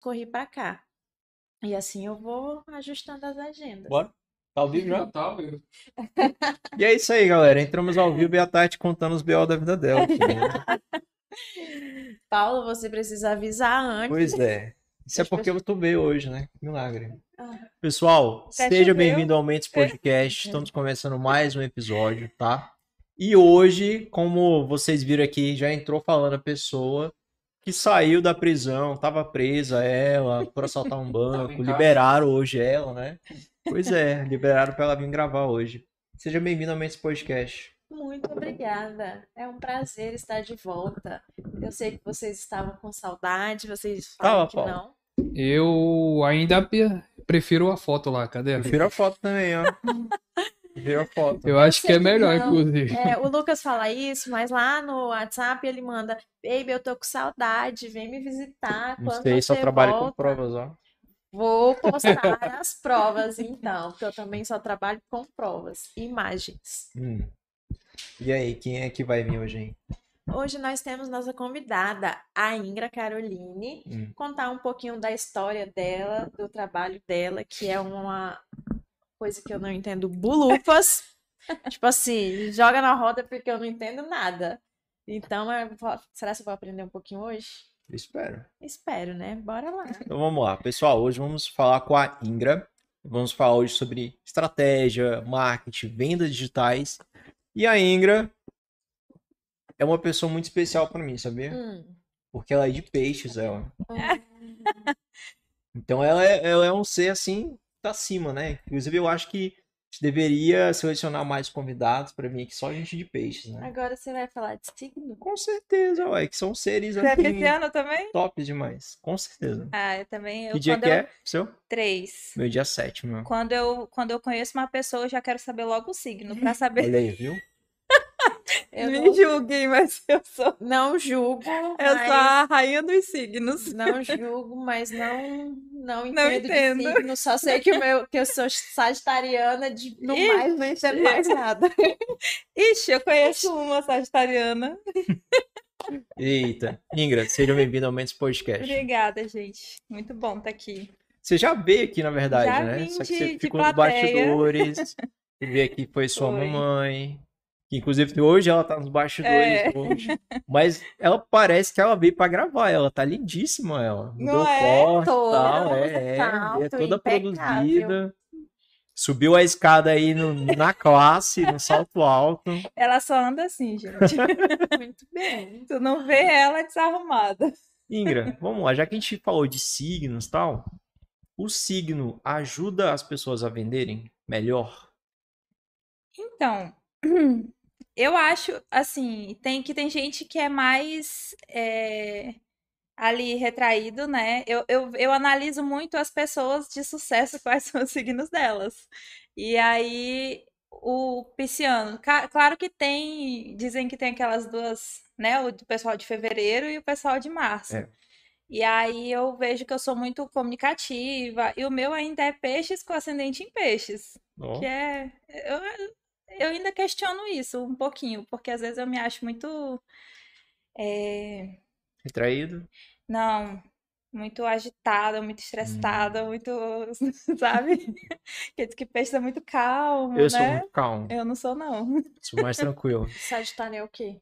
corri pra cá. E assim eu vou ajustando as agendas. Bora? Tá ao vivo já? Tá, velho. E é isso aí, galera. Entramos ao vivo e a Tati contando os BO da vida dela. aqui, né? Paulo, você precisa avisar antes. Pois é. Isso é porque eu tô bem hoje, né? Milagre. Ah. Pessoal, Até seja bem-vindo ao Mentes Podcast. Estamos começando mais um episódio, tá? E hoje, como vocês viram aqui, já entrou falando a pessoa que saiu da prisão, tava presa ela por assaltar um banco, liberaram hoje ela, né? Pois é, liberaram pra ela vir gravar hoje. Seja bem-vindo ao Mentes Podcast. Muito obrigada. É um prazer estar de volta. Eu sei que vocês estavam com saudade, vocês falam Tava, que Paulo. não. Eu ainda prefiro a foto lá, cadê? a Prefiro a foto também, ó. A foto. Eu acho que é melhor, não. inclusive. É, o Lucas fala isso, mas lá no WhatsApp ele manda: Baby, eu tô com saudade, vem me visitar. Não Quando sei, só trabalho com volta?" provas, ó. Vou postar as provas, então, porque eu também só trabalho com provas, imagens. Hum. E aí, quem é que vai vir hoje, hein? Hoje nós temos nossa convidada, a Ingra Caroline, Hum. contar um pouquinho da história dela, do trabalho dela, que é uma coisa que eu não entendo bulufas. tipo assim, joga na roda porque eu não entendo nada. Então, vou- será que eu vou aprender um pouquinho hoje? Eu espero. Espero, né? Bora lá. Então vamos lá, pessoal. Hoje vamos falar com a Ingra. Vamos falar hoje sobre estratégia, marketing, vendas digitais. E a Ingra é uma pessoa muito especial para mim, sabia? Hum. Porque ela é de peixes, ela. Então ela é, ela é um ser assim, tá acima, né? Inclusive eu acho que a gente deveria selecionar mais convidados para vir aqui só gente de peixes, né? Agora você vai falar de signo? Com certeza, ué, que são seres Você é assim, pisciano também? top demais. Com certeza. Ah, eu também. Eu, Que dia que eu... é? Seu? Três. Meu dia 7, meu. Quando eu, quando eu conheço uma pessoa, eu já quero saber logo o signo, pra saber. Olha aí, viu? Eu Me não, julguem, mas eu sou, não julgo, eu mas... sou a rainha dos signos. Não julgo, mas não não Não entendo, entendo. de signo. Só sei que o meu que eu sou sagitariana de no Ixi. mais não entendo mais nada. Ixi, eu conheço uma sagitariana. Eita. Ingra, seja bem-vindo ao Mendes Podcast. Obrigada, gente. Muito bom estar aqui. Você já veio aqui, na verdade, Já né? vim Só que de- você de ficou nos plateia. bastidores. Você veio aqui, foi sua Foi. mamãe. Que inclusive hoje ela tá nos bastidores É. hoje. Mas ela parece que ela veio pra gravar. Ela tá lindíssima, ela. Não Mudou é? corte e Toda tal. É, é, é toda impecável. produzida. Subiu a escada aí no- na classe, no salto alto. Ela só anda assim, gente. Muito bem. Tu não vê ela desarrumada. Ingra, vamos lá, já que a gente falou de signos e tal, o signo ajuda as pessoas a venderem melhor? Então, eu acho, assim, tem que tem gente que é mais é, ali retraído, né? Eu, eu, eu analiso muito as pessoas de sucesso, quais são os signos delas. E aí, o pisciano, claro que tem, dizem que tem aquelas duas, né? O do pessoal de fevereiro e o pessoal de março. É. E aí eu vejo que eu sou muito comunicativa, e o meu ainda é peixes com ascendente em peixes. Ó, Que é. Eu, eu ainda questiono isso um pouquinho, porque às vezes eu me acho muito. é, retraído? não, muito agitada, muito estressada, muito. Sabe? Que diz que peixe é muito calmo, Eu sou né? muito calmo, Eu não sou, não. sou mais tranquilo. Sagitário é o quê?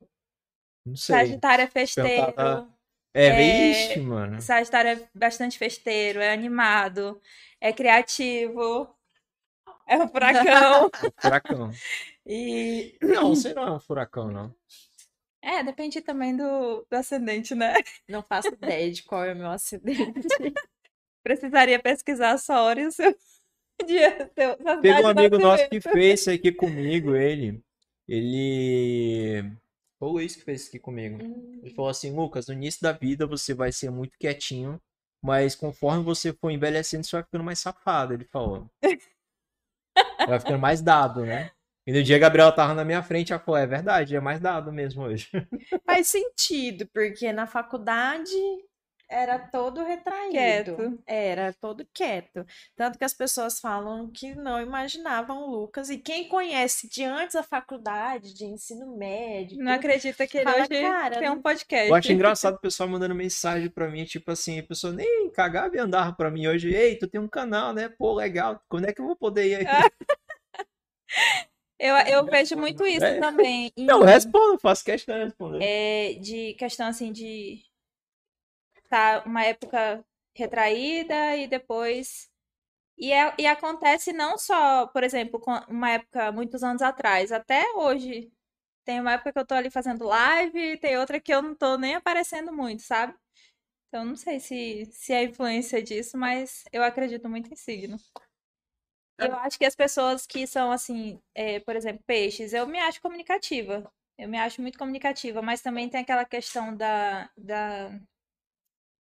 Não sei. Sagitário é Perguntar- festeiro. É, é- vixe, mano. Sagitário é bastante festeiro, é animado, é criativo, é um furacão. Furacão. E. Não, você não é um furacão, não. É, depende também do, do ascendente, né? Não faço ideia de qual é o meu acidente. Precisaria pesquisar só hora e o seu dia. Seu, sua Teve um amigo nosso que fez isso aqui comigo, ele. Ele. Foi o Luiz que fez isso aqui comigo. Hum, Ele falou assim, Lucas, no início da vida você vai ser muito quietinho, mas conforme você for envelhecendo, você vai ficando mais safado, ele falou. Vai ficando mais dado, né? E no dia a Gabriela tava na minha frente, ela falou, é verdade, é mais dado mesmo hoje. Faz sentido, porque na faculdade era todo retraído. Quieto. Era todo quieto. Tanto que as pessoas falam que não imaginavam o Lucas. E quem conhece de antes da faculdade, de ensino médio, Não acredita que ele Fala, hoje cara, tem um podcast. Eu acho engraçado o pessoal mandando mensagem pra mim, tipo assim, a pessoa nem cagava e andava pra mim hoje. Ei, tu tem um canal, né? Pô, legal. Quando é que eu vou poder ir aí? Eu, eu vejo muito isso É. também. em- Não, eu respondo, faço questão de responder. é, de questão assim de tá uma época retraída e depois e, é- e acontece não só, por exemplo, com uma época muitos anos atrás, até hoje. Tem uma época que eu tô ali fazendo live tem outra que eu não tô nem aparecendo muito, sabe? Então não sei se, se é influência disso, mas eu acredito muito em signo. Eu acho que as pessoas que são assim, é, por exemplo, peixes, eu me acho comunicativa. Eu me acho muito comunicativa, mas também tem aquela questão da, da...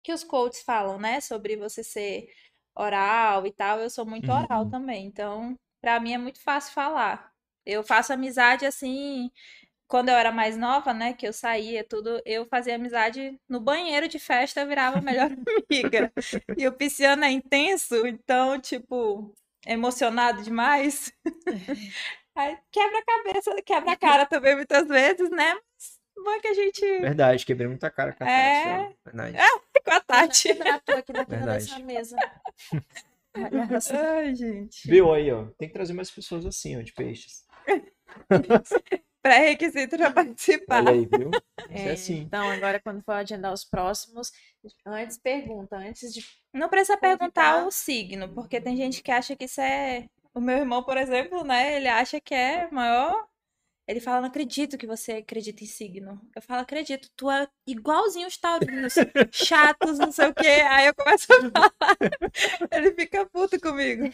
que os coaches falam, né? Sobre você ser oral e tal. Eu sou muito oral Uhum. também, então pra mim é muito fácil falar. Eu faço amizade assim, quando eu era mais nova, né? Que eu saía, tudo, eu fazia amizade no banheiro de festa, eu virava a melhor amiga. E o pisciano é intenso, então, tipo, emocionado demais. Aí quebra a cabeça, quebra a cara também muitas vezes, né? Mas bom é que a gente Verdade, quebrei muita cara com a É. Tati. Verdade. com a Tati. quebrar tu aqui daqui Verdade. mesa. Ai, gente. Viu aí, ó? Tem que trazer mais pessoas assim, ó, de peixes. Pré-requisito pra participar. Olha aí, viu? É, É, assim. Então, agora, quando for agendar os próximos, antes pergunta, antes de. Não precisa perguntar o signo, porque tem gente que acha que isso é. O meu irmão, por exemplo, né? Ele acha que é maior. Ele fala, não acredito que você acredita em signo. Eu falo, acredito, tu é igualzinho os taurinos, chatos, não sei o quê. Aí eu começo a falar. Ele fica puto comigo.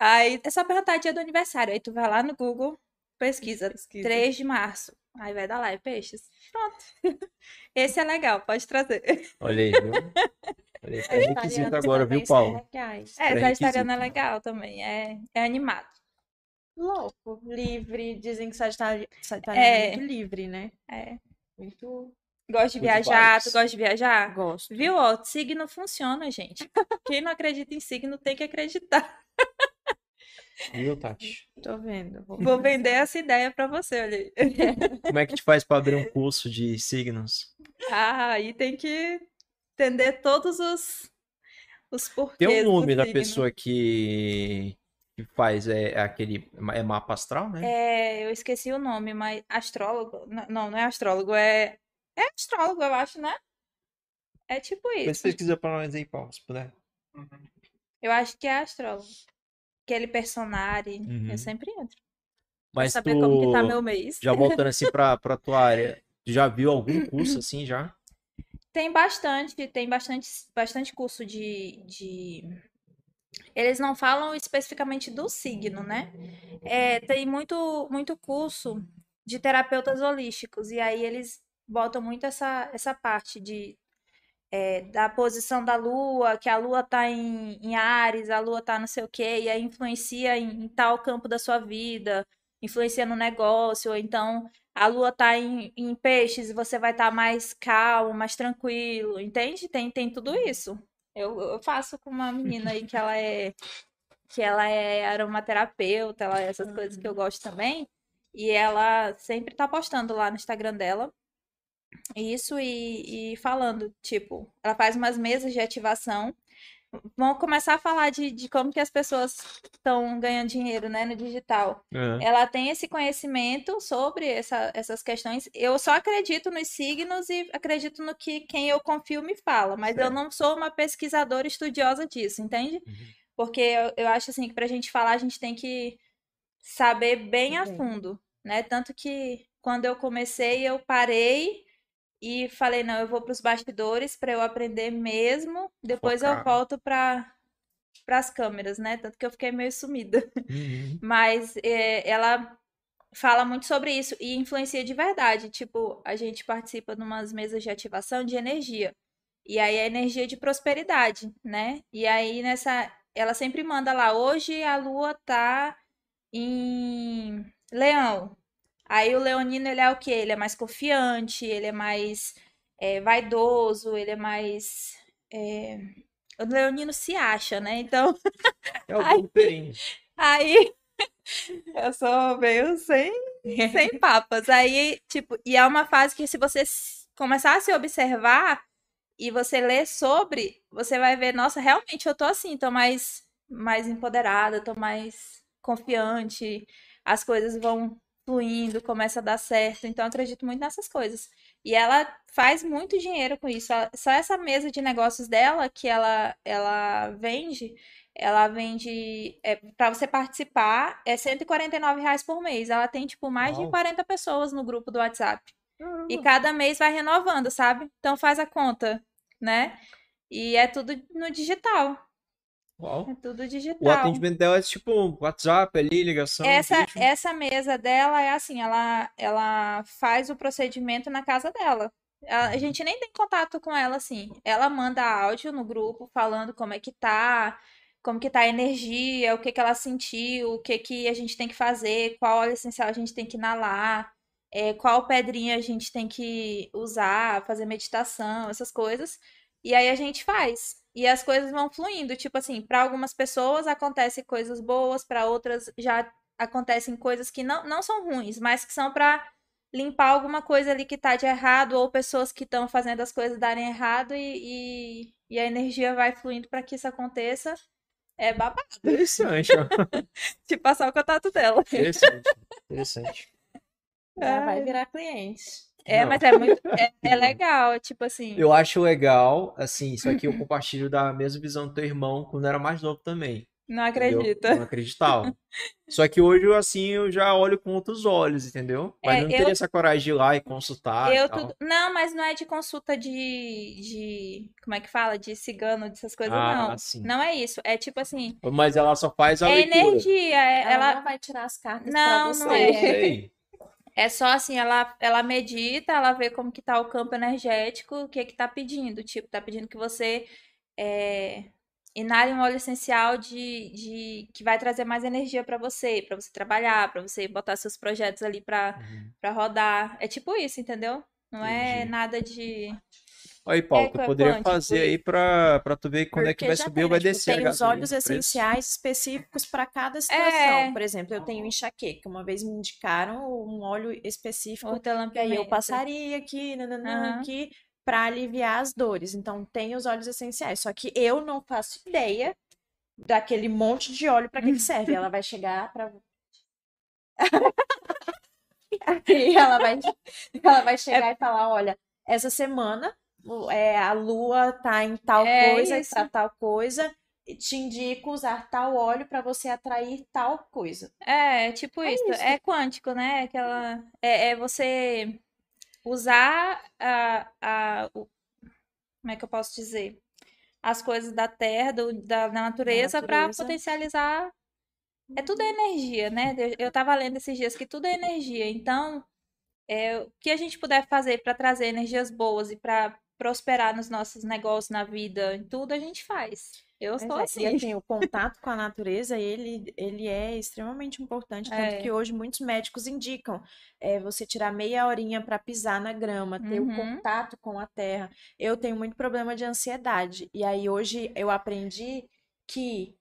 Aí é só perguntar dia do aniversário. Aí tu vai lá no Google, pesquisa, Pesquisa. 3 de março. Aí vai dar lá, é peixes. Pronto. Esse é legal, pode trazer. Olha aí, viu? Olha aí, tá requisito Vegetarianos agora, viu, Paulo? É, sagitariano é legal também. É, é animado. Louco, livre. Dizem que Sagitari- Sagitariano É. é muito livre, né? É. Muito. Gosto de viajar, vibes. tu gosta de viajar? Gosto. Viu? Ó, signo funciona, gente. Quem não acredita em signo tem que acreditar. Viu, Tati? Tô vendo. Vou... Vou vender essa ideia pra você, olha aí. Como é que te faz pra abrir um curso de signos? Ah, aí tem que entender todos os, os porquês Tem um do nome da signo. pessoa que, que faz é, é aquele é mapa astral, né? É, eu esqueci o nome, mas astrólogo? Não, não é astrólogo, é. É astrólogo, eu acho, né? É tipo Mas isso. pesquisa pra nós aí, Paulo, se puder. Eu acho que é astrólogo. Aquele personagem. Uhum. Eu sempre entro. Pra Mas saber tu, como que tá meu mês. já voltando assim pra, pra tua área, tu já viu algum curso assim já? Tem bastante, tem bastante, bastante curso de, de... Eles não falam especificamente do signo, né? É, tem muito, muito curso de terapeutas holísticos, e aí eles botam muito essa, essa parte de é, da posição da lua, que a lua tá em, em Ares, a lua tá não sei o quê, e aí influencia em, em tal campo da sua vida, influencia no negócio, ou então a lua tá em, em peixes e você vai estar mais calmo, mais tranquilo, entende? Tem, tem tudo isso. Eu, eu faço com uma menina aí que ela é que ela é aromaterapeuta, ela é essas coisas que eu gosto também. E ela sempre tá postando lá no Instagram dela isso e, e falando, tipo, ela faz umas mesas de ativação. Vamos começar a falar de, de como que as pessoas estão ganhando dinheiro, né, no digital. Ela tem esse conhecimento sobre essa- essas questões. Eu só acredito nos signos e acredito no que quem eu confio me fala, mas eu Certo. não sou uma pesquisadora estudiosa disso, entende? Uhum. Porque eu, eu acho assim que pra gente falar, a gente tem que saber bem a fundo, né? Tanto que quando eu comecei, eu parei e falei, não, eu vou para os bastidores para eu aprender mesmo, depois eu Focar. volto para para as câmeras, né? Tanto que eu fiquei meio sumida. Uhum. Mas é, ela fala muito sobre isso e influencia de verdade. Tipo, a gente participa de umas mesas de ativação de energia. E aí é energia de prosperidade, né? E aí nessa. Ela sempre manda lá, hoje a lua tá em Leão. Aí o leonino, ele é o quê? Ele é mais confiante, ele é mais é, vaidoso, ele é mais é, o leonino se acha, né? Então, É o Perini. aí eu sou meio sem, sem papas. Aí, tipo, e é uma fase que se você começar a se observar e você ler sobre, você vai ver, nossa, realmente eu tô assim, tô mais, mais empoderada, tô mais confiante, as coisas vão fluindo, começa a dar certo. Então, eu acredito muito nessas coisas. E ela faz muito dinheiro com isso. Só essa mesa de negócios dela que ela, ela vende, ela vende é, para você participar é 149 reais por mês. Ela tem tipo mais de Uau. 40 pessoas no grupo do WhatsApp. E cada mês vai renovando, sabe? Então faz a conta, né? E é tudo no digital. Uau. É tudo O digital. atendimento dela é tipo WhatsApp ali, ligação. Essa, vídeo. essa mesa dela é assim, ela, ela faz o procedimento na casa dela. A, a gente nem tem contato com ela assim. Ela manda áudio no grupo falando como é que tá, como que tá a energia, o que que ela sentiu, o que que a gente tem que fazer, qual óleo essencial a gente tem que inalar, é, qual pedrinha a gente tem que usar, fazer meditação, essas coisas. E aí a gente faz. E as coisas vão fluindo. Tipo assim, para algumas pessoas acontecem coisas boas, para outras já acontecem coisas que não, não são ruins, mas que são para limpar alguma coisa ali que tá de errado, ou pessoas que estão fazendo as coisas darem errado e, e, e a energia vai fluindo para que isso aconteça. É babado. Interessante, ó. Te passar o contato dela. Interessante. Interessante. Já vai Ai. virar cliente. É, Não. mas é muito. É, é legal, tipo assim. Eu acho legal, assim, isso aqui eu compartilho da mesma visão do teu irmão quando era mais novo também. Não entendeu? acredita. Não acreditava. Só que hoje, assim, eu já olho com outros olhos, entendeu? Mas É, eu não eu- teria essa coragem de ir lá e consultar e Eu tal. tudo... Não, mas não é de consulta de, de. Como é que fala? De cigano, dessas coisas, Ah, não. sim. Não é isso. É tipo assim. Mas ela só faz a É leitura. energia. é- Ela, Ela, não vai tirar as cartas Não, pra você. não Eu é. É só assim, ela, ela medita, ela vê como que tá o campo energético, o que que tá pedindo. Tipo, tá pedindo que você é, inale um óleo essencial de, de que vai trazer mais energia pra você, pra você trabalhar, pra você botar seus projetos ali pra, Uhum. pra rodar. É tipo isso, entendeu? Não é Entendi. nada de. Aí, Paulo, É, tu é poderia quântico. fazer aí pra, pra tu ver quando é que vai subir tem, ou vai? Tipo, descer Tem os óleos essenciais específicos para cada situação. É. Por exemplo, eu tenho enxaqueca. Uma vez me indicaram um óleo específico que aí eu passaria aqui, nananã, Aham. aqui, para aliviar as dores. Então, tem os óleos essenciais. Só que eu não faço ideia daquele monte de óleo para que que serve. Ela vai chegar para Aí ela vai, ela vai chegar e falar: olha, essa semana é, a lua tá em tal É coisa, isso. para tal coisa, e te indico usar tal óleo para você atrair tal coisa. É, tipo isso. isso. É quântico, né? Aquela, é, é você usar a, a, o- como é que eu posso dizer? As coisas da terra, do, da, da natureza, para natureza. potencializar. É tudo energia, né? Eu, eu tava lendo esses dias que tudo é energia. Então, é, o que a gente puder fazer para trazer energias boas e para prosperar nos nossos negócios, na vida, em tudo, a gente faz. Eu sou é, assim. E assim, o contato com a natureza, ele, ele é extremamente importante, tanto É. que hoje muitos médicos indicam é, você tirar meia horinha para pisar na grama, ter o Uhum. contato com a terra. Eu tenho muito problema de ansiedade, e aí hoje eu aprendi que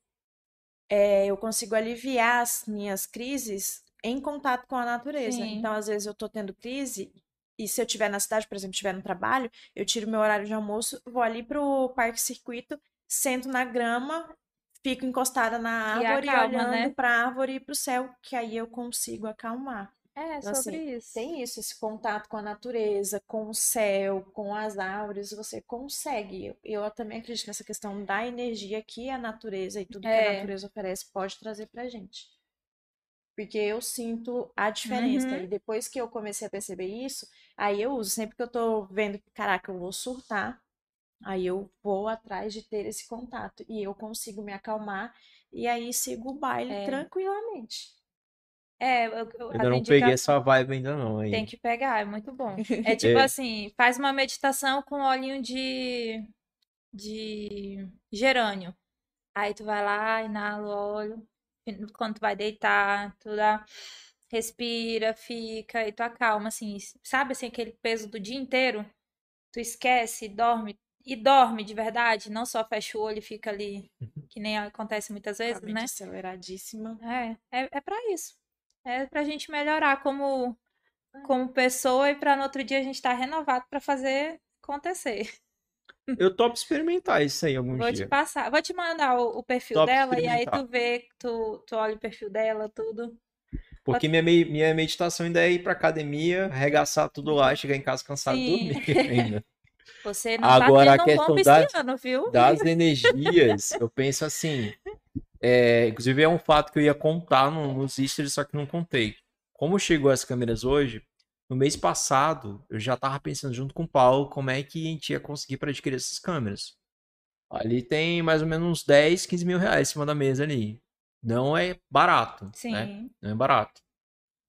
é, eu consigo aliviar as minhas crises em contato com a natureza. Sim. Então, às vezes eu tô tendo crise, e se eu estiver na cidade, por exemplo, estiver no trabalho, eu tiro meu horário de almoço, vou ali pro parque circuito, sento na grama, fico encostada na árvore, acalma, olhando né? para a árvore e para o céu, que aí eu consigo acalmar. É, Então, sobre assim, isso. Tem isso, esse contato com a natureza, com o céu, com as árvores, você consegue. Eu, eu também acredito nessa questão da energia que a natureza e tudo que a É. natureza oferece pode trazer pra gente. Porque eu sinto a diferença. Uhum. E depois que eu comecei a perceber isso, aí eu uso. Sempre que eu tô vendo, caraca, eu vou surtar, aí eu vou atrás de ter esse contato. E eu consigo me acalmar. E aí sigo o baile É. tranquilamente. É, eu, eu, Ainda não peguei essa vibe ainda não aí. Tem que pegar, é muito bom. É tipo É. assim, faz uma meditação com olhinho de, de gerânio. Aí tu vai lá, inala o óleo. Quando tu vai deitar, tu dá, respira, fica e tu acalma, assim. Sabe assim, aquele peso do dia inteiro? Tu esquece, dorme e dorme de verdade, não só fecha o olho e fica ali, Uhum. que nem acontece muitas vezes, mente né? aceleradíssima. É, é, é para isso. É pra gente melhorar como, como pessoa e pra no outro dia a gente estar renovado pra fazer acontecer. Eu topo experimentar isso aí algum Vou te dia. passar, vou te mandar o, o perfil Top dela e aí tu vê, tu, tu olha o perfil dela, tudo. Porque minha, minha meditação ainda é ir pra academia, arregaçar tudo lá, chegar em casa cansado e dormir ainda. Você não Agora, a tá tendo um questão bom da- pisciano, viu? Das energias, eu penso assim. é, inclusive, é um fato que eu ia contar no, nos stories, só que não contei. Como chegou as câmeras hoje, no mês passado, eu já tava pensando junto com o Paulo como é que a gente ia conseguir para adquirir essas câmeras. Ali tem mais ou menos uns 10, 15 mil reais em cima da mesa ali. Não é barato, Sim. né? Não é barato.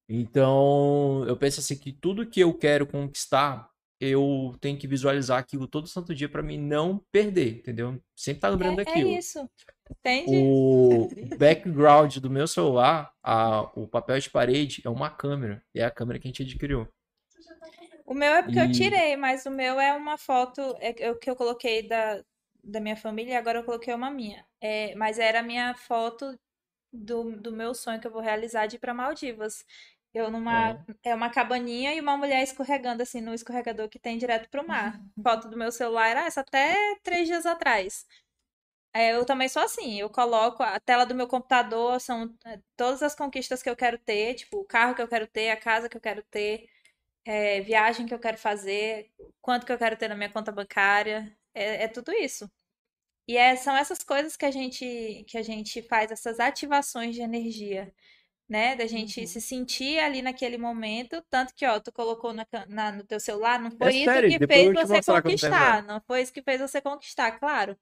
Então, eu penso assim que tudo que eu quero conquistar, eu tenho que visualizar aquilo todo santo dia para mim não perder, entendeu? Sempre tá lembrando É, é daquilo. isso. Entende? O background do meu celular, a- o papel de parede, é uma câmera. É a câmera que a gente adquiriu. O meu é porque eu E- tirei, mas o meu é uma foto é, o que eu coloquei da, da minha família e agora eu coloquei uma minha. É, mas era a minha foto do, do meu sonho que eu vou realizar de ir pra Maldivas. Eu numa. É uma cabaninha e uma mulher escorregando assim no escorregador que tem direto pro mar. Foto do meu celular era essa até três dias atrás. É, eu também sou assim, eu coloco a tela do meu computador, são é, todas as conquistas que eu quero ter, tipo, o carro que eu quero ter, a casa que eu quero ter, é, viagem que eu quero fazer, quanto que eu quero ter na minha conta bancária, é, é tudo isso. E é- são essas coisas que a gente que a gente faz, essas ativações de energia, né? Da gente Uhum. se sentir ali naquele momento, tanto que, ó, tu colocou na, na- no teu celular, não foi isso sério, que fez você quando conquistar, não foi isso que fez você conquistar, claro.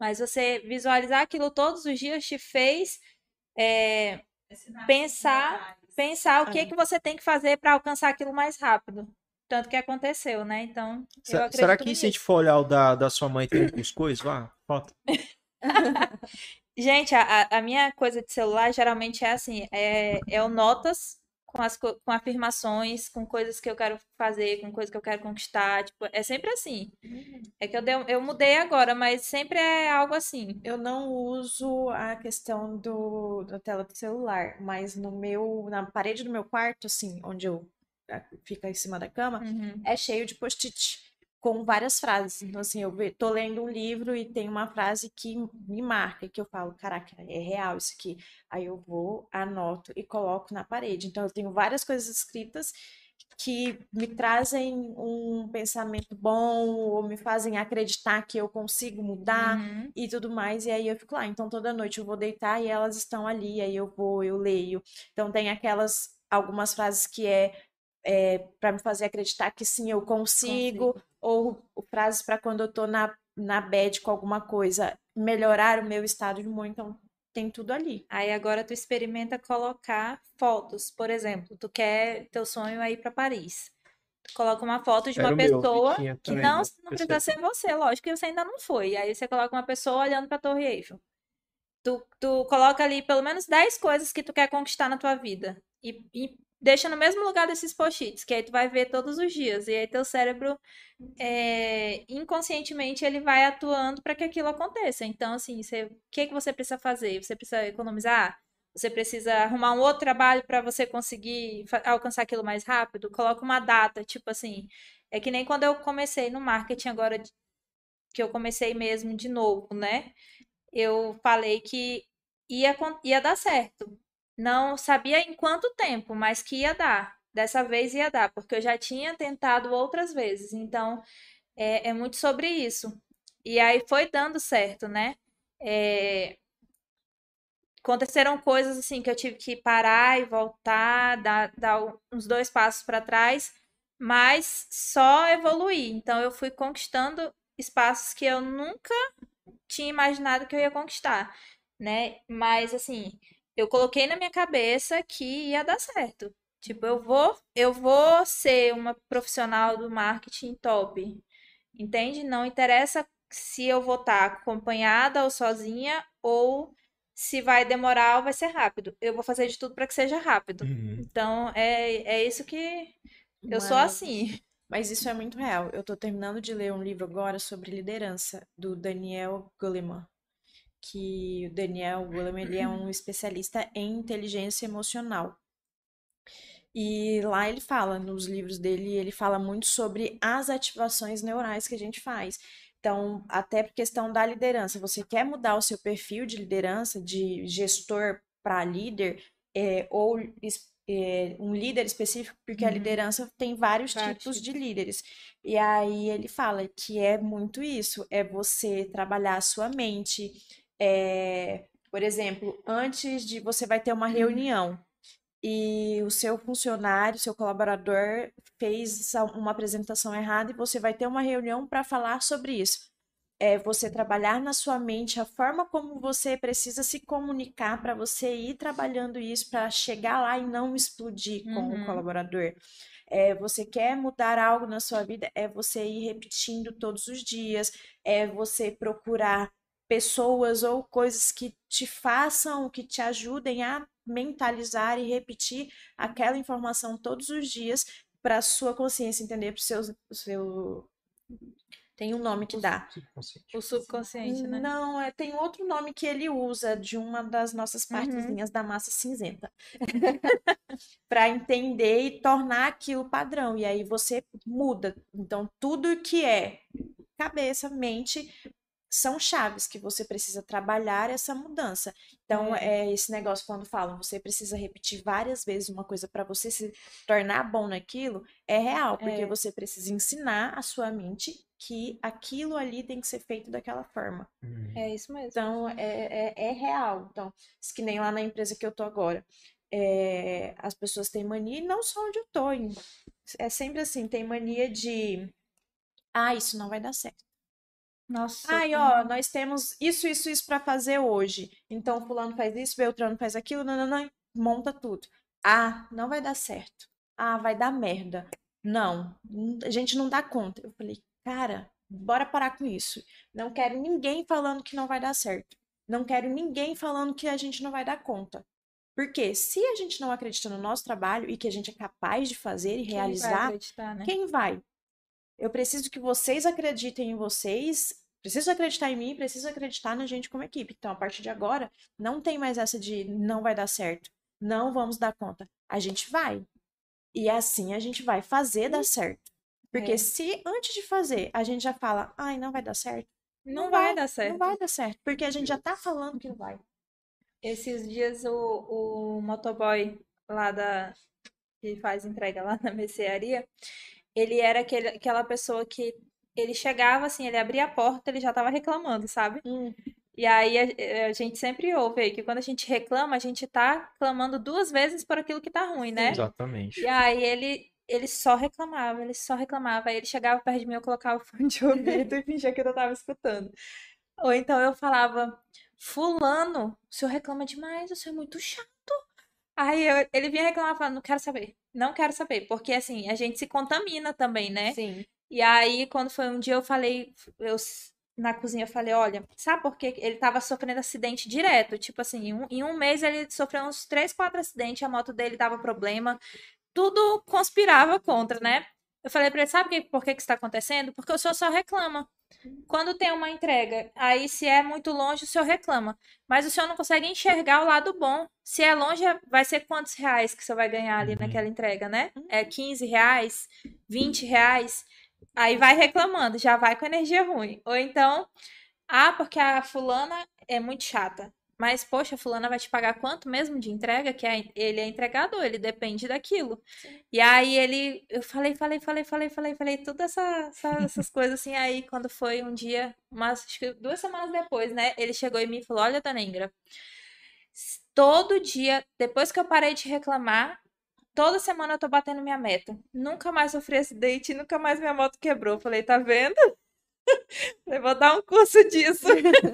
Mas você visualizar aquilo todos os dias te fez é, pensar, pensar o que É. que você tem que fazer para alcançar aquilo mais rápido. Tanto que aconteceu, né? Então, eu Se- acredito Será que se a gente for olhar o da, da sua mãe, tem um cuscuz lá? Foto. Gente, a, a- minha coisa de celular geralmente é assim, é, é o notas com as co- com afirmações, com coisas que eu quero fazer, com coisas que eu quero conquistar, tipo, é sempre assim. É que eu, dei- eu mudei agora, mas sempre é algo assim. Eu não uso a questão do, da tela do celular, mas no meu, na parede do meu quarto, assim, onde eu fica em cima da cama, Uhum. é cheio de post-it com várias frases. Então, assim, eu tô lendo um livro e tem uma frase que me marca, que eu falo, caraca, é real isso aqui. Aí eu vou, anoto e coloco na parede. Então, eu tenho várias coisas escritas que me trazem um pensamento bom ou me fazem acreditar que eu consigo mudar Uhum. e tudo mais. E aí eu fico lá. Então toda noite eu vou deitar e elas estão ali. Aí eu vou, eu leio. Então tem aquelas algumas frases que é, é para me fazer acreditar que sim, eu consigo, ou, ou frases para quando eu tô na, na bad com alguma coisa, melhorar o meu estado de humor. Então tem tudo ali. Aí agora tu experimenta colocar fotos, por exemplo, tu quer teu sonho é ir para Paris. Tu coloca uma foto de Era uma que pessoa que também, não, né? não precisa ser você, lógico que você ainda não foi. Aí você coloca uma pessoa olhando para a Torre Eiffel. Tu, tu coloca ali pelo menos 10 coisas que tu quer conquistar na tua vida. E, e deixa no mesmo lugar desses post-its, que aí tu vai ver todos os dias. E aí teu cérebro, é, inconscientemente, ele vai atuando para que aquilo aconteça. Então, assim, você, o que que você precisa fazer? Você precisa economizar? Você precisa arrumar um outro trabalho para você conseguir alcançar aquilo mais rápido? Coloca uma data, tipo assim. É que nem quando eu comecei no marketing agora, que eu comecei mesmo de novo, né? Eu falei que ia, ia dar certo. Não sabia em quanto tempo, mas que ia dar. Dessa vez ia dar, porque eu já tinha tentado outras vezes. Então, é, é muito sobre isso. E aí foi dando certo, né? É, aconteceram coisas assim que eu tive que parar e voltar, dar, dar uns dois passos para trás, mas só evoluir. Então eu fui conquistando espaços que eu nunca tinha imaginado que eu ia conquistar, né? Mas assim, eu coloquei na minha cabeça que ia dar certo. Tipo, eu vou, eu vou ser uma profissional do marketing top. Entende? Não interessa se eu vou estar acompanhada ou sozinha ou se vai demorar ou vai ser rápido. Eu vou fazer de tudo para que seja rápido. Uhum. Então, é, é isso que eu sou assim. Mas isso é muito real. Eu tô terminando de ler um livro agora sobre liderança, do Daniel Goleman. Que o Daniel Goleman, ele é um especialista em inteligência emocional. E lá ele fala, nos livros dele, ele fala muito sobre as ativações neurais que a gente faz. Então, até por questão da liderança, você quer mudar o seu perfil de liderança, de gestor para líder, é, ou é, um líder específico, porque a Uhum. liderança tem vários Vários tipos de líderes. E aí ele fala que é muito isso, é você trabalhar a sua mente. É, por exemplo, antes de você vai ter uma reunião e o seu funcionário, seu colaborador fez uma apresentação errada e você vai ter uma reunião para falar sobre isso. É você trabalhar na sua mente a forma como você precisa se comunicar para você ir trabalhando isso para chegar lá e não explodir com o Uhum. colaborador. É, você quer mudar algo na sua vida, é você ir repetindo todos os dias, é você procurar pessoas ou coisas que te façam, que te ajudem a mentalizar e repetir aquela informação todos os dias para a sua consciência entender, para o seu, o seu. Tem um nome que dá. O subconsciente, né? Não, é, tem outro nome que ele usa de uma das nossas Uhum. partezinhas da massa cinzenta. Para entender e tornar aquilo padrão. E aí você muda. Então, tudo que é cabeça, mente, são chaves que você precisa trabalhar essa mudança. Então, é esse negócio quando falam, você precisa repetir várias vezes uma coisa para você se tornar bom naquilo, é real, porque É. você precisa ensinar a sua mente que aquilo ali tem que ser feito daquela forma. Hum. É isso mesmo. Então, é, é, é real. Então, isso que nem lá na empresa que eu tô agora. É, as pessoas têm mania, e não só onde eu tô, em- é sempre assim, tem mania de, ah, isso não vai dar certo. Nossa. Ai, ó, nós temos isso, isso, isso para fazer hoje. Então, fulano faz isso, Beltrano faz aquilo, não, não, não, monta tudo. Ah, não vai dar certo. Ah, vai dar merda. Não, a gente não dá conta. Eu falei, cara, bora parar com isso. Não quero ninguém falando que não vai dar certo. Não quero ninguém falando que a gente não vai dar conta. Porque se a gente não acredita no nosso trabalho e que a gente é capaz de fazer e Quem vai realizar, acreditar, né? quem vai? Eu preciso que vocês acreditem em vocês, preciso acreditar em mim, preciso acreditar na gente como equipe. Então, a partir de agora, não tem mais essa de não vai dar certo, não vamos dar conta. A gente vai. E assim a gente vai fazer dar certo. Porque É. se antes de fazer a gente já fala, ai, não vai dar certo, Não vai dar certo. não vai dar certo. Porque a gente já tá falando que não vai. Esses dias o, o motoboy lá da que faz entrega lá na mercearia, ele era aquele, aquela pessoa que ele chegava assim, ele abria a porta, ele já tava reclamando, sabe? Hum, E aí a, a gente sempre ouve que quando a gente reclama, a gente tá clamando duas vezes por aquilo que tá ruim, né? Exatamente. E aí ele ele só reclamava, ele só reclamava. Aí ele chegava perto de mim, eu colocava o fone de ouvido e fingia que eu tava escutando. Ou então eu falava, fulano, o senhor reclama demais, o senhor é muito chato. Aí eu- ele vinha reclamar, falando, não quero saber, não quero saber, porque assim, a gente se contamina também, né? sim. E aí, quando foi um dia, eu falei, eu na cozinha, eu falei, olha, sabe por quê? Ele tava sofrendo acidente direto. Tipo assim, em um, em um mês ele sofreu uns três, quatro acidentes, a moto dele dava problema, tudo conspirava contra, né? Eu falei pra ele, sabe que- por que que isso tá acontecendo? Porque o senhor só reclama. Quando tem uma entrega, aí se é muito longe, o senhor reclama. Mas o senhor não consegue enxergar o lado bom. Se é longe, vai ser quantos reais que você vai ganhar ali Uhum. naquela entrega, né? É 15 reais, 20 reais. Aí vai reclamando, já vai com energia ruim. Ou então, ah, porque a fulana é muito chata. Mas, poxa, a fulana vai te pagar quanto mesmo de entrega? Que é- ele é entregador, ele depende daquilo. E aí ele, eu falei, falei, falei, falei, falei, falei, todas essa, essa- essas coisas assim. Aí quando foi um dia, umas, acho que duas semanas depois, né? Ele chegou em mim e falou: Olha, Dona Ingra, todo dia, depois que eu parei de reclamar, toda semana eu tô batendo minha meta. Nunca mais sofri acidente, nunca mais minha moto quebrou. Eu Falei, tá vendo? Eu vou dar um curso disso.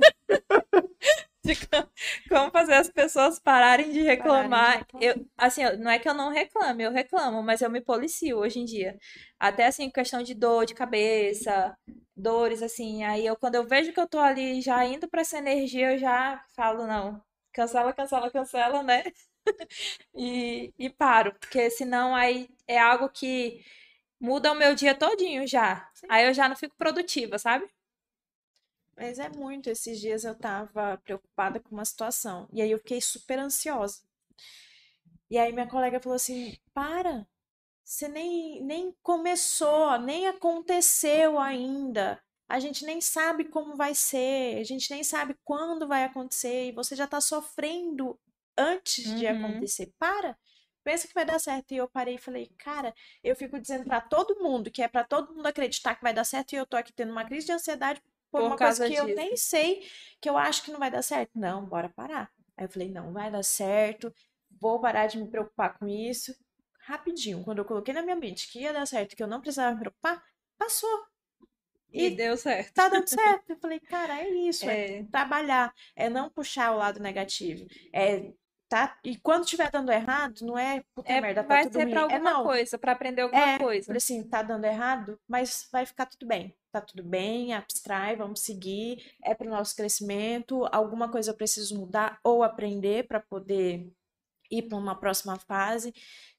De co- como fazer as pessoas pararem de reclamar. reclamar. Eu, assim, não é que eu não reclame, eu reclamo, mas eu me policio hoje em dia. Até assim, questão de dor de cabeça, dores, assim. Aí eu, quando eu vejo que eu tô ali já indo pra essa energia, eu já falo, não, cancela, cancela, cancela, né? E, e paro, porque senão aí é algo que muda o meu dia todinho já. Sim. Aí eu já não fico produtiva, sabe? Mas é muito. Esses dias eu tava preocupada com uma situação. E aí eu fiquei super ansiosa. E aí minha colega falou assim: para, você nem, nem começou, nem aconteceu ainda. A gente nem sabe como vai ser, a gente nem sabe quando vai acontecer, e você já tá sofrendo antes de Uhum. acontecer. Para, pensa que vai dar certo. E eu parei e falei, cara, eu fico dizendo pra todo mundo que é pra todo mundo acreditar que vai dar certo, e eu tô aqui tendo uma crise de ansiedade por, Por uma coisa que eu disso. nem sei, que eu acho que não vai dar certo. Não, bora parar. Aí eu falei, não, vai dar certo, vou parar de me preocupar com isso. Rapidinho, quando eu coloquei na minha mente que ia dar certo, que eu não precisava me preocupar, passou. E, E deu certo. tá dando certo. Eu falei, cara, é isso, é É, trabalhar, é não puxar o lado negativo. É tá e quando tiver dando errado, não é puta é, merda, tá vai tudo ser pra É alguma não, coisa, pra aprender alguma é, coisa. Assim, tá dando errado, mas vai ficar tudo bem. Tá tudo bem, abstrai, vamos seguir. É pro nosso crescimento. Alguma coisa eu preciso mudar ou aprender para poder ir para uma próxima fase.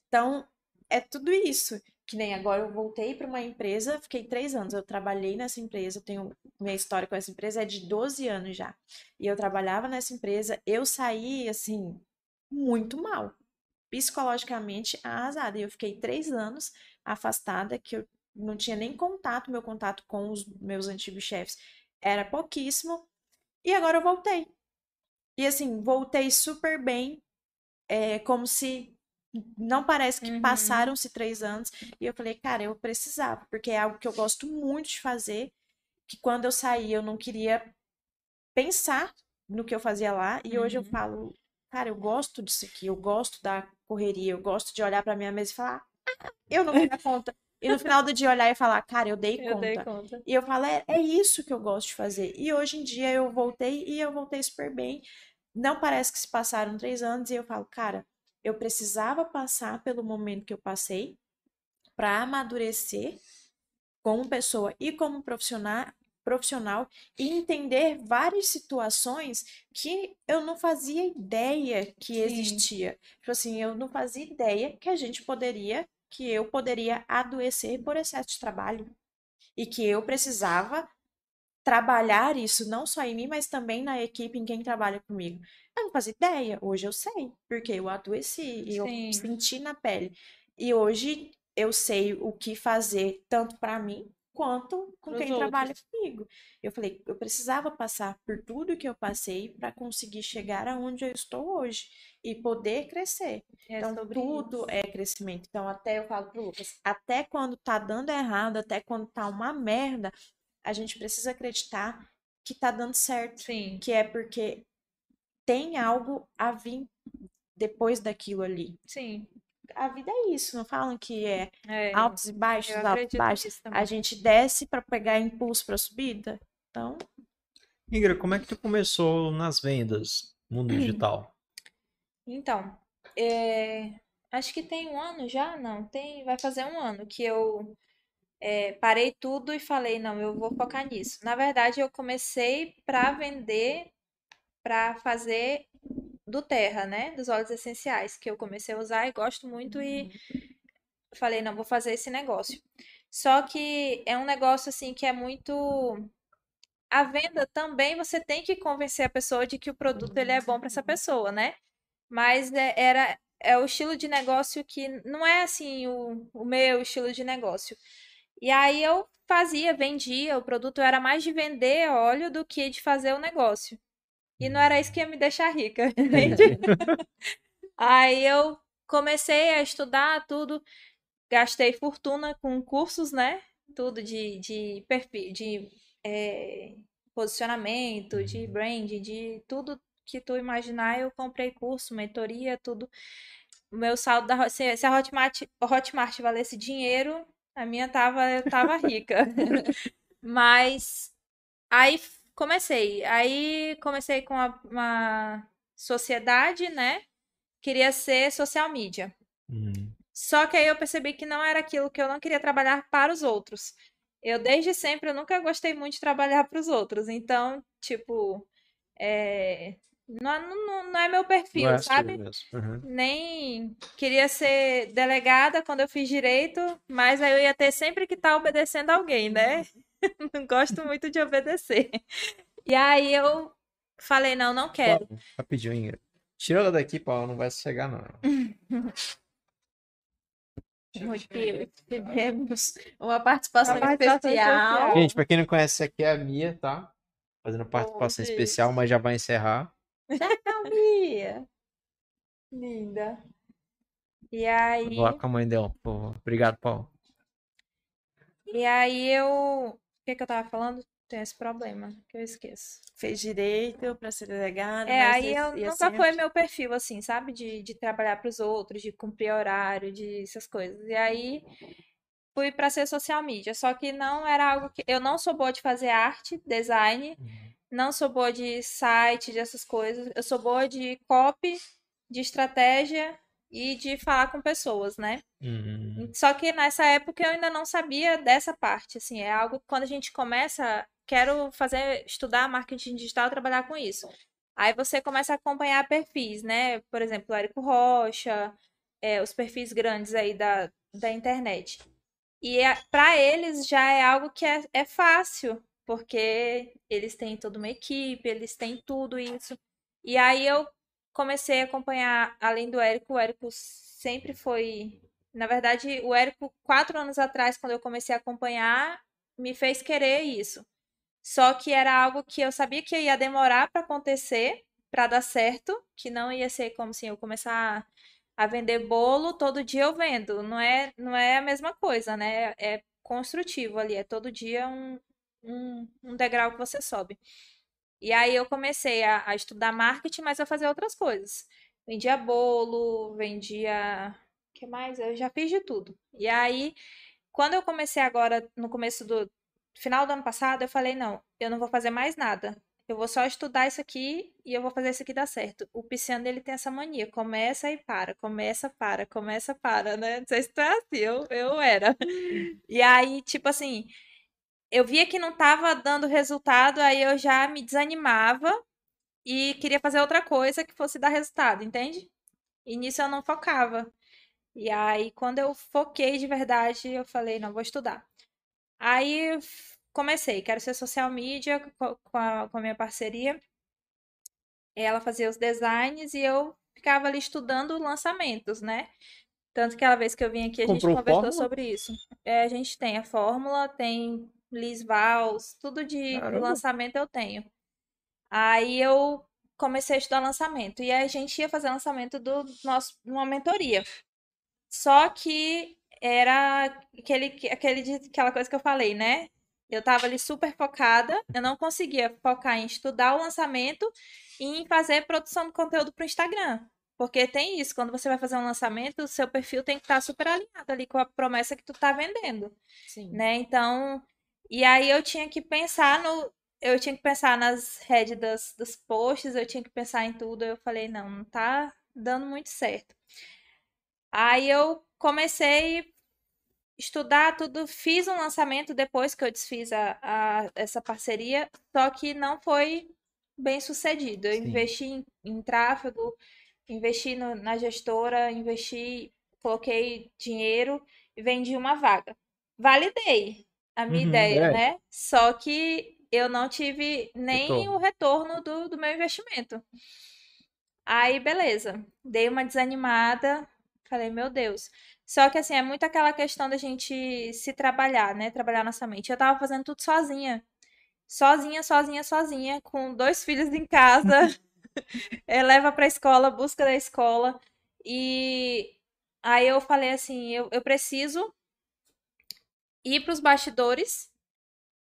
Então, é tudo isso. Que nem agora eu voltei para uma empresa, fiquei três anos. Eu trabalhei nessa empresa, eu tenho minha história com essa empresa é de 12 anos já. E eu trabalhava nessa empresa, eu saí assim, muito mal psicologicamente arrasada. E eu fiquei três anos afastada, que eu não tinha nem contato, meu contato com os meus antigos chefes era pouquíssimo. E agora eu voltei. E assim, voltei super bem, é, como se não parece que Uhum. passaram-se três anos. E eu falei, cara, eu precisava, porque é algo que eu gosto muito de fazer, que quando eu saí eu não queria pensar no que eu fazia lá. E hoje eu Uhum. falo, cara, eu gosto disso aqui, eu gosto da correria, eu gosto de olhar pra minha mesa e falar, "Ah, eu não dei conta. E no final do dia olhar e falar, cara, eu dei Eu conta. dei conta. E eu falo, é, é isso que eu gosto de fazer. E hoje em dia eu voltei e eu voltei super bem. Não parece que se passaram três anos e eu falo, cara, eu precisava passar pelo momento que eu passei para amadurecer como pessoa e como profissional, profissional e entender várias situações que eu não fazia ideia que Sim. existia. Tipo assim, eu não fazia ideia que a gente poderia, que eu poderia adoecer por excesso de trabalho e que eu precisava trabalhar isso não só em mim, mas também na equipe em quem trabalha comigo. Eu não fazia ideia, hoje eu sei, porque eu adoeci e eu senti na pele. E hoje eu sei o que fazer tanto para mim quanto com quem trabalha outros. comigo. Eu falei, eu precisava passar por tudo que eu passei para conseguir chegar aonde eu estou hoje e poder crescer. É Então, tudo isso. é crescimento. Então, até eu falo pro Lucas, até quando tá dando errado, até quando tá uma merda, a gente precisa acreditar que tá dando certo. Sim. Que é porque tem algo a vir depois daquilo ali. Sim. A vida é isso, não falam que é É, altos e baixos, altos e baixos. A gente desce para pegar impulso para subida. Então, Ingrid, como é que tu começou nas vendas, no mundo digital? Então, é, acho que tem um ano já, não, tem, vai fazer um ano que eu é, parei tudo e falei, não, eu vou focar nisso. Na verdade, eu comecei para vender, para fazer do Terra, né, dos óleos essenciais, que eu comecei a usar e gosto muito e falei, não, vou fazer esse negócio. Só que é um negócio assim que é muito a venda também você tem que convencer a pessoa de que o produto ele é bom para essa pessoa, né? Mas é, era é o estilo de negócio que não é assim o, o meu estilo de negócio. E aí eu fazia, vendia, o produto era mais de vender óleo do que de fazer o negócio. E não era isso que ia me deixar rica, entende? Aí eu comecei a estudar tudo, gastei fortuna com cursos, né? Tudo de, de perfil, de eh, posicionamento, de brand, de tudo que tu imaginar, eu comprei curso, mentoria, tudo. O meu saldo da se, se a Hotmart, Hotmart valesse dinheiro, a minha tava, eu tava rica. Mas aí comecei. Aí comecei com a- uma sociedade, né? Queria ser social media. Hum. Só que aí eu percebi que não era aquilo que eu não queria trabalhar para os outros. Eu, desde sempre, eu nunca gostei muito de trabalhar para os outros. Então, tipo, é, Não, não, não é meu perfil, Não é sabe? Uhum. Nem queria ser delegada quando eu fiz direito, mas aí eu ia ter sempre que estar obedecendo alguém, né? Não gosto muito de obedecer. E aí eu falei, não, não quero. Paulo, rapidinho, Ingrid. Tira ela daqui, Paulo, não vai sossegar, não. Tivemos uma participação, Uma participação especial. especial. Gente, pra quem não conhece, essa aqui é a Mia, tá? Fazendo participação Deus. especial, mas já vai encerrar. Bia. Linda. E aí, Vou lá com a mãe dela. Obrigado, Paulo. e aí eu. O que que eu tava falando? Tem esse problema que eu esqueço. Fez direito pra ser delegada. É, mas aí eu nunca assim, foi meu perfil, assim, sabe? De, de trabalhar para os outros, de cumprir horário, de essas coisas. E aí fui para ser social media. Só que não era algo que. Eu não sou boa de fazer arte, design, não sou boa de site, dessas coisas. Eu sou boa de copy, de estratégia e de falar com pessoas, né? Uhum. Só que nessa época eu ainda não sabia dessa parte, assim, é algo que quando a gente começa, quero fazer, estudar marketing digital, trabalhar com isso. Aí você começa a acompanhar perfis, né? Por exemplo, o Érico Rocha, é, os perfis grandes aí da, da internet. E para eles já é algo que é, é fácil, porque eles têm toda uma equipe, eles têm tudo isso. E aí eu comecei a acompanhar, além do Érico, o Érico sempre foi na verdade, o Érico, quatro anos atrás, quando eu comecei a acompanhar, me fez querer isso. Só que era algo que eu sabia que ia demorar para acontecer, para dar certo, que não ia ser como se eu começar a vender bolo, todo dia eu vendo. Não é, não é a mesma coisa, né? É construtivo ali, é todo dia um, um, um degrau que você sobe. E aí eu comecei a, a estudar marketing, mas a fazer outras coisas. Vendia bolo, vendia o que mais? Eu já fiz de tudo. E aí, quando eu comecei agora, no começo do final do ano passado, eu falei: não, eu não vou fazer mais nada. Eu vou só estudar isso aqui e eu vou fazer isso aqui dar certo. O pisciano, ele tem essa mania: começa e para, começa, para, começa, para, né? Não sei se tu é assim, eu, eu era. E aí, tipo assim, eu via que não tava dando resultado, aí eu já me desanimava e queria fazer outra coisa que fosse dar resultado, entende? E nisso eu não focava. E aí, quando eu foquei de verdade, eu falei, não, vou estudar. Aí comecei, quero ser social media co- com a, com a minha parceria. Ela fazia os designs e eu ficava ali estudando lançamentos, né? Tanto que aquela vez que eu vim aqui, a gente Comprou conversou fórmula? sobre isso. É, a gente tem a fórmula, tem Liz Vals, tudo de Caramba. lançamento eu tenho. Aí eu comecei a estudar lançamento. E a gente ia fazer lançamento do nosso, numa mentoria. Só que era aquele, aquele, aquela coisa que eu falei, né? Eu tava ali super focada, eu não conseguia focar em estudar o lançamento e em fazer produção de conteúdo para o Instagram. Porque tem isso, quando você vai fazer um lançamento, o seu perfil tem que estar super alinhado ali com a promessa que tu tá vendendo Sim. né? Então, e aí eu tinha que pensar no, eu tinha que pensar nas das, dos posts, eu tinha que pensar em tudo. Eu falei, não, não tá dando muito certo. Aí eu comecei a estudar tudo, fiz um lançamento depois que eu desfiz a, a- essa parceria, só que não foi bem sucedido. Eu Sim. investi em, em tráfego, investi no- na gestora, investi, coloquei dinheiro e vendi uma vaga. Validei a minha Uhum, ideia, é. né? Só que eu não tive nem Retorno. o retorno do, do meu investimento. Aí, beleza. Dei uma desanimada. Falei, meu Deus. Só que, assim, é muito aquela questão da gente se trabalhar, né? Trabalhar nossa mente. Eu tava fazendo tudo sozinha. Sozinha, sozinha, sozinha, com dois filhos em casa. Eh, leva pra escola, busca da escola. E aí eu falei assim, eu, eu preciso ir pros bastidores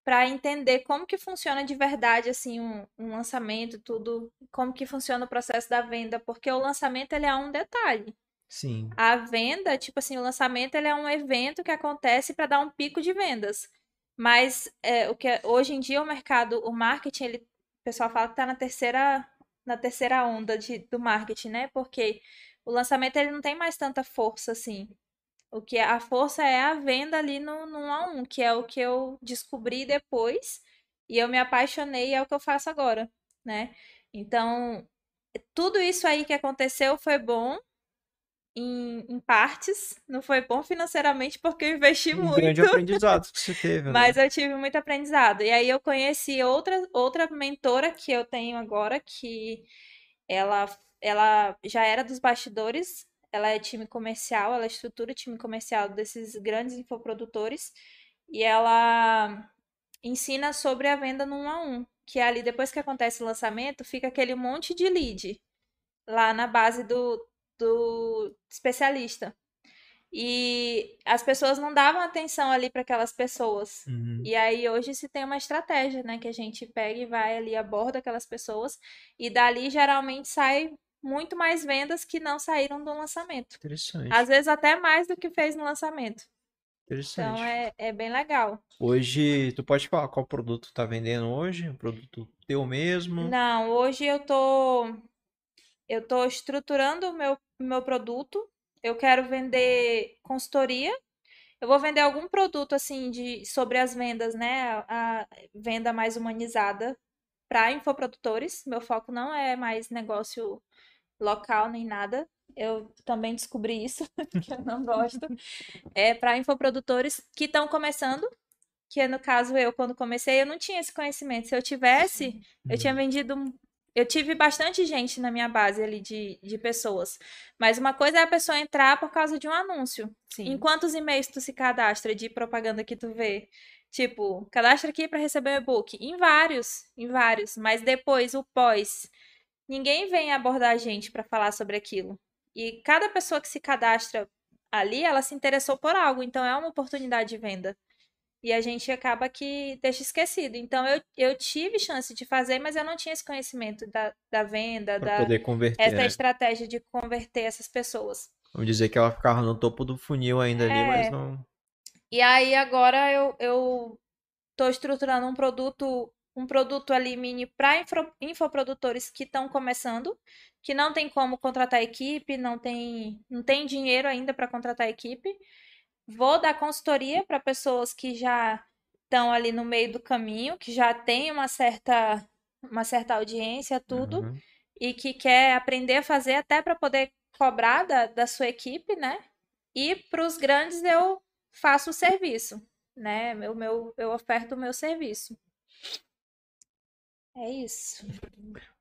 para entender como que funciona de verdade assim um, um lançamento, tudo, como que funciona o processo da venda, porque o lançamento ele é um detalhe. Sim. A venda, tipo assim, o lançamento ele é um evento que acontece para dar um pico de vendas. Mas é, o que é- hoje em dia o mercado, o marketing, ele, o pessoal fala que está na terceira na terceira onda de, do marketing, né? Porque o lançamento ele não tem mais tanta força assim. O que a força é a venda ali no, no um a um, que é o que eu descobri depois e eu me apaixonei e é o que eu faço agora, né? Então, tudo isso aí que aconteceu foi bom em, em partes, não foi bom financeiramente porque eu investi Um muito. grande aprendizado que você teve, né? Mas eu tive muito aprendizado. E aí eu conheci outra, outra mentora que eu tenho agora, que ela, ela já era dos bastidores, ela é time comercial, ela estrutura o time comercial desses grandes infoprodutores, e ela ensina sobre a venda no um a um, que é ali depois que acontece o lançamento, fica aquele monte de lead lá na base do, do especialista. E as pessoas não davam atenção ali para aquelas pessoas. Uhum. E aí hoje se tem uma estratégia, né, que a gente pega e vai ali aborda aquelas pessoas e dali geralmente sai muito mais vendas que não saíram do lançamento. Interessante. Às vezes até mais do que fez no lançamento. Interessante. Então é, é bem legal. Hoje, tu pode falar qual produto tá vendendo hoje? Um produto teu mesmo? Não, hoje eu tô eu tô estruturando o meu meu produto. Eu quero vender consultoria. Eu vou vender algum produto assim de sobre as vendas, né? A, a venda mais humanizada para infoprodutores. Meu foco não é mais negócio local nem nada. Eu também descobri isso, que eu não gosto. É para infoprodutores que estão começando, que no caso eu quando comecei, eu não tinha esse conhecimento. Se eu tivesse, eu tinha vendido eu tive bastante gente na minha base ali de, de pessoas. Mas uma coisa é a pessoa entrar por causa de um anúncio. Sim. Em quantos e-mails tu se cadastra de propaganda que tu vê? Tipo, cadastra aqui para receber o e-book. Em vários, em vários. Mas depois, o pós. Ninguém vem abordar a gente para falar sobre aquilo. E cada pessoa que se cadastra ali, ela se interessou por algo. Então é uma oportunidade de venda. E a gente acaba que deixa esquecido. Então eu, eu tive chance de fazer, mas eu não tinha esse conhecimento da, da venda, Pra da poder converter, essa né? estratégia de converter essas pessoas. Vamos dizer que ela ficava no topo do funil ainda ali, É. mas não. E aí agora eu, eu tô estruturando um produto, um produto ali mini para infoprodutores que estão começando, que não tem como contratar equipe, não tem, não tem dinheiro ainda para contratar equipe. Vou dar consultoria para pessoas que já estão ali no meio do caminho, que já têm uma certa, uma certa audiência, tudo. Uhum. e que quer aprender a fazer até para poder cobrar da, da sua equipe, né? E para os grandes eu faço o serviço, né? Meu, meu, eu oferto o meu serviço. É isso.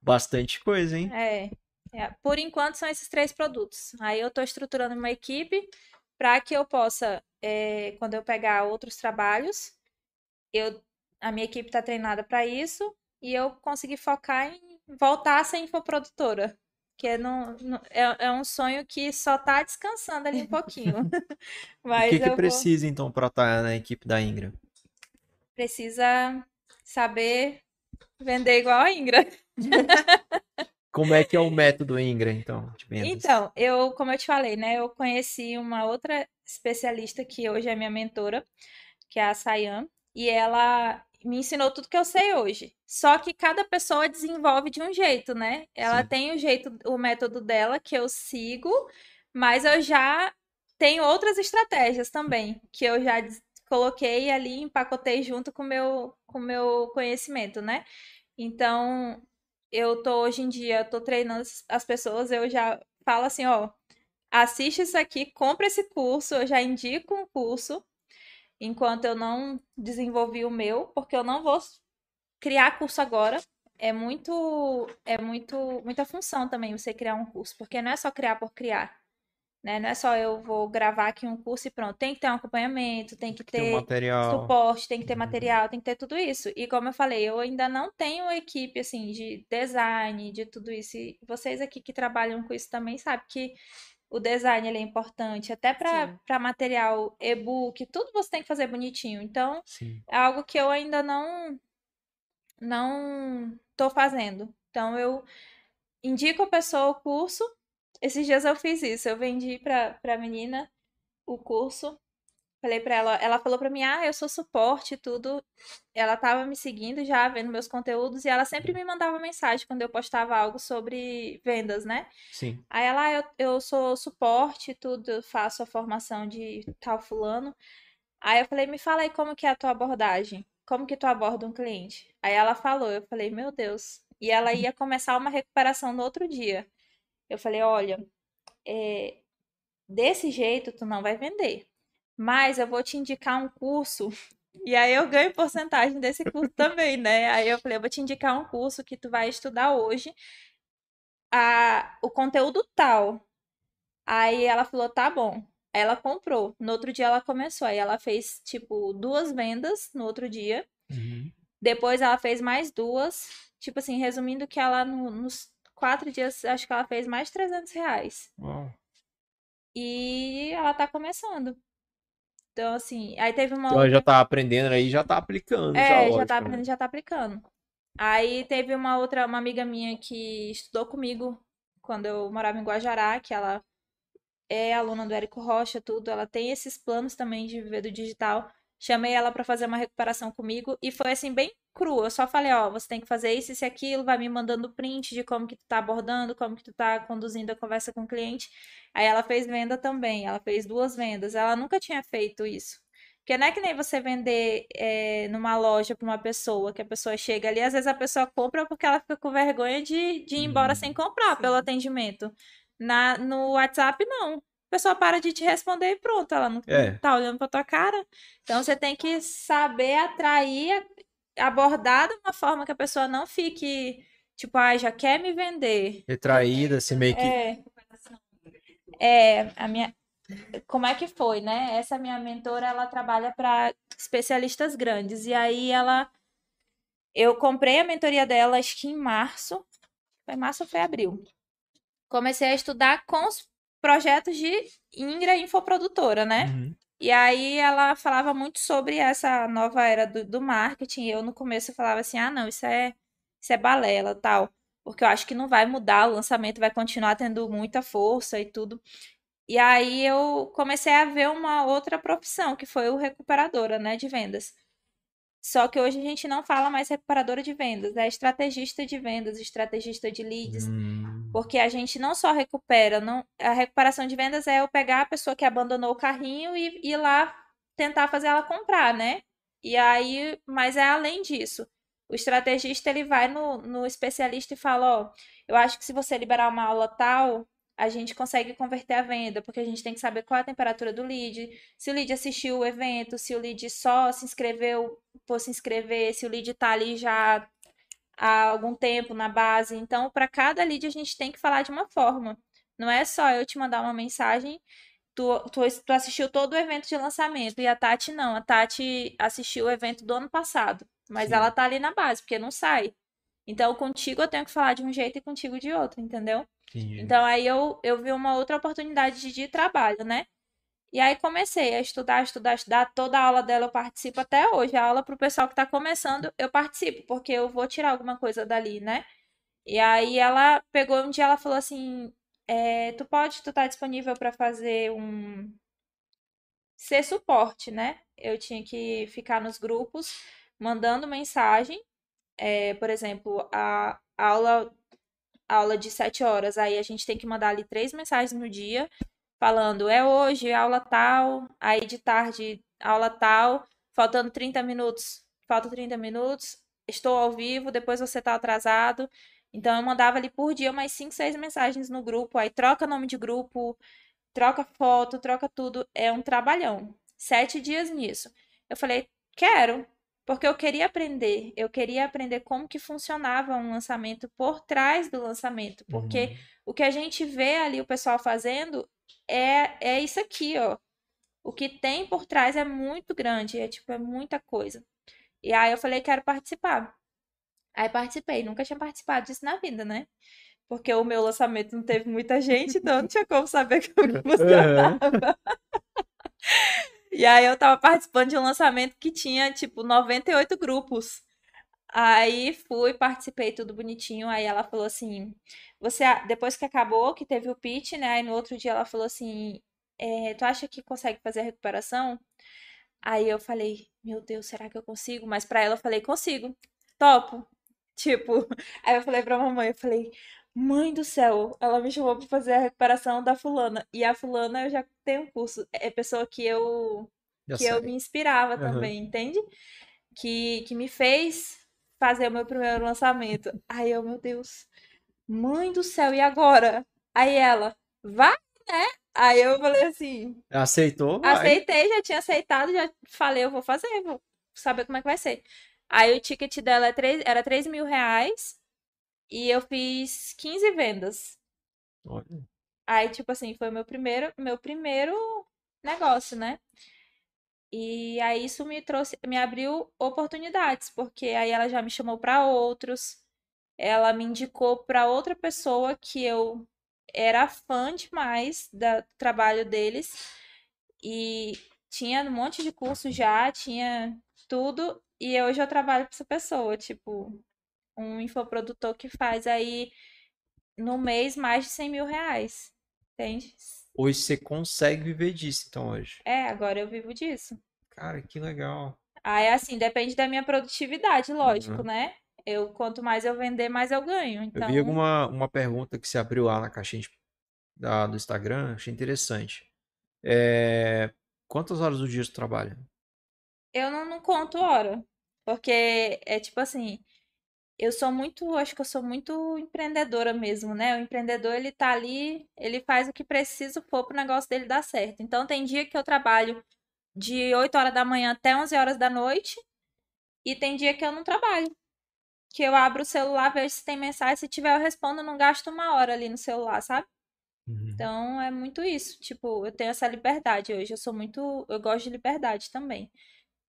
Bastante coisa, hein? É, é. Por enquanto são esses três produtos. Aí eu estou estruturando uma equipe para que eu possa, é, quando eu pegar outros trabalhos, eu, a minha equipe está treinada para isso e eu conseguir focar em voltar a ser infoprodutora. Que é, não, não- é, é um sonho que só tá descansando ali um pouquinho. O Mas que que eu vou- precisa, então, pra estar na equipe da Ingra? precisa saber vender igual a Ingra. Como é que é o método Ingra, então? Então, eu, como eu te falei, né? Eu conheci uma outra especialista que hoje é minha mentora, que é a Sayan, e ela me ensinou tudo que eu sei hoje. Só que cada pessoa desenvolve de um jeito, né? Ela Sim. tem o jeito, o método dela que eu sigo, mas eu já tenho outras estratégias também, que eu já coloquei ali, empacotei junto com o meu, com o meu conhecimento, né? Então, eu tô hoje em dia, tô treinando as pessoas, eu já falo assim, ó, assiste isso aqui, compra esse curso, eu já indico um curso, enquanto eu não desenvolvi o meu, porque eu não vou criar curso agora. É muito, é muito, muita função também você criar um curso, porque não é só criar por criar, né? Não é só eu vou gravar aqui um curso e pronto. Tem que ter um acompanhamento, tem que Tem um ter material. suporte, tem que ter Uhum. material, tem que ter tudo isso. E como eu falei, eu ainda não tenho equipe assim de design, de tudo isso. E vocês aqui que trabalham com isso também sabem que o design ele é importante, até para material e-book, tudo você tem que fazer bonitinho. Então, Sim. é algo que eu ainda não não tô fazendo. Então eu indico a pessoa o curso. Esses dias eu fiz isso, eu vendi para para menina o curso. Falei pra ela, ela falou pra mim: "Ah, eu sou suporte e tudo". Ela tava me seguindo já, vendo meus conteúdos e ela sempre me mandava mensagem quando eu postava algo sobre vendas, né? Sim. Aí ela, "Ah, eu, eu sou suporte, e tudo, eu faço a formação de tal fulano. Aí eu falei, me fala aí como que é a tua abordagem. Como que tu aborda um cliente? Aí ela falou, eu falei, meu Deus, e ela ia começar uma recuperação no outro dia. Eu falei, olha, é, desse jeito tu não vai vender, mas eu vou te indicar um curso e aí eu ganho porcentagem desse curso também, né? Aí eu falei, eu vou te indicar um curso que tu vai estudar hoje, a, o conteúdo tal. Aí ela falou, tá bom. Aí ela comprou. No outro dia ela começou. Aí ela fez, tipo, duas vendas no outro dia. Uhum. Depois ela fez mais duas. Tipo assim, resumindo que ela no- nos quatro dias, acho que ela fez mais de 300 reais. Uau. E ela tá começando. Então, assim, aí teve uma Então ela já outra... tá aprendendo aí, já tá aplicando. É, já, já lógico, tá né? aprendendo, já tá aplicando. Aí teve uma outra, uma amiga minha que estudou comigo quando eu morava em Guajará, que ela é aluna do Érico Rocha, tudo. Ela tem esses planos também de viver do digital. Chamei ela pra fazer uma recuperação comigo e foi assim bem cru. Eu só falei, ó, você tem que fazer isso, isso e aquilo, vai me mandando print de como que tu tá abordando, como que tu tá conduzindo a conversa com o cliente. Aí ela fez venda também, ela fez duas vendas. Ela nunca tinha feito isso. Porque não é que nem você vender é, numa loja pra uma pessoa, que a pessoa chega ali, às vezes a pessoa compra porque ela fica com vergonha de, de ir embora Hum, sem comprar pelo atendimento. Na, no WhatsApp, não. Pessoa para de te responder e pronto, ela não É. tá olhando pra tua cara. Então você tem que saber atrair, abordar de uma forma que a pessoa não fique, tipo, ai, já quer me vender. Retraída, assim, meio que. É, é, a minha. Como é que foi, né? Essa minha mentora, ela trabalha para especialistas grandes. E aí ela. Eu comprei a mentoria dela, acho que em março. Foi março ou foi abril? Comecei a estudar com os projetos de Ingra Infoprodutora, né? Uhum. E aí ela falava muito sobre essa nova era do, do marketing. Eu no começo falava assim, ah, não, isso é, isso é balela, tal. Porque eu acho que não vai mudar, o lançamento vai continuar tendo muita força e tudo. E aí eu comecei a ver uma outra profissão, que foi o recuperadora, né, de vendas. Só que hoje a gente não fala mais recuperadora de vendas, é estrategista de vendas, estrategista de leads. Hum. Porque a gente não só recupera, não, a recuperação de vendas é eu pegar a pessoa que abandonou o carrinho e ir lá tentar fazer ela comprar, né? E aí, mas é além disso. O estrategista ele vai no, no especialista e fala, ó, eu acho que se você liberar uma aula tal, a gente consegue converter a venda, porque a gente tem que saber qual é a temperatura do lead, se o lead assistiu o evento, se o lead só se inscreveu por se inscrever, se o lead tá ali já há algum tempo na base. Então, para cada lead a gente tem que falar de uma forma. Não é só eu te mandar uma mensagem, tu, tu, tu assistiu todo o evento de lançamento e a Tati não. A Tati assistiu o evento do ano passado, mas Sim. ela tá ali na base, porque não sai. Então, contigo eu tenho que falar de um jeito e contigo de outro, entendeu? Entendi. Então aí eu, eu vi uma outra oportunidade de, trabalho, né? E aí comecei a estudar, estudar, estudar. Toda aula dela eu participo até hoje. A aula para o pessoal que está começando, eu participo, porque eu vou tirar alguma coisa dali, né? E aí ela pegou um dia, ela falou assim: é, tu pode, tu tá disponível para fazer um ser suporte, né? Eu tinha que ficar nos grupos mandando mensagem. É, por exemplo, a aula aula de 7 horas, aí a gente tem que mandar ali três mensagens no dia, falando, é hoje, aula tal, aí de tarde, aula tal, faltando 30 minutos, falta 30 minutos, estou ao vivo, depois você tá atrasado. Então eu mandava ali por dia umas 5, 6 mensagens no grupo, aí troca nome de grupo, troca foto, troca tudo, é um trabalhão. Sete dias nisso. Eu falei, quero, porque eu queria aprender, eu queria aprender como que funcionava um lançamento por trás do lançamento, porque Uhum. o que a gente vê ali o pessoal fazendo é, é isso aqui, ó. O que tem por trás é muito grande, é tipo, é muita coisa. E aí eu falei, quero participar. Aí participei, nunca tinha participado disso na vida, né? Porque o meu lançamento não teve muita gente, então não tinha como saber como que funcionava. E aí eu tava participando de um lançamento que tinha, tipo, 98 grupos. Aí fui, participei tudo bonitinho. Aí ela falou assim: Você, depois que acabou, que teve o pitch, né? Aí no outro dia ela falou assim: é, Tu acha que consegue fazer a recuperação? Aí eu falei: Meu Deus, será que eu consigo? Mas pra ela eu falei: Consigo, topo. Tipo, aí eu falei pra mamãe: Eu falei, Mãe do céu, ela me chamou pra fazer a recuperação da fulana. E a fulana eu já tenho um curso, é pessoa que eu Já que eu sei. me inspirava Aham. também, entende? Que, que me fez fazer o meu primeiro lançamento. Aí eu, meu Deus, mãe do céu, e agora? Aí ela, vai, né? Aí eu falei assim, Aceitou? Vai. aceitei, já tinha aceitado, já falei, eu vou fazer, vou saber como é que vai ser. Aí o ticket dela é três- era 3 mil reais e eu fiz 15 vendas. Olha. Aí, tipo assim, foi o meu primeiro, meu primeiro negócio, né? E aí isso me trouxe, me abriu oportunidades, porque aí ela já me chamou para outros, ela me indicou para outra pessoa que eu era fã demais da- do trabalho deles e tinha um monte de curso já, tinha tudo, e hoje eu trabalho para essa pessoa, tipo, um infoprodutor que faz aí no mês mais de 100 mil reais, entende? Hoje você consegue viver disso, então, hoje. É, agora eu vivo disso. Cara, que legal. Aí, assim, depende da minha produtividade, lógico, Uhum. né? Eu, quanto mais eu vender, mais eu ganho. Eu Então, vi alguma uma pergunta que você abriu lá na caixinha de- da, do Instagram, achei interessante. É, quantas horas do dia você trabalha? eu não, não conto hora. Porque é tipo assim, eu sou muito, acho que eu sou muito empreendedora mesmo, né? O empreendedor, ele tá ali, ele faz o que precisa for pro negócio dele dar certo. Então, tem dia que eu trabalho de 8 horas da manhã até 11 horas da noite, e tem dia que eu não trabalho. Que eu abro o celular, vejo se tem mensagem, se tiver eu respondo, eu não gasto uma hora ali no celular, sabe? Então é muito isso. Tipo, eu tenho essa liberdade hoje. Eu sou muito. Eu gosto de liberdade também.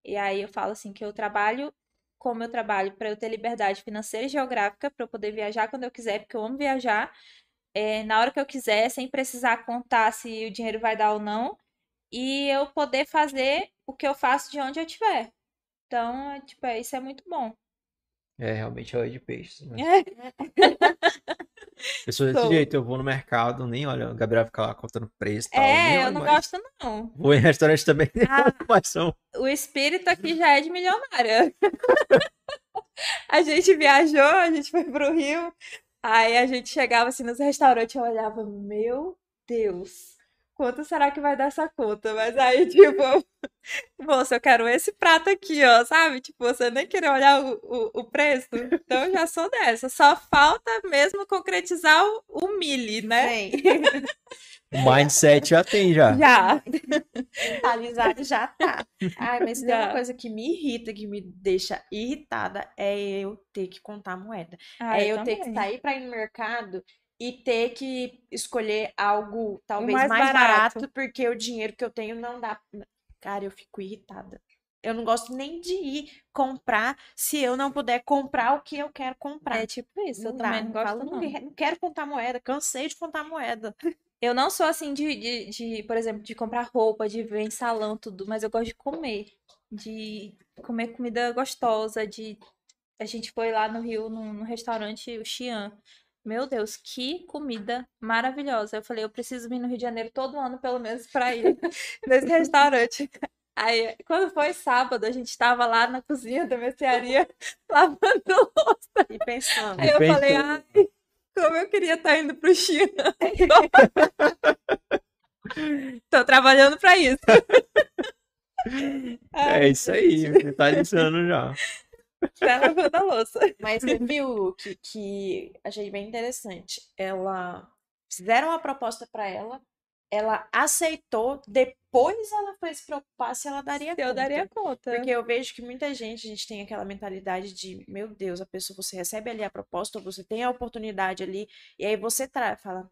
E aí eu falo assim que eu trabalho como eu trabalho para eu ter liberdade financeira e geográfica para eu poder viajar quando eu quiser, porque eu amo viajar. é, na hora que eu quiser, sem precisar contar se o dinheiro vai dar ou não. E eu poder fazer o que eu faço de onde eu estiver. Então, é, tipo, é, isso é muito bom. É, realmente é de peixe, né? É, Eu sou desse Sou. jeito, eu vou no mercado, nem olha, o Gabriel fica lá contando preço e tal, nem é eu olho não mais. gosto, não. Vou em restaurante também, nem Ah. olho mais o espírito aqui já é de milionária. A gente viajou, a gente foi pro Rio, aí a gente chegava assim nos restaurantes, eu olhava, meu Deus, quanto será que vai dar essa conta? Mas aí, tipo, moça, eu quero esse prato aqui, ó, sabe? Tipo, você nem queria olhar o, o, o preço. Então eu já sou dessa. Só falta mesmo concretizar o, o mili, né? O mindset já tem já. Já. mentalizado já tá. Ai, mas tem uma coisa que me irrita, que me deixa irritada, é eu ter que contar moeda. Ah, é eu ter que sair pra ir no mercado e ter que escolher algo talvez mais mais, barato. barato. porque o dinheiro que eu tenho não dá. Cara, eu fico irritada. Eu não gosto nem de ir comprar se eu não puder comprar o que eu quero comprar. É tipo isso, eu Não também dá, não gosto, falo, não. não quero contar moeda, cansei de contar moeda. Eu não sou assim de, de, de, por exemplo, de comprar roupa, de ver em salão, tudo, mas eu gosto de comer. De comer comida gostosa, de... A gente foi lá no Rio, num, num restaurante, o Xi'an. Meu Deus, que comida maravilhosa. Eu falei, eu preciso vir no Rio de Janeiro todo ano, pelo menos, pra ir nesse restaurante. Aí, quando foi sábado, a gente tava lá na cozinha da mercearia, lavando louça. E pensando. Aí eu pensou. falei, ai, como eu queria estar indo pro China. Tô trabalhando pra isso. É isso aí, mentalizando já. Tá lavando a louça. Mas você viu que, que achei bem interessante. Ela fizeram uma proposta pra ela, ela aceitou, depois ela foi se preocupar se ela daria Eu conta. daria conta. Porque eu vejo que muita gente, a gente tem aquela mentalidade de, meu Deus, a pessoa, você recebe ali a proposta, ou você tem a oportunidade ali, e aí você fala,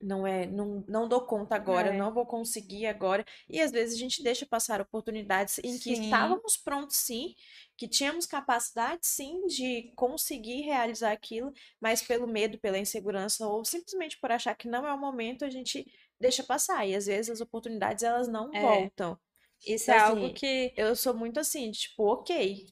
não é, não, não dou conta agora, É. não vou conseguir agora. E às vezes a gente deixa passar oportunidades em que Sim. estávamos prontos sim, que tínhamos capacidade sim de conseguir realizar aquilo, mas pelo medo, pela insegurança, ou simplesmente por achar que não é o momento, a gente deixa passar. E às vezes as oportunidades elas não É. voltam. Isso Então, é assim, algo que. Eu sou muito assim, tipo, ok,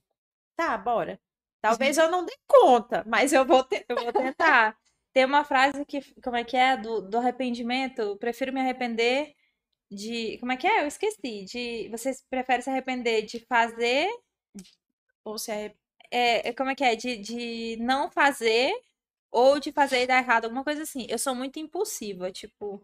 tá, bora. Talvez eu não dê conta, mas eu vou ter. Eu vou tentar. Tem uma frase que, como é que é? Do, do arrependimento. Prefiro me arrepender de. Como é que é? Eu esqueci. De. Vocês preferem se arrepender de fazer. Ou se é. É, é, como é que é? De, de não fazer ou de fazer e dar errado, alguma coisa assim. Eu sou muito impulsiva, tipo.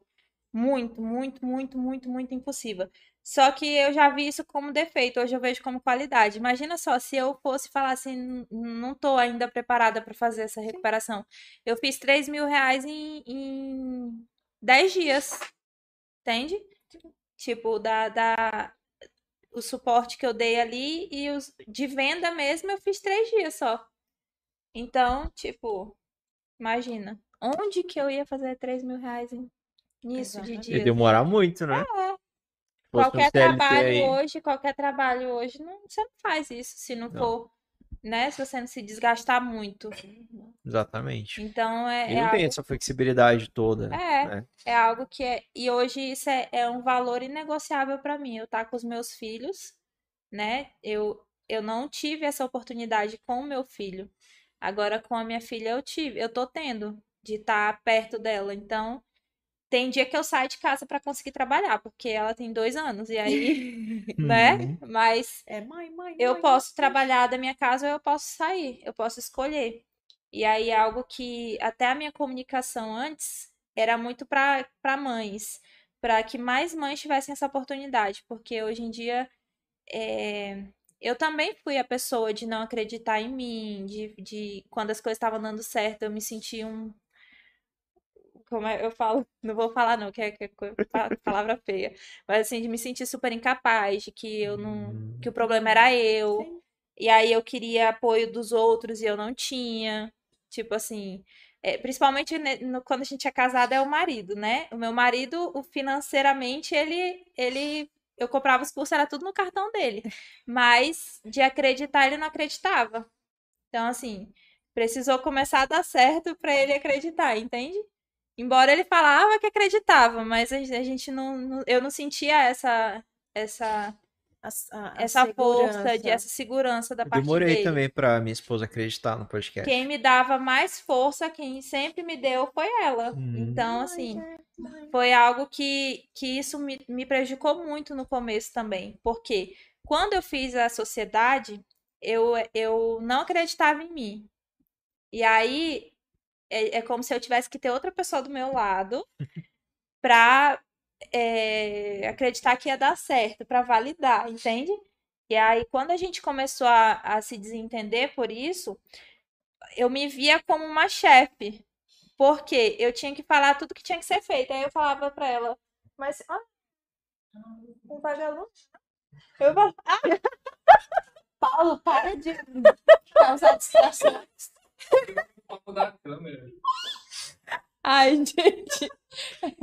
Muito, muito, muito, muito, muito impossível. Só que eu já vi isso como defeito, hoje eu vejo como qualidade. Imagina só, se eu fosse falar assim, "N- não tô ainda preparada para fazer essa recuperação. Eu fiz 3 mil reais em, em 10 dias, entende? Tipo, da, da, o suporte que eu dei ali e os de venda mesmo eu fiz três dias só. Então, tipo, imagina, onde que eu ia fazer 3 mil reais em- nisso de Exatamente. Ia dias? demorar muito, né? Um Qualquer CLT trabalho aí. hoje, qualquer trabalho hoje, não, você não faz isso se não, Não. for, né? Se você não se desgastar muito. Exatamente. Então é, E é não tem algo, essa flexibilidade toda. é, né? é algo que é. E hoje isso é, é um valor inegociável para mim. Eu estar com os meus filhos, né? Eu, eu não tive essa oportunidade com o meu filho. Agora com a minha filha eu tive, eu tô tendo de estar perto dela. Então, tem dia que eu saio de casa para conseguir trabalhar, porque ela tem dois anos, e aí, né? Uhum. Mas É mãe, mãe, eu mãe, posso mãe. trabalhar da minha casa ou eu posso sair, eu posso escolher. E aí é algo que até a minha comunicação antes era muito para para mães, para que mais mães tivessem essa oportunidade, porque hoje em dia é, eu também fui a pessoa de não acreditar em mim, de, de quando as coisas estavam dando certo, eu me sentia um como é, eu falo, não vou falar não, que é, que é palavra feia, mas assim, de me sentir super incapaz, de que eu não, Hum. que o problema era eu, Sim. e aí eu queria apoio dos outros e eu não tinha, tipo assim, é, principalmente no- quando a gente é casado é o marido, né? O meu marido, o financeiramente, ele, ele, eu comprava os cursos, era tudo no cartão dele, mas de acreditar ele não acreditava. Então, assim, precisou começar a dar certo para ele acreditar, entende? Embora ele falava que acreditava, mas a a gente não, não- eu não sentia essa essa A- a- a essa força, de essa segurança da Eu parte demorei dele. também pra minha esposa acreditar no podcast. Quem me dava mais força, quem sempre me deu foi ela. Hum. Então, assim, foi algo que, que isso me, me prejudicou muito no começo também. Porque quando eu fiz a sociedade, eu, eu não acreditava em mim. E aí é, é como se eu tivesse que ter outra pessoa do meu lado pra é, acreditar que ia dar certo, pra validar, entende? E aí, quando a gente começou a, a se desentender por isso, eu me via como uma chefe. Porque eu tinha que falar tudo que tinha que ser feito. Aí eu falava pra ela, mas ah, um vagalume. Eu falava, ah, Paulo, para de causar distrações. Papo da câmera. ai, gente.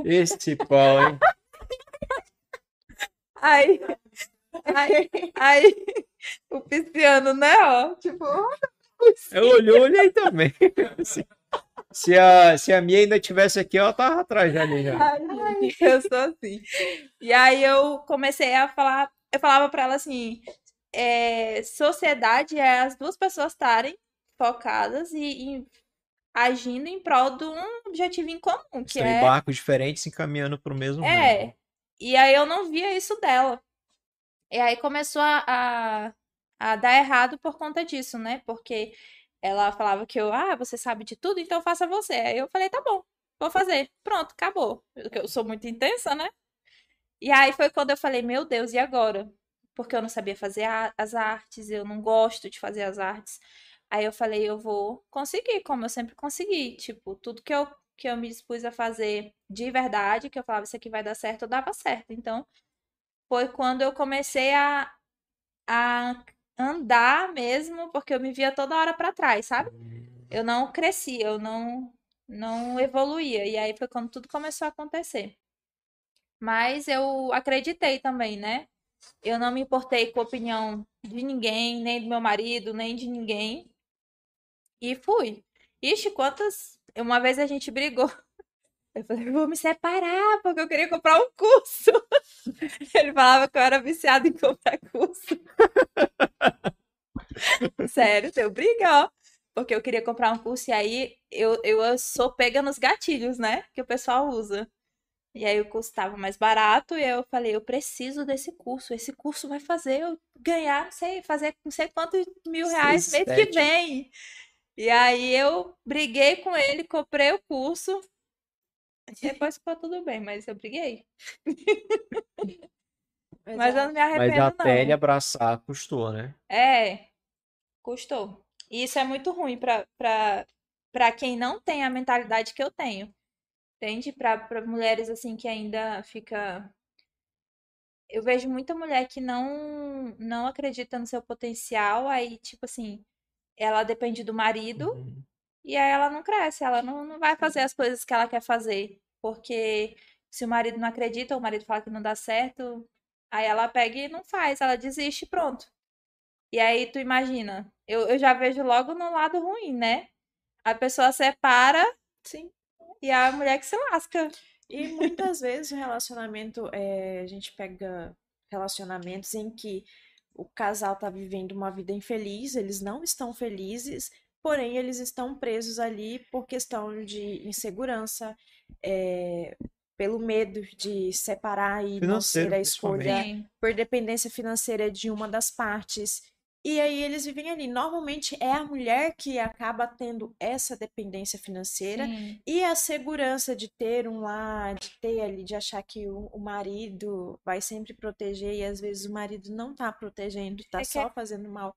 Esse pau, hein? Aí, aí, aí, o pisciano, né, ó, tipo, Eu olhei, olhei também. Se, se a, se a minha ainda tivesse aqui, ela tava atrás ali já. ai, eu sou assim. E aí eu comecei a falar, eu falava pra ela assim, é, sociedade é as duas pessoas estarem focadas e, e agindo em prol de um objetivo em comum, que em é barcos diferentes se encaminhando pro mesmo É, e aí eu não via isso dela. E aí começou a, a, a dar errado por conta disso, né? Porque ela falava que eu, ah, você sabe de tudo, então faça você. Aí eu falei, tá bom, vou fazer. Pronto, acabou. Eu, eu sou muito intensa, né? E aí foi quando eu falei, meu Deus, e agora? Porque eu não sabia fazer a- as artes, eu não gosto de fazer as artes. Aí eu falei, eu vou conseguir, como eu sempre consegui. Tipo, tudo que eu, que eu me dispus a fazer de verdade, que eu falava, isso aqui vai dar certo, eu dava certo. Então, foi quando eu comecei a, a andar mesmo, porque eu me via toda hora pra trás, sabe? Eu não crescia, eu não, não evoluía. E aí foi quando tudo começou a acontecer. Mas eu acreditei também, né? Eu não me importei com a opinião de ninguém, nem do meu marido, nem de ninguém. E fui. Ixi, quantas. Uma vez a gente brigou. Eu falei, eu vou me separar, porque eu queria comprar um curso. Ele falava que eu era viciada em comprar curso. Sério, deu briga, ó. Porque eu queria comprar um curso e aí eu, eu sou pega nos gatilhos, né? Que o pessoal usa. E aí o curso estava mais barato e eu falei, eu preciso desse curso. Esse curso vai fazer eu ganhar, não sei, fazer não sei quantos mil reais Seis, mês que vem. E aí eu briguei com ele, comprei o curso. Depois ficou tudo bem, mas eu briguei. Mas, Mas eu não me arrependo, Mas não. até ele abraçar custou, né? É, custou. E isso é muito ruim pra, pra, pra quem não tem a mentalidade que eu tenho. Entende? Pra, pra mulheres assim que ainda fica. Eu vejo muita mulher que não, não acredita no seu potencial, aí, tipo assim, ela depende do marido Uhum. e aí ela não cresce, ela não, não vai fazer as coisas que ela quer fazer. Porque se o marido não acredita, ou o marido fala que não dá certo, aí ela pega e não faz, ela desiste e pronto. E aí tu imagina, eu, eu já vejo logo no lado ruim, né? A pessoa separa Sim. e a mulher que se lasca. E muitas vezes o relacionamento, é, a gente pega relacionamentos em que o casal tá vivendo uma vida infeliz, eles não estão felizes, porém eles estão presos ali por questão de insegurança, é, pelo medo de separar e não Financeiro, ser a escolha, por dependência financeira de uma das partes. E aí eles vivem ali. Normalmente é a mulher que acaba tendo essa dependência financeira sim. e a segurança de ter um lar, de ter ali, de achar que o, o marido vai sempre proteger e às vezes o marido não tá protegendo, tá É que só fazendo mal.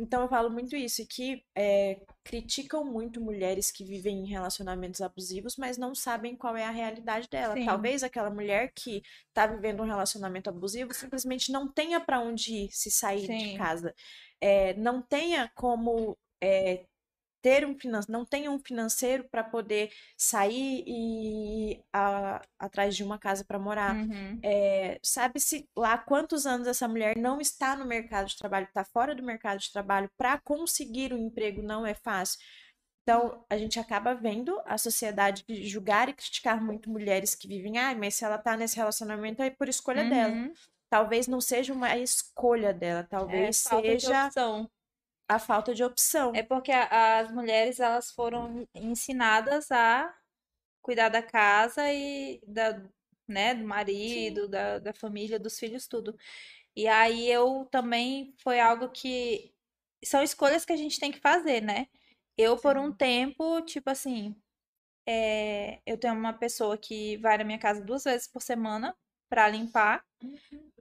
Então eu falo muito isso, que é, criticam muito mulheres que vivem em relacionamentos abusivos, mas não sabem qual é a realidade dela. Sim. Talvez aquela mulher que tá vivendo um relacionamento abusivo simplesmente não tenha para onde ir se sair de Sim. casa. É, não tenha como é, ter um não tenha um financeiro para poder sair e ir a- atrás de uma casa para morar. Uhum. É, sabe-se lá quantos anos essa mulher não está no mercado de trabalho, está fora do mercado de trabalho, para conseguir um emprego não é fácil. Então, a gente acaba vendo a sociedade julgar e criticar muito mulheres que vivem, ah, mas se ela tá nesse relacionamento é por escolha dela. Uhum. Talvez não seja uma escolha dela, É talvez de seja opção. A falta de opção. É porque a- as mulheres elas foram ensinadas a cuidar da casa e da, né, do marido, da, da família, dos filhos, tudo. E aí eu também foi algo que são escolhas que a gente tem que fazer, né? Eu por um tempo, tipo assim, é, eu tenho uma pessoa que vai na minha casa duas vezes por semana pra limpar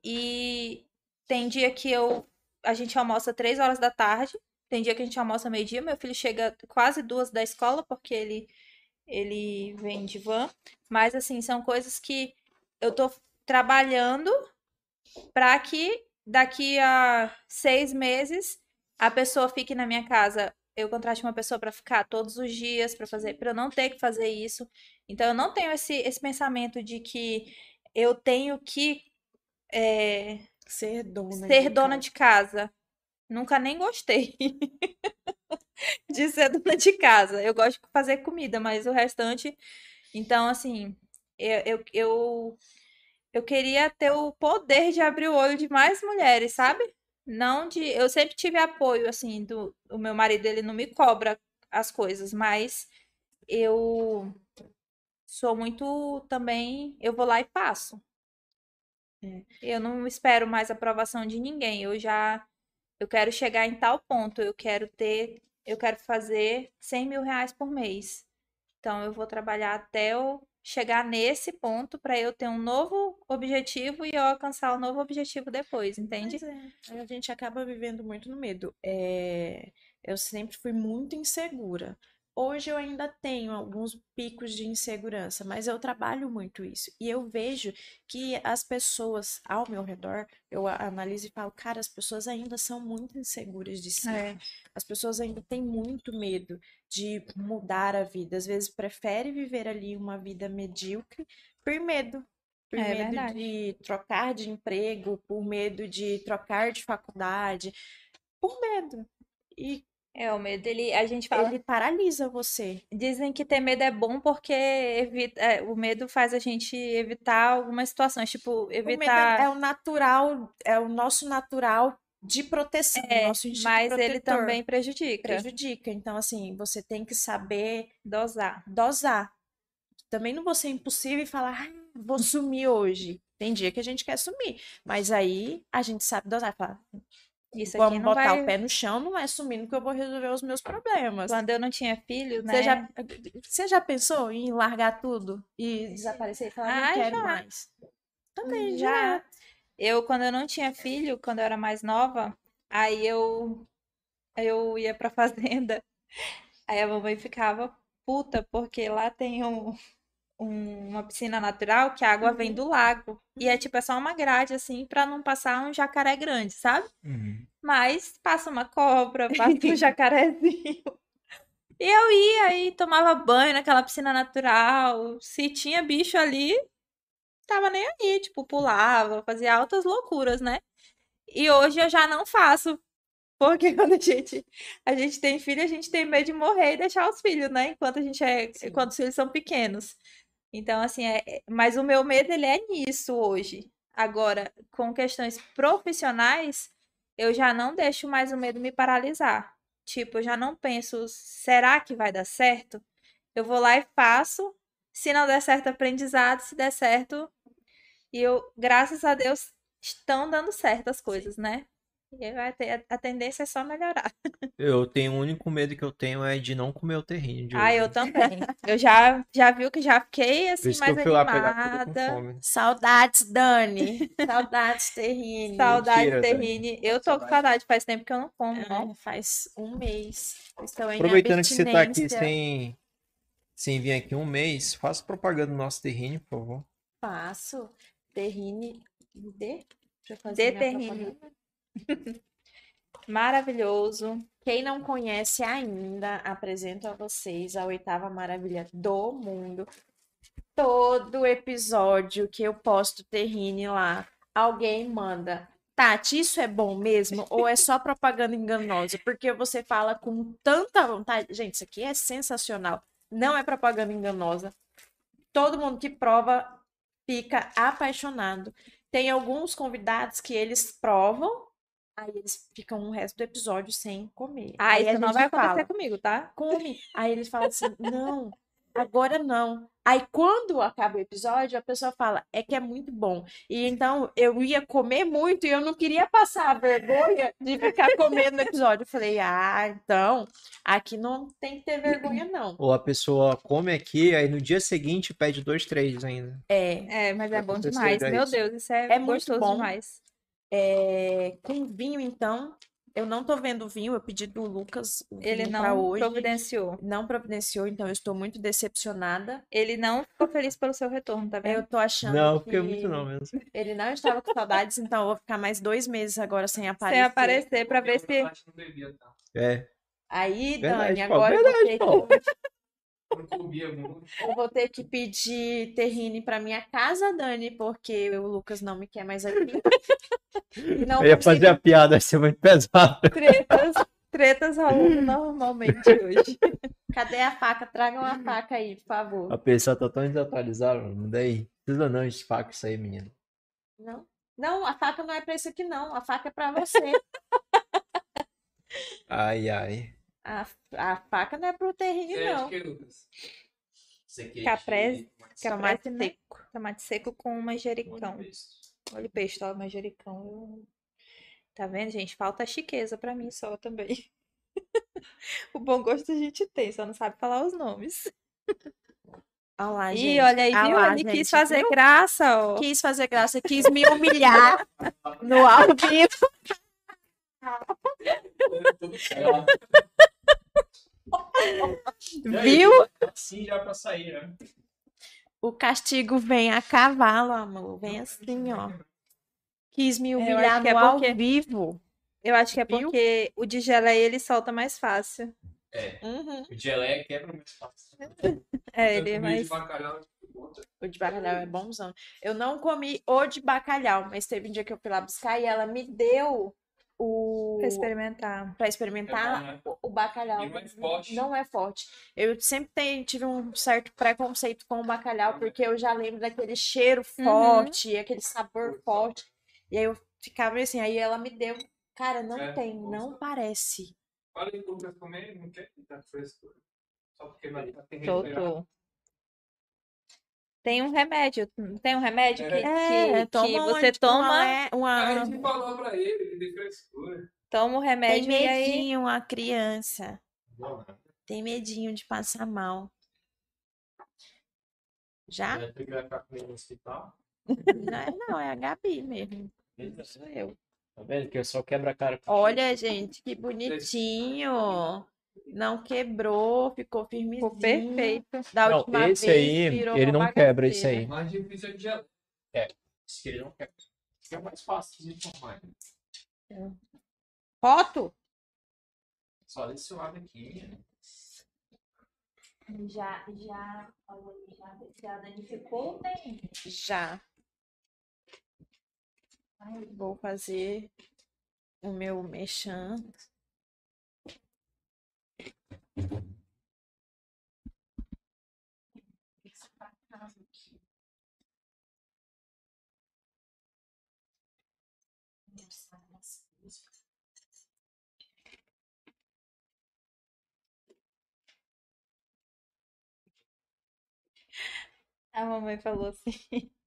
e tem dia que eu a gente almoça três horas da tarde tem dia que a gente almoça meio-dia. Meu filho chega quase duas da escola, porque ele, ele vem de van. Mas, assim, são coisas que eu tô trabalhando para que daqui a seis meses a pessoa fique na minha casa. Eu contrate uma pessoa para ficar todos os dias, para fazer, para eu não ter que fazer isso. Então, eu não tenho esse, esse pensamento de que eu tenho que é, Ser dona ser de dona casa. de casa. Nunca nem gostei de ser dona de casa. Eu gosto de fazer comida, mas o restante. Então, assim, eu, eu, eu, eu queria ter o poder de abrir o olho de mais mulheres, sabe? Não de. Eu sempre tive apoio, assim, do o meu marido, ele não me cobra as coisas, mas eu sou muito também. Eu vou lá e faço. É. Eu não espero mais aprovação de ninguém. Eu já. Eu quero chegar em tal ponto. Eu quero ter. Eu quero fazer 100 mil reais por mês. Então, eu vou trabalhar até eu chegar nesse ponto para eu ter um novo objetivo e eu alcançar o novo objetivo depois, entende? É, a gente acaba vivendo muito no medo. É, eu sempre fui muito insegura. Hoje eu ainda tenho alguns picos de insegurança, mas eu trabalho muito isso. E eu vejo que as pessoas ao meu redor, eu analiso e falo, cara, as pessoas ainda são muito inseguras de si. É. As pessoas ainda têm muito medo de mudar a vida. Às vezes prefere viver ali uma vida medíocre por medo. Por É medo verdade. de trocar de emprego, por medo de trocar de faculdade, por medo. E É, o medo, ele, a gente fala, ele paralisa você. dizem que ter medo é bom porque evita, é, o medo faz a gente evitar algumas situações, tipo, O medo evitar, é o natural, é o nosso natural de proteção, o é, nosso instinto mas ele protetor. também prejudica, prejudica. Então, assim, você tem que saber dosar. dosar. Também não vou ser impossível e falar, ah, vou sumir hoje. Tem dia que a gente quer sumir, mas aí a gente sabe dosar. Fala, Isso aqui Vamos não botar vai... o pé no chão, não é sumindo que eu vou resolver os meus problemas. Quando eu não tinha filho, né? Você, já, você já pensou em largar tudo e desaparecer e falar, Ah, não quero já. mais? Também, Já. já. Eu, quando eu não tinha filho, quando eu era mais nova, aí eu, eu ia pra fazenda. Aí a mamãe ficava puta, porque lá tem um, um- uma piscina natural que a água vem do lago. E é tipo, é só uma grade, assim, pra não passar um jacaré grande, sabe? Uhum. Mas passa uma cobra, passa um jacarezinho. E eu ia e tomava banho naquela piscina natural. Se tinha bicho ali, tava nem aí, tipo, pulava, fazia altas loucuras, né? E hoje eu já não faço. Porque quando a gente, a gente tem filho, a gente tem medo de morrer e deixar os filhos, né? Enquanto a gente é, Sim. enquanto os filhos são pequenos. Então, assim, é, é- mas o meu medo, ele é nisso hoje. Agora, com questões profissionais, eu já não deixo mais o medo me paralisar. Tipo, eu já não penso, será que vai dar certo? Eu vou lá e faço. Se não der certo, aprendizado. Se der certo, e eu, graças a Deus, estão dando certo as coisas, né? E vai ter, a tendência é só melhorar. Eu tenho, o único medo que eu tenho é de não comer o terreno. de Ah, hoje. eu também. Eu já, já viu que já fiquei Por assim, isso que eu mais animada. fome. Saudades, Dani. Saudades, Terrine. Saudade, Mentira, Dani. Terrine. Eu tô com saudade, faz tempo que eu não como, não. É, faz um mês. Estou em Aproveitando que você tá aqui sem, sem vir aqui um mês, faça propaganda do nosso terreno, por favor. Faço. Terrine. De? Deixa eu fazer De Terrine. propaganda. Maravilhoso. Quem não conhece ainda, apresento a vocês a oitava maravilha do mundo. Todo episódio que eu posto Terrine lá, alguém manda. Tati, isso é bom mesmo? Ou é só propaganda enganosa? Porque você fala com tanta vontade. Gente, isso aqui é sensacional. Não é propaganda enganosa. Todo mundo que prova fica apaixonado. Tem alguns convidados que eles provam, aí eles ficam o resto do episódio sem comer. Ah, aí a isso não vai acontecer fala, comigo, tá? come. Aí eles falam assim, não, agora não. Aí quando acaba o episódio, a pessoa fala, é que é muito bom. E então eu ia comer muito e eu não queria passar a vergonha de ficar comendo no episódio. Eu falei, ah, então, aqui não tem que ter vergonha, não. Ou a pessoa come aqui, aí no dia seguinte pede dois, três ainda. É, É, mas é bom demais. Meu. Deus, isso é, É muito gostoso bom. demais. É, com vinho, então, eu não tô vendo vinho, eu pedi do Lucas Ele não hoje. providenciou. Não providenciou, então eu estou muito decepcionada. Ele não ficou feliz pelo seu retorno, tá vendo? Eu tô achando Não, que fiquei muito não mesmo. ele não estava com saudades, então eu vou ficar mais dois meses agora sem aparecer. Sem aparecer pra ver se. Tá? É. Aí, Verdade, Dani, agora eu vou, verdade, ter pô. que, Eu não comia muito. eu vou ter que pedir terrine pra minha casa, Dani, porque o Lucas não me quer mais aqui. Não Eu ia consigo- fazer a piada, vai ser muito pesado. Tretas, tretas rolando normalmente hoje. Cadê a faca? Tragam a faca aí, por favor. A pessoa tá tão desatualizada, não daí. Precisa não de faca isso aí, menino. Não? Não, a faca não é pra isso aqui, não. A faca é pra você. Ai, ai. A, a faca não é pro terrine, Você é não. Caprese. Tomate né? seco. Tomate seco com manjericão. Olha o peixe, ó, manjericão. Tá vendo, gente? Falta chiqueza pra mim só também. O bom gosto a gente tem, só não sabe falar os nomes. Olha lá, Ih, gente. olha aí, Ah viu? lá, Ele quis gente, fazer viu? graça, ó. Quis fazer graça, quis me humilhar no ao vivo. Viu? Assim já pra sair, né? O castigo vem a cavalo, amor. Vem assim, ó. Quis me acho humilhar que é no ao porque- vivo. Eu acho que é Viu? porque o de geleia ele solta mais fácil. Uhum. O geleia quebra mais fácil. É, Eu ele é mais. de. O de bacalhau é bonzão. Eu não comi o de bacalhau, mas teve um dia que eu fui lá buscar e ela me deu o. Pra experimentar. Pra experimentar É bom, né? o, o bacalhau. Não é forte. Não é forte. Eu sempre tenho- tive um certo preconceito com o bacalhau, porque eu já lembro daquele cheiro Uhum. forte, aquele sabor forte. E aí eu ficava assim, aí ela me deu. Cara, não É, tem, não parece. Fala aí, Lucas, comer, não quer dar frescura. Só porque vai estar Tô, tô. Tem um remédio. Tem um remédio que, É. que, que toma você antes, toma. Uma, A uma, gente falou pra ele que tem frescura. toma o Tem remédio e aí. medinho a criança. Tem medinho de passar mal. Já? É, que no hospital? Não é, não, é a Gabi mesmo. Não sou eu. Tá vendo que eu só quebra a cara. com Olha, gente, que bonitinho. Não quebrou, ficou firmezinho. Ficou perfeito. Da Não, última esse vez, aí, ele não quebra esse aí. Mais difícil é de gelar. Esse que ele não quebra. É mais fácil de formar. Foto? Só desse lado aqui. Já, já, já, já danificou o tem. Já. Vou fazer o meu mexã. A mamãe falou assim,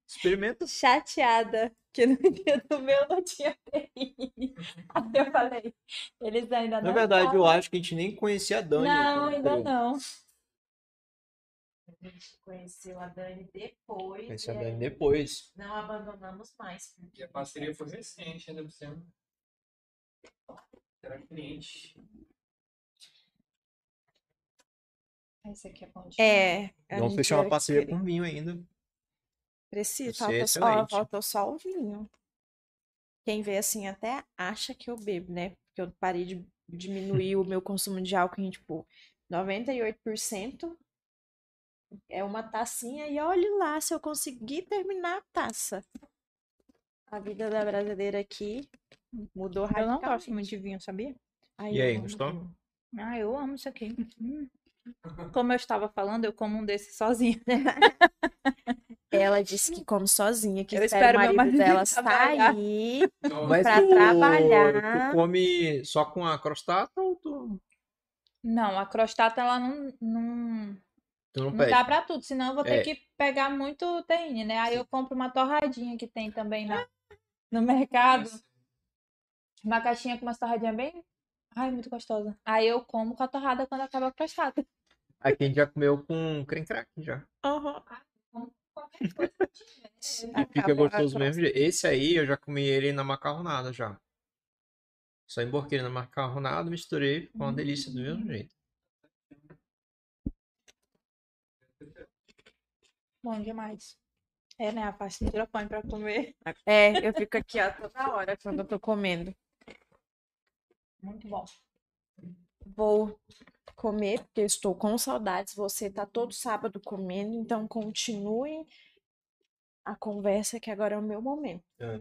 Experimenta. chateada, que no dia do meu não tinha TI. Aí eu falei, eles ainda não Na verdade, eu sabem. acho que a gente nem conhecia a Dani. Não, quando ainda não. A gente conheceu a Dani depois. Conheci a Dani depois. Não abandonamos mais. porque E a parceria foi recente, ainda por cima. Era cliente. Esse aqui é bom de É. fechar uma parceria com vinho ainda. Precisa, ser só, ó, faltou só o vinho. Quem vê assim até acha que eu bebo, né? Porque eu parei de diminuir o meu consumo de álcool em, tipo, 98%. É uma tacinha e olhe lá se eu conseguir terminar a taça. A vida da brasileira aqui mudou Eu não radicalmente. gosto muito de vinho, sabia? Ai, E eu aí, gostou? vinho. Ah, eu amo isso aqui. Hum. Como eu estava falando, eu como um desses sozinho. Ela disse que come sozinha, que Eu espera o espero meu marido marido dela sair. Então, Mas Pra tu, trabalhar. tu come só com a crostata ou tu, Não, a crostata ela não, não, não não dá pra tudo, senão eu vou ter É. que pegar muito terrine, né? Aí eu compro uma torradinha que tem também na, no mercado. Uma caixinha com umas torradinhas bem. Ai, muito gostosa. Aí eu como com a torrada quando acaba a crostata. Aqui a gente já comeu com creme crack já. Aham. Tiver. E fica Acabou a gostoso mesmo. Esse aí eu já comi ele na macarronada já. Só emborquei ele na macarronada, misturei, ficou uma delícia do mesmo jeito. Bom demais. É, né? A parte do põe pra comer. É, eu fico aqui, ó, toda hora quando eu tô comendo. Muito bom. Vou comer, porque eu estou com saudades. Você tá todo sábado comendo, então continue a conversa, que agora é o meu momento. É.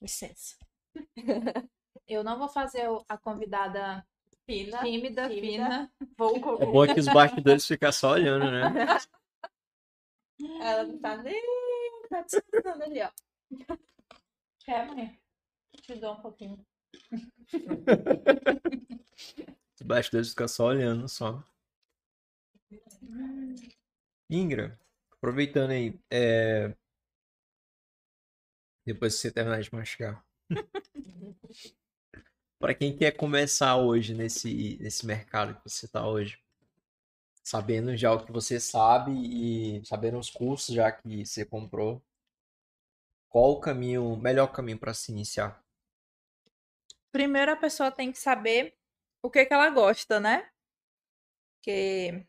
Licença. Eu não vou fazer a convidada Fina, tímida, tímida. fina. vou É comer. bom que os bastidores ficam só olhando, né? Ela não tá nem. Tá descansando ali, ó. É, mãe. Te dou um pouquinho. Os bastidores ficam só olhando só. Ingra, aproveitando aí, é... depois que você terminar de mastigar. Para quem quer começar hoje nesse, nesse mercado que você está hoje, sabendo já o que você sabe e sabendo os cursos já que você comprou, qual o caminho, melhor caminho para se iniciar? Primeiro a pessoa tem que saber o que que ela gosta, né? Porque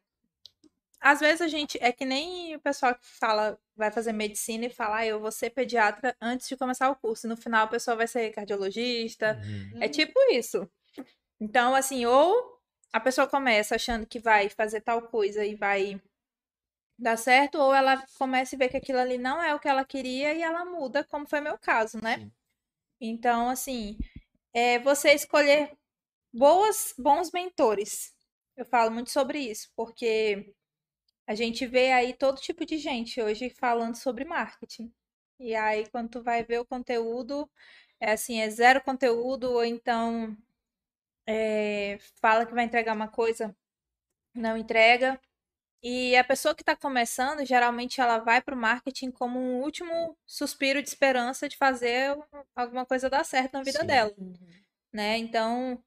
às vezes a gente é que nem o pessoal que fala, vai fazer medicina e fala, ah, eu vou ser pediatra antes de começar o curso. E no final a pessoa vai ser cardiologista. É tipo isso. Então, assim, ou a pessoa começa achando que vai fazer tal coisa e vai dar certo, ou ela começa e vê que aquilo ali não é o que ela queria e ela muda, como foi meu caso, né? Sim. Então, assim, é você escolher boas, bons mentores. Eu falo muito sobre isso, porque a gente vê aí todo tipo de gente hoje falando sobre marketing. E aí, quando tu vai ver o conteúdo, é assim, é zero conteúdo, ou então é, fala que vai entregar uma coisa, não entrega. E a pessoa que está começando, geralmente ela vai para o marketing como um último suspiro de esperança de fazer alguma coisa dar certo na vida Sim. dela. né? Então,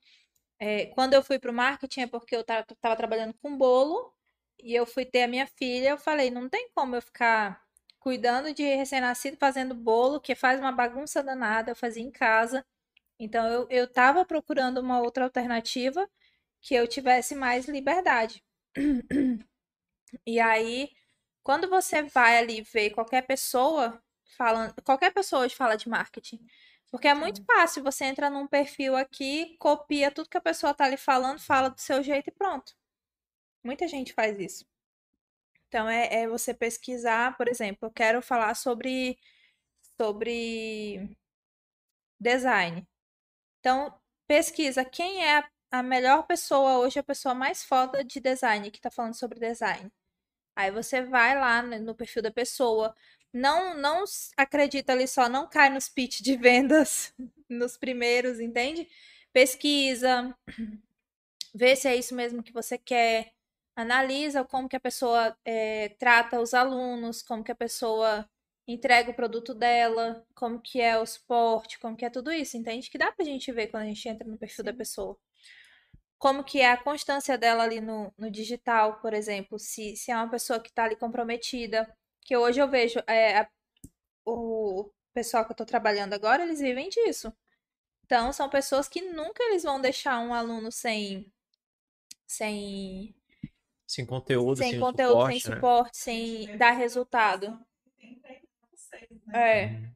é, quando eu fui pro marketing é porque eu tava, tava trabalhando com bolo e eu fui ter a minha filha, eu falei, não tem como eu ficar cuidando de recém-nascido, fazendo bolo, que faz uma bagunça danada, eu fazia em casa. Então, eu, eu tava procurando uma outra alternativa que eu tivesse mais liberdade. E aí, quando você vai ali ver qualquer pessoa falando, qualquer pessoa hoje fala de marketing. Porque é muito fácil, você entra num perfil aqui, copia tudo que a pessoa tá ali falando, fala do seu jeito e pronto. Muita gente faz isso. Então é, é você pesquisar, por exemplo, eu quero falar sobre sobre design. Então, pesquisa quem é a melhor pessoa hoje, a pessoa mais foda de design que tá falando sobre design. Aí você vai lá no perfil da pessoa, não não acredita ali só, não cai nos pitch de vendas nos primeiros, entende? Pesquisa, vê se é isso mesmo que você quer, analisa como que a pessoa é, trata os alunos, como que a pessoa entrega o produto dela, como que é o suporte, como que é tudo isso, entende? Que dá pra gente ver quando a gente entra no perfil Sim. da pessoa como que é a constância dela ali no, no digital, por exemplo, se, se é uma pessoa que está ali comprometida, que hoje eu vejo é, a, o pessoal que eu estou trabalhando agora, eles vivem disso. Então, são pessoas que nunca eles vão deixar um aluno sem sem sem conteúdo, sem, sem conteúdo, suporte, sem né? suporte, sem dar resultado. É. Uhum.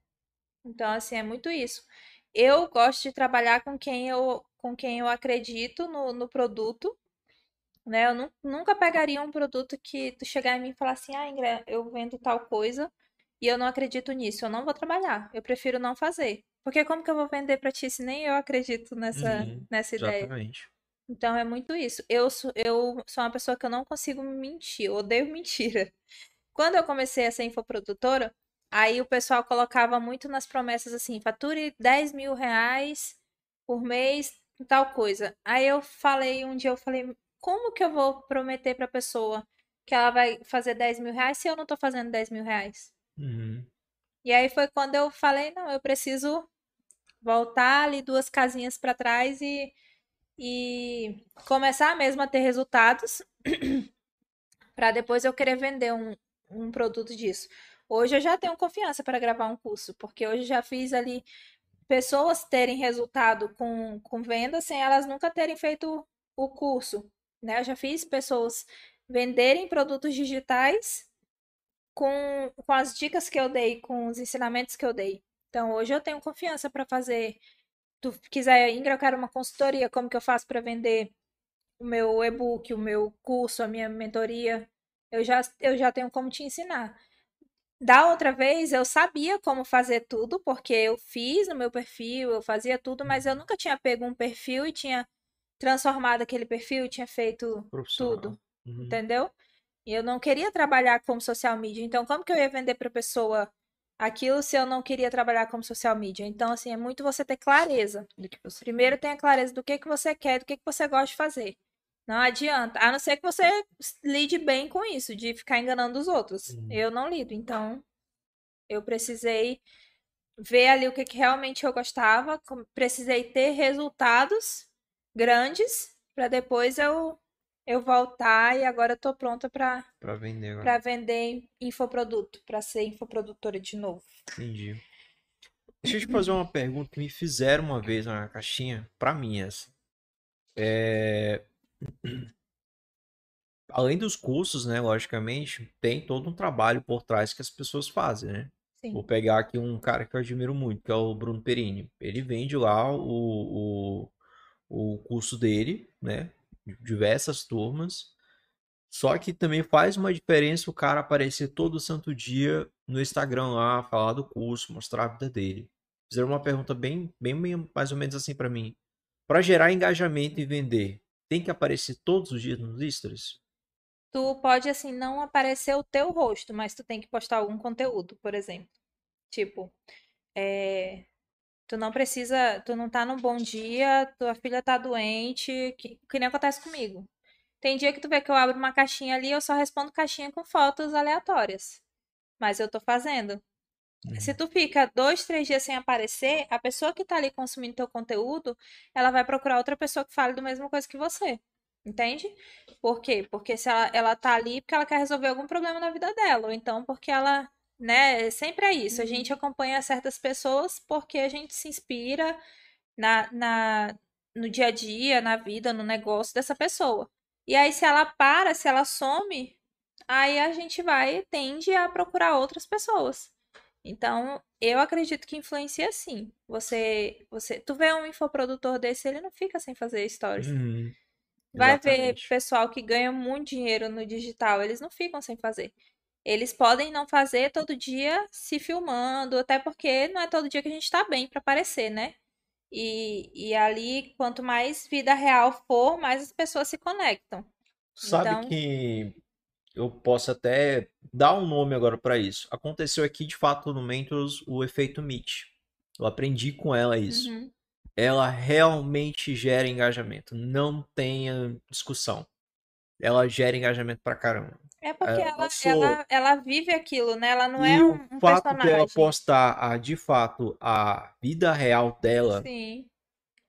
Então, assim, é muito isso. Eu gosto de trabalhar com quem eu com quem eu acredito no, no produto. Né? Eu nu nunca pegaria um produto que tu chegar em mim e falar assim, ah, Ingrid, eu vendo tal coisa e eu não acredito nisso, eu não vou trabalhar. Eu prefiro não fazer. Porque como que eu vou vender para ti se nem eu acredito nessa, Uhum, nessa ideia? Exatamente. Então é muito isso. Eu sou, eu sou uma pessoa que eu não consigo mentir, eu odeio mentira. Quando eu comecei a ser infoprodutora, aí o pessoal colocava muito nas promessas assim, fature 10 mil reais por mês, tal coisa. Aí eu falei, um dia eu falei, como que eu vou prometer pra pessoa que ela vai fazer 10 mil reais se eu não tô fazendo 10 mil reais? Uhum. E aí foi quando eu falei, não, eu preciso voltar ali duas casinhas para trás e, e começar mesmo a ter resultados para depois eu querer vender um, um produto disso. Hoje eu já tenho confiança para gravar um curso, porque hoje eu já fiz ali pessoas terem resultado com, com venda sem elas nunca terem feito o curso. Né? Eu já fiz pessoas venderem produtos digitais com, com as dicas que eu dei, com os ensinamentos que eu dei. Então, hoje eu tenho confiança para fazer. Tu quiser, Ingra, eu quero uma consultoria, como que eu faço para vender o meu e-book, o meu curso, a minha mentoria? Eu já, eu já tenho como te ensinar. Da outra vez eu sabia como fazer tudo, porque eu fiz no meu perfil, eu fazia tudo, mas eu nunca tinha pego um perfil e tinha transformado aquele perfil e tinha feito tudo, Uhum. entendeu? E eu não queria trabalhar como social media, então como que eu ia vender para pessoa aquilo se eu não queria trabalhar como social media? Então assim, é muito você ter clareza. Do que você... Primeiro tenha clareza do que que você quer, do que que você gosta de fazer. Não adianta, a não ser que você lide bem com isso, de ficar enganando os outros. Uhum. Eu não lido, então eu precisei ver ali o que, que realmente eu gostava, precisei ter resultados grandes para depois eu eu voltar e agora eu tô pronta para Pra vender agora. para vender infoproduto, para ser infoprodutora de novo. Entendi. Deixa eu te fazer uma pergunta que me fizeram uma vez na caixinha, pra mim essa. É... Além dos cursos, né, logicamente, tem todo um trabalho por trás que as pessoas fazem, né? Sim. Vou pegar aqui um cara que eu admiro muito, que é o Bruno Perini. Ele vende lá o, o, o curso dele, né? Diversas turmas. Só que também faz uma diferença o cara aparecer todo santo dia no Instagram lá, falar do curso, mostrar a vida dele. Fizeram uma pergunta bem, bem, bem mais ou menos assim pra mim. Pra gerar engajamento e vender, tem que aparecer todos os dias nos stories? Tu pode, assim, não aparecer o teu rosto, mas tu tem que postar algum conteúdo, por exemplo. Tipo, é, tu não precisa, tu não tá num bom dia, tua filha tá doente, que, que nem acontece comigo. Tem dia que tu vê que eu abro uma caixinha ali, eu só respondo caixinha com fotos aleatórias. Mas eu tô fazendo. Se tu fica dois, três dias sem aparecer, a pessoa que tá ali consumindo teu conteúdo, ela vai procurar outra pessoa que fale da mesma coisa que você. Entende? Por quê? Porque se ela, ela tá ali porque ela quer resolver algum problema na vida dela, ou então porque ela, né, sempre é isso. A gente acompanha certas pessoas porque a gente se inspira na, na, no dia a dia, na vida, no negócio dessa pessoa. E aí, se ela para, se ela some, aí a gente vai, tende a procurar outras pessoas. Então, eu acredito que influencia sim. Você, você, tu vê um infoprodutor desse, ele não fica sem fazer stories. Uhum. Vai ver pessoal que ganha muito dinheiro no digital, eles não ficam sem fazer. Eles podem não fazer todo dia se filmando, até porque não é todo dia que a gente tá bem pra aparecer, né? E, e ali, quanto mais vida real for, mais as pessoas se conectam. Sabe Então- que eu posso até dar um nome agora para isso. Aconteceu aqui de fato no Mentos o efeito Meet. Eu aprendi com ela isso. Uhum. Ela realmente gera engajamento. Não tenha discussão. Ela gera engajamento pra caramba. É porque É, ela, eu sou- ela, ela vive aquilo, né? Ela não e é o um, um fato dela personagem. postar a, de fato a vida real dela Sim,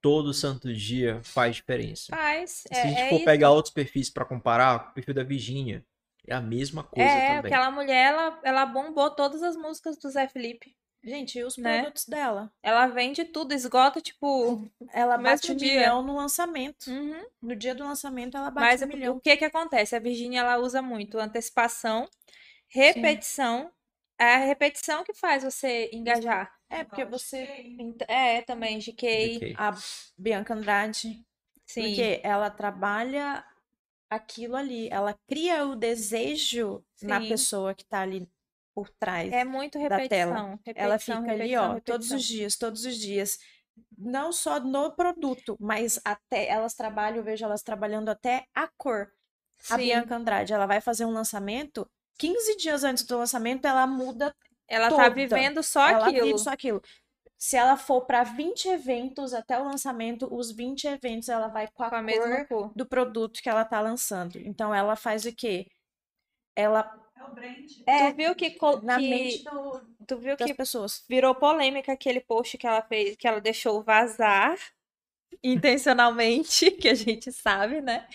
todo santo dia faz diferença. faz. Se a gente É, é for isso. pegar outros perfis pra comparar, o perfil da Virgínia é a mesma coisa É, também. aquela mulher, ela, ela bombou todas as músicas do Zé Felipe. Gente, e os Né? produtos dela? Ela vende tudo, esgota, tipo. Ela bate um dia. milhão no lançamento. uhum. No dia do lançamento, ela bate Mas um é milhão. o que que acontece? A Virgínia, ela usa muito antecipação, repetição. É a repetição que faz você engajar. É, porque você... É, também, GK. GK. A Bianca Andrade, Sim. porque ela trabalha aquilo ali. Ela cria o desejo na Sim. pessoa que tá ali por trás. É muito da tela. repetição. Ela repetição, fica ali, repetição, ó, todos repetição. os dias, todos os dias. Não só no produto, mas até elas trabalham, eu vejo elas trabalhando até a cor. A Sim. Bianca Andrade, ela vai fazer um lançamento, 15 dias antes do lançamento, ela muda, Ela tá toda. vivendo só ela aquilo. vive só aquilo. Se ela for para 20 eventos até o lançamento, os 20 eventos ela vai com a, com a cor mesma cor. do produto que ela tá lançando. Então ela faz o quê? Ela É o brand. é Tu viu que, co- na que- mente do- tu viu das que pessoas. virou polêmica aquele post que ela fez, que ela deixou vazar intencionalmente, que a gente sabe, né?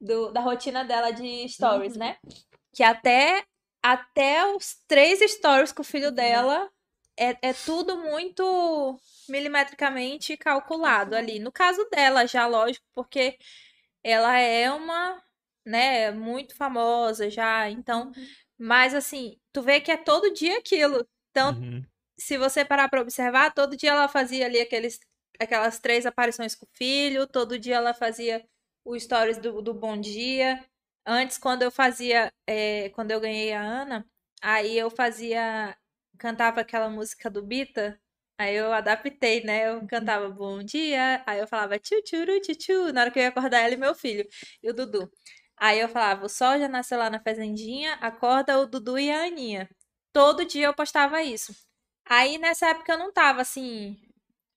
Do, da rotina dela de stories, Uhum. né? Que até, até os três stories com o filho dela é, é tudo muito milimetricamente calculado ali. No caso dela, já, lógico, porque ela é uma, né, muito famosa já, então. Mas assim, tu vê que é todo dia aquilo. Então, Uhum. se você parar pra observar, todo dia ela fazia ali aqueles, aquelas três aparições com o filho, todo dia ela fazia o stories do, do Bom Dia. Antes, quando eu fazia, eh, quando eu ganhei a Ana, aí eu fazia, cantava aquela música do Bita, aí eu adaptei, né? Eu cantava Bom Dia, aí eu falava tchu tchuru tchu na hora que eu ia acordar ela e meu filho, e o Dudu. Aí eu falava, o sol já nasceu lá na fazendinha, acorda o Dudu e a Aninha. Todo dia eu postava isso. Aí nessa época eu não tava assim,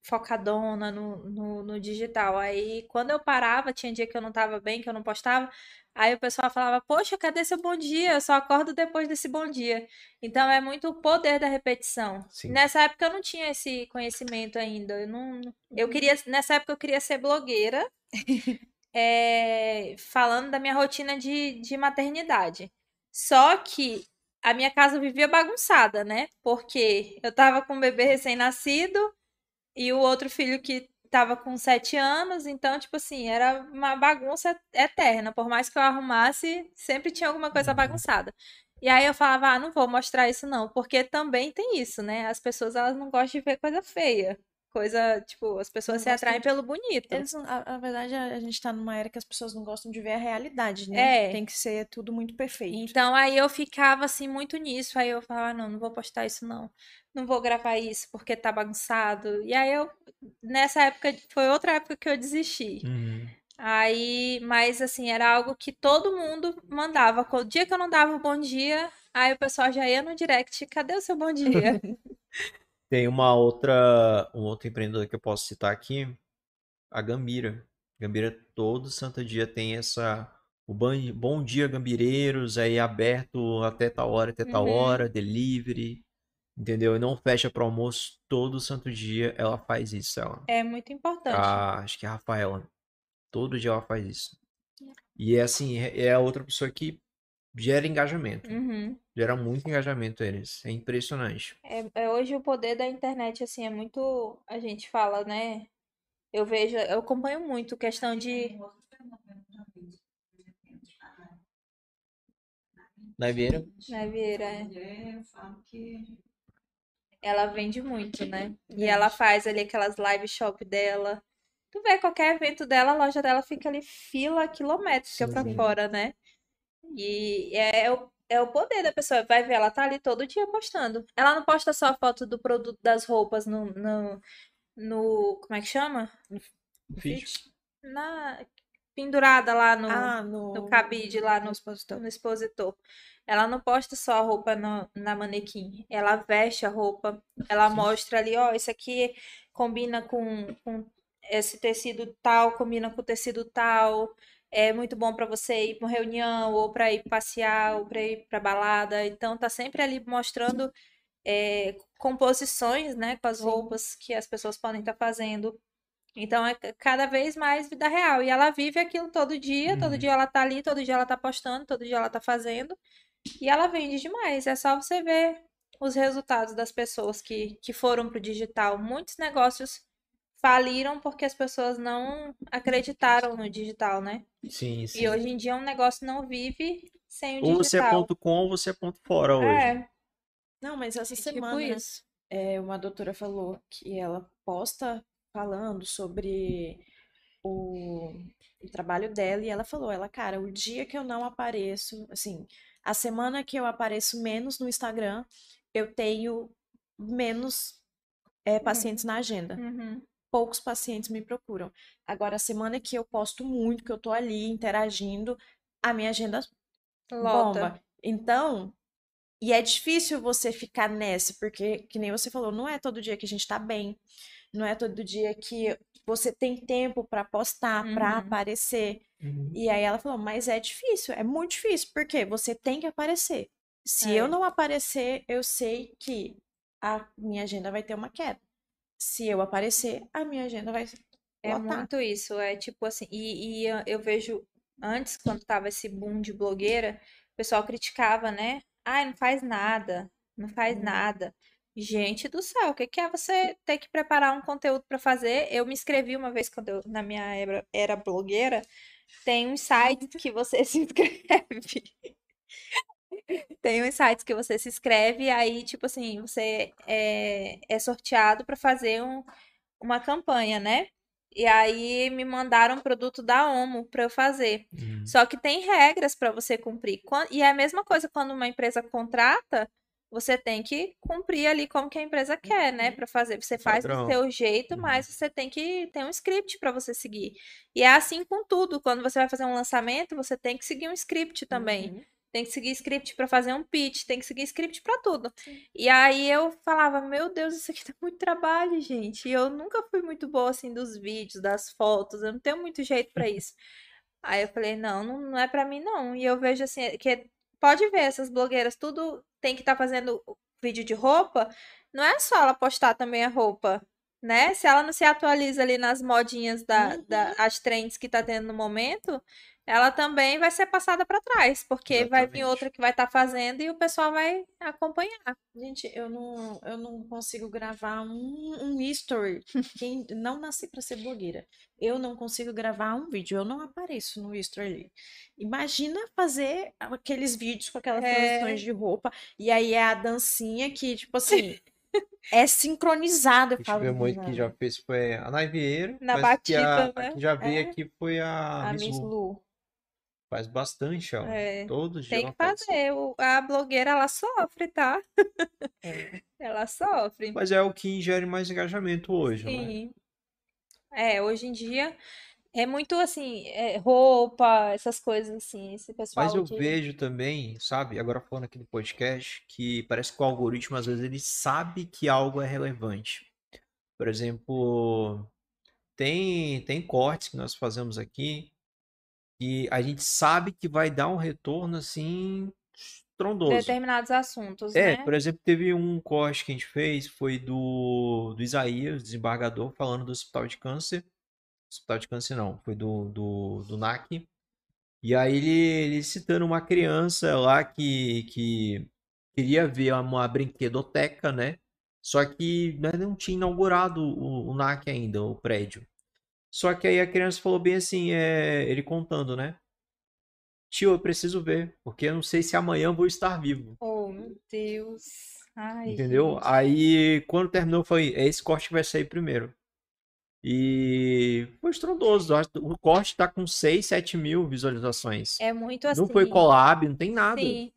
focadona no, no, no digital. Aí quando eu parava, tinha dia que eu não tava bem, que eu não postava. Aí o pessoal falava, poxa, cadê seu bom dia? Eu só acordo depois desse bom dia. Então é muito o poder da repetição. Sim. Nessa época eu não tinha esse conhecimento ainda. Eu não, eu queria, nessa época eu queria ser blogueira, é, falando da minha rotina de, de maternidade. Só que a minha casa vivia bagunçada, né? Porque eu tava com um bebê recém-nascido e o outro filho que tava com sete anos, então, tipo assim, era uma bagunça eterna. Por mais que eu arrumasse, sempre tinha alguma coisa Uhum. bagunçada. E aí eu falava, ah, não vou mostrar isso não, porque também tem isso, né? As pessoas, elas não gostam de ver coisa feia. Coisa, tipo, as pessoas se atraem de- pelo bonito. Eles, a, a verdade, a, a gente tá numa era que as pessoas não gostam de ver a realidade, né? É. Tem que ser tudo muito perfeito. Então aí eu ficava assim muito nisso, aí eu falava, ah, não, não vou postar isso não. Não vou gravar isso porque tá bagunçado. E aí eu nessa época foi outra época que eu desisti. Uhum. Aí, mas assim, era algo que todo mundo mandava. O dia que eu não dava o bom dia, aí o pessoal já ia no direct, cadê o seu bom dia? Tem uma outra, um outro empreendedor que eu posso citar aqui, a Gambira. Gambira todo santo dia tem essa o bom dia gambireiros aí aberto até tal hora, até tal Uhum. hora, delivery. Entendeu? E não fecha pro almoço todo santo dia. Ela faz isso, ela. É muito importante. Acho que é a Rafaela. Todo dia ela faz isso. E é assim, é é a outra pessoa que gera engajamento. Uhum. Gera muito engajamento eles. É impressionante. É, é hoje o poder da internet, assim, é muito. A gente fala, né? Eu vejo, eu acompanho muito questão de. Né, Vieira? Né, Vieira? é. Eu falo que. Ela vende muito, né? E ela faz ali aquelas live shop dela. Tu vê qualquer evento dela, a loja dela fica ali fila quilométrica sim. fora, né? E é o, é o poder da pessoa. Vai ver, ela tá ali todo dia postando. Ela não posta só a foto do produto das roupas no, no, no como é que chama? Fit. Na, pendurada lá no, Ah, no, no cabide, lá no, expositor. no expositor. Ela não posta só a roupa no- na manequim. Ela veste a roupa. Ela mostra ali, ó, isso aqui combina com, com esse tecido tal, combina com o tecido tal. É muito bom pra você ir pra uma reunião, ou pra ir passear, ou pra ir pra balada. Então tá sempre ali mostrando é, composições, né, com as roupas que as pessoas podem estar fazendo. Então é ca- cada vez mais vida real. E ela vive aquilo todo dia, todo Uhum. dia ela tá ali, todo dia ela tá postando, todo dia ela tá fazendo. E ela vende demais. É só você ver os resultados das pessoas que, que foram pro digital. Muitos negócios faliram porque as pessoas não acreditaram no digital, né? Sim, sim. E hoje em dia um negócio não vive sem o Ou você é digital. ponto com ou você é ponto fora hoje. É, Não, mas essa tipo semana isso. é, uma doutora falou que ela posta falando sobre o, o trabalho dela e ela falou, ela, cara, o dia que eu não apareço, assim, a semana que eu apareço menos no Instagram, eu tenho menos é, pacientes na agenda. Uhum. Poucos pacientes me procuram. Agora, a semana que eu posto muito, que eu tô ali interagindo, a minha agenda Lota. bomba. Então, e é difícil você ficar nessa, porque, que nem você falou, não é todo dia que a gente tá bem, não é todo dia que você tem tempo pra postar, pra Uhum. aparecer. Uhum. E aí ela falou, mas é difícil, é muito difícil, porque você tem que aparecer. Se eu É. não aparecer, eu sei que a minha agenda vai ter uma queda. Se eu aparecer, a minha agenda vai É lotar. muito isso, é tipo assim, e, e eu- vejo antes, quando tava esse boom de blogueira, o pessoal criticava, né? Ai, não faz nada, não faz Hum. nada. Gente do céu, o que que é você ter que preparar um conteúdo pra fazer? Eu me inscrevi uma vez quando eu, na minha era, era blogueira, tem um site que você se inscreve. Tem uns sites que você se inscreve e aí, tipo assim, você é, é sorteado pra fazer um, uma campanha, né? E aí me mandaram um produto da Omo pra eu fazer. Uhum. Só que tem regras pra você cumprir. E é a mesma coisa quando uma empresa contrata, você tem que cumprir ali como que a empresa quer, né, Pra fazer. Você faz do Padrão. seu jeito, Uhum. mas você tem que ter um script pra você seguir. E é assim com tudo. Quando você vai fazer um lançamento, você tem que seguir um script também. Uhum. Tem que seguir script pra fazer um pitch, tem que seguir script pra tudo. E aí eu falava, meu Deus, isso aqui dá muito trabalho, gente. E eu nunca fui muito boa assim dos vídeos, das fotos, eu não tenho muito jeito pra isso. Aí eu falei, não, não, não é pra mim não. E eu vejo assim, que pode ver essas blogueiras, tudo tem que estar fazendo vídeo de roupa, não é só ela postar também a roupa, né? Se ela não se atualiza ali nas modinhas da, da as trends que tá tendo no momento, ela também vai ser passada pra trás, porque vai vir Exatamente. outra que vai estar fazendo e o pessoal vai acompanhar. Gente, eu não, eu não consigo gravar um, um history. Quem, não nasci para ser blogueira. Eu não consigo gravar um vídeo. Eu não apareço no history ali. Imagina fazer aqueles vídeos com aquelas É. transições de roupa. E aí é a dancinha que, tipo assim, é sincronizada. Eu falo, muito que já fez foi a Naivieira. Na mas que a, batida, a né? que já veio É. aqui foi a, A Miss Miss Lu. Lu. Faz bastante, ó. É, Todos os dias Tem ela que faz. fazer. O- A blogueira, ela sofre, tá? É. Ela sofre. Mas é o que gera mais engajamento hoje, não é? Sim. É, hoje em dia é muito assim, é, roupa, essas coisas assim, esse pessoal Mas eu de- vejo também, sabe, agora falando aqui do podcast, que parece que o algoritmo às vezes ele sabe que algo é relevante. Por exemplo, tem tem cortes que nós fazemos aqui e a gente sabe que vai dar um retorno assim estrondoso. determinados assuntos, É, né? por exemplo, teve um corte que a gente fez, foi do, do Isaías, desembargador, falando do hospital de câncer. Hospital de câncer não, foi do, do, do NAC. E aí ele, ele citando uma criança lá que, que queria ver uma brinquedoteca, né? Só que né, não tinha inaugurado o, o NAC ainda, o prédio. Só que aí a criança falou bem assim, é, ele contando, né? Tio, eu preciso ver, porque eu não sei se amanhã vou estar vivo. Oh, meu Deus. Ai, Entendeu? gente. Aí, quando terminou, foi é esse corte que vai sair primeiro. E foi estrondoso. que O corte tá com 6, 7 mil visualizações. É muito assim. Não foi collab, não tem nada. Sim.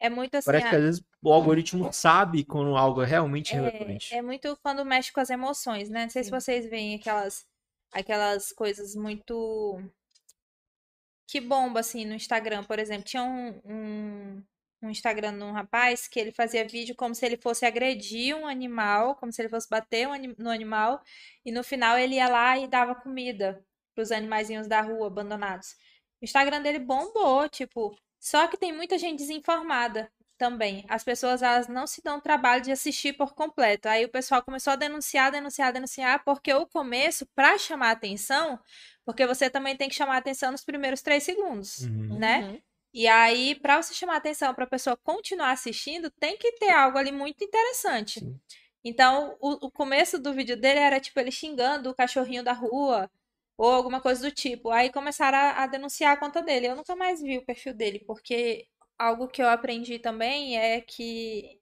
É muito assim. Parece que a- às vezes o algoritmo sabe quando algo é realmente relevante. É, é muito quando mexe com as emoções, né? Não sei se Sim. vocês veem aquelas, aquelas coisas muito. Que bomba, assim, no Instagram, por exemplo. Tinha um, um, um Instagram de um rapaz que ele fazia vídeo como se ele fosse agredir um animal, como se ele fosse bater um no animal, e no final ele ia lá e dava comida pros animaizinhos da rua abandonados. O Instagram dele bombou, tipo. Só que tem muita gente desinformada também. As pessoas elas não se dão o trabalho de assistir por completo. Aí o pessoal começou a denunciar, denunciar, denunciar, porque o começo, para chamar atenção, porque você também tem que chamar atenção nos primeiros três segundos, Uhum. né? Uhum. E aí, para você chamar atenção para a pessoa continuar assistindo, tem que ter algo ali muito interessante. Sim. Então, o, o começo do vídeo dele era tipo ele xingando o cachorrinho da rua ou alguma coisa do tipo. Aí começaram a, a denunciar a conta dele. Eu nunca mais vi o perfil dele, porque algo que eu aprendi também é que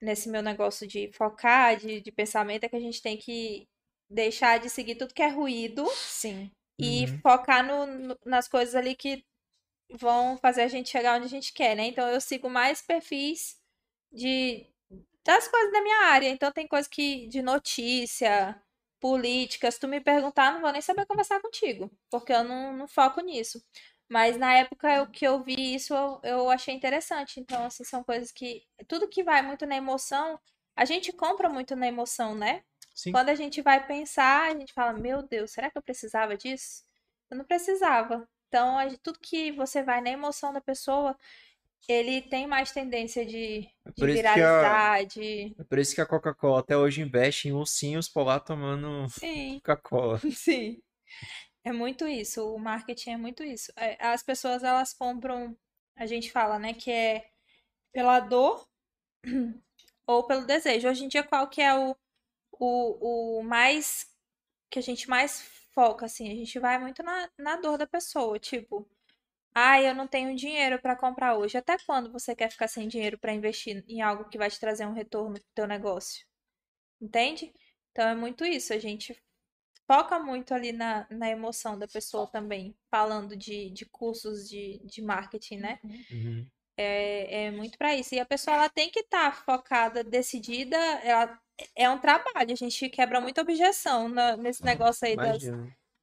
nesse meu negócio de focar, de, de pensamento, é que a gente tem que deixar de seguir tudo que é ruído Sim. e Uhum. focar no, no- nas coisas ali que vão fazer a gente chegar onde a gente quer, né? Então eu sigo mais perfis de das coisas da minha área. Então tem coisa que de notícia, política, se tu me perguntar, não vou nem saber conversar contigo, porque eu não, não foco nisso. Mas na época eu, que eu vi isso, eu, eu achei interessante. Então, assim, são coisas que. Tudo que vai muito na emoção, a gente compra muito na emoção, né? Sim. Quando a gente vai pensar, a gente fala, meu Deus, será que eu precisava disso? Eu não precisava. Então, tudo que você vai na emoção da pessoa, ele tem mais tendência de, de por isso que a- viralizar, de. É por isso que a Coca-Cola até hoje investe em ursinhos por lá tomando Coca-Cola. sim. É muito isso. O marketing é muito isso. É, As pessoas, elas compram, a gente fala, né, que é pela dor ou pelo desejo. Hoje em dia, qual que é o, o, o mais que a gente mais foca, assim? A gente vai muito na, na dor da pessoa, tipo, ah, eu não tenho dinheiro para comprar hoje. Até quando você quer ficar sem dinheiro para investir em algo que vai te trazer um retorno pro teu negócio? Entende? Então é muito isso. A gente foca muito ali na, na emoção da pessoa também, falando de, de cursos de, de marketing, né? Uhum. É, é muito para isso. E a pessoa ela tem que estar focada, decidida. Ela, é um trabalho. A gente quebra muita objeção na- nesse negócio aí das,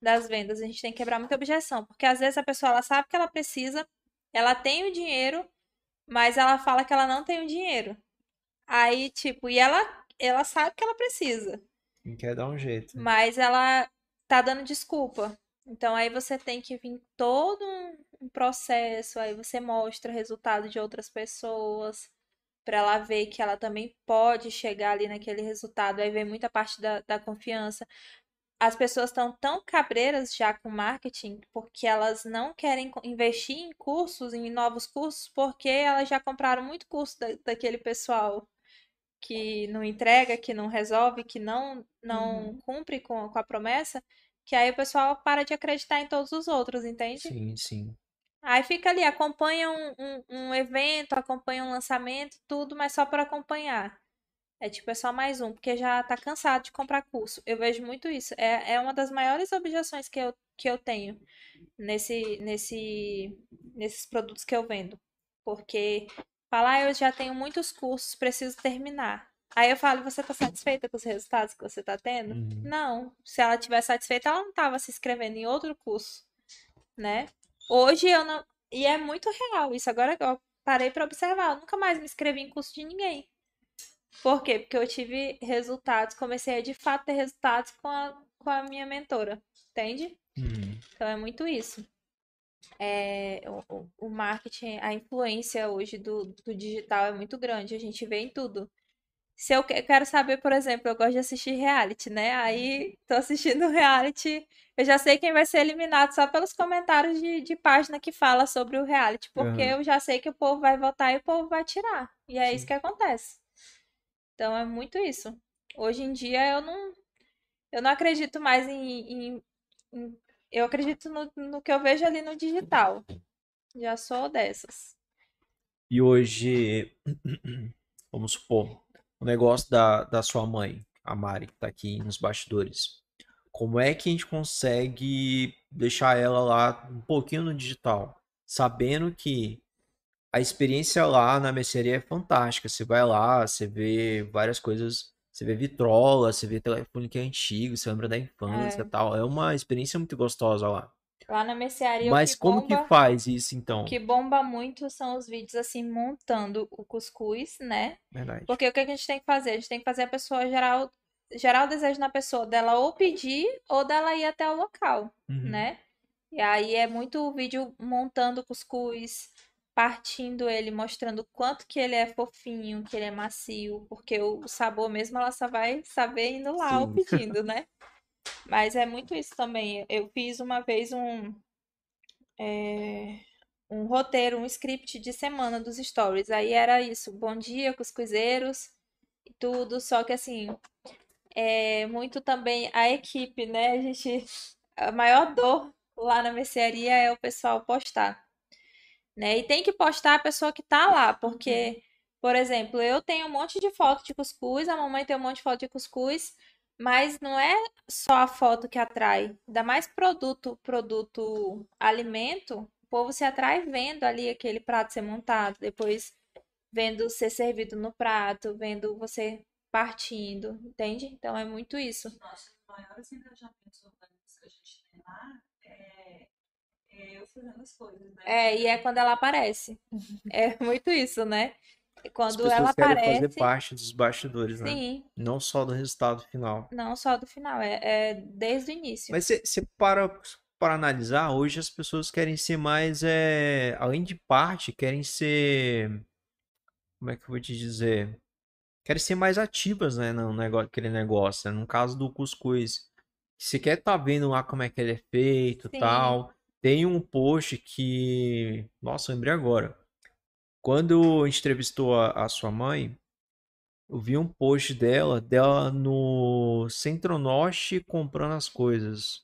das vendas. A gente tem que quebrar muita objeção. Porque às vezes a pessoa ela sabe que ela precisa, ela tem o dinheiro, mas ela fala que ela não tem o dinheiro. Aí, tipo, e ela, ela sabe que ela precisa Quem quer dar um jeito. mas ela tá dando desculpa. Então aí você tem que vir todo um, processo, aí você mostra resultado de outras pessoas para ela ver que ela também pode chegar ali naquele resultado. Aí vem muita parte da, da confiança. As pessoas estão tão cabreiras já com marketing porque elas não querem investir em cursos, em novos cursos, porque elas já compraram muito curso da- daquele pessoal que não entrega, que não resolve, que não, não cumpre com, com a promessa, que aí o pessoal para de acreditar em todos os outros, entende? Sim, sim. Aí fica ali, acompanha um, um, um evento, acompanha um lançamento, tudo, mas só para acompanhar. É tipo, é só mais um, porque já tá cansado de comprar curso. Eu vejo muito isso. É, é uma das maiores objeções que eu, que eu tenho nesse, nesse, nesses produtos que eu vendo. Porque falar, ah, eu já tenho muitos cursos, preciso terminar. Aí eu falo, você tá satisfeita com os resultados que você tá tendo? Uhum. Não. Se ela estiver satisfeita, ela não tava se inscrevendo em outro curso, né? Hoje eu não. E é muito real isso. Agora eu parei pra observar. Eu nunca mais me inscrevi em curso de ninguém. Por quê? Porque eu tive resultados, comecei a de fato ter resultados com a, com a minha mentora, entende? Uhum. Então é muito isso. É, o, o- marketing, a influência hoje do, do digital é muito grande, a gente vê em tudo. Se eu que- quero saber, por exemplo, eu gosto de assistir reality, né? Aí tô assistindo reality, eu já sei quem vai ser eliminado só pelos comentários de, de página que fala sobre o reality, porque Aham. eu já sei que o povo vai votar e o povo vai tirar. E é isso Sim. que acontece. Então é muito isso. Hoje em dia eu não, eu não acredito mais em, em- em- eu acredito no, no que eu vejo ali no digital. Já sou dessas. E hoje, vamos supor, o negócio da, da sua mãe, a Mari, que tá aqui nos bastidores. Como é que a gente consegue deixar ela lá um pouquinho no digital, sabendo que a experiência lá na mercearia é fantástica. Você vai lá, você vê várias coisas, você vê vitrola, você vê telefone que é antigo, você lembra da infância e É. tal. É uma experiência muito gostosa lá. Lá na mercearia, Mas que como que bomba, faz isso então? o que bomba muito são os vídeos assim montando o cuscuz, né? Verdade. Porque o que a gente tem que fazer? A gente tem que fazer a pessoa gerar o, gerar o desejo na pessoa dela ou pedir ou dela ir até o local, Uhum. né? E aí é muito vídeo montando o cuscuz, partindo ele, mostrando o quanto que ele é fofinho, que ele é macio, porque o sabor mesmo ela só vai saber indo lá Sim. pedindo, né? Mas é muito isso também. Eu fiz uma vez um, é, um roteiro, um script de semana dos stories. Aí era isso, bom dia, cuscuzeiros, e tudo. Só que assim, é muito também a equipe, né? A gente, a maior dor lá na mercearia é o pessoal postar, né? E tem que postar a pessoa que tá lá, porque, por exemplo, eu tenho um monte de foto de cuscuz, a mamãe tem um monte de foto de cuscuz, mas não é só a foto que atrai. Ainda mais produto, produto alimento, o povo se atrai vendo ali aquele prato ser montado, depois vendo ser servido no prato, vendo você partindo, entende? Então é muito isso. Nossa, os maiores engajamentos orgânicos que a gente tem lá é, é eu fazendo as coisas, né? É, e é quando ela aparece. É muito isso, né? As Quando pessoas ela querem aparece, fazer parte dos bastidores, né? sim, Não só do resultado final. não só do final, é, é desde o início. Mas você para para analisar, hoje as pessoas querem ser mais, é, além de parte, querem ser, como é que eu vou te dizer? Querem ser mais ativas, né, no negócio, aquele negócio. né? No caso do cuscuz, você quer estar vendo lá como é que ele é feito, Sim. tal. Tem um post que, nossa, lembrei agora. Quando a gente entrevistou a, a sua mãe, eu vi um post dela, dela no Centro-Norte comprando as coisas.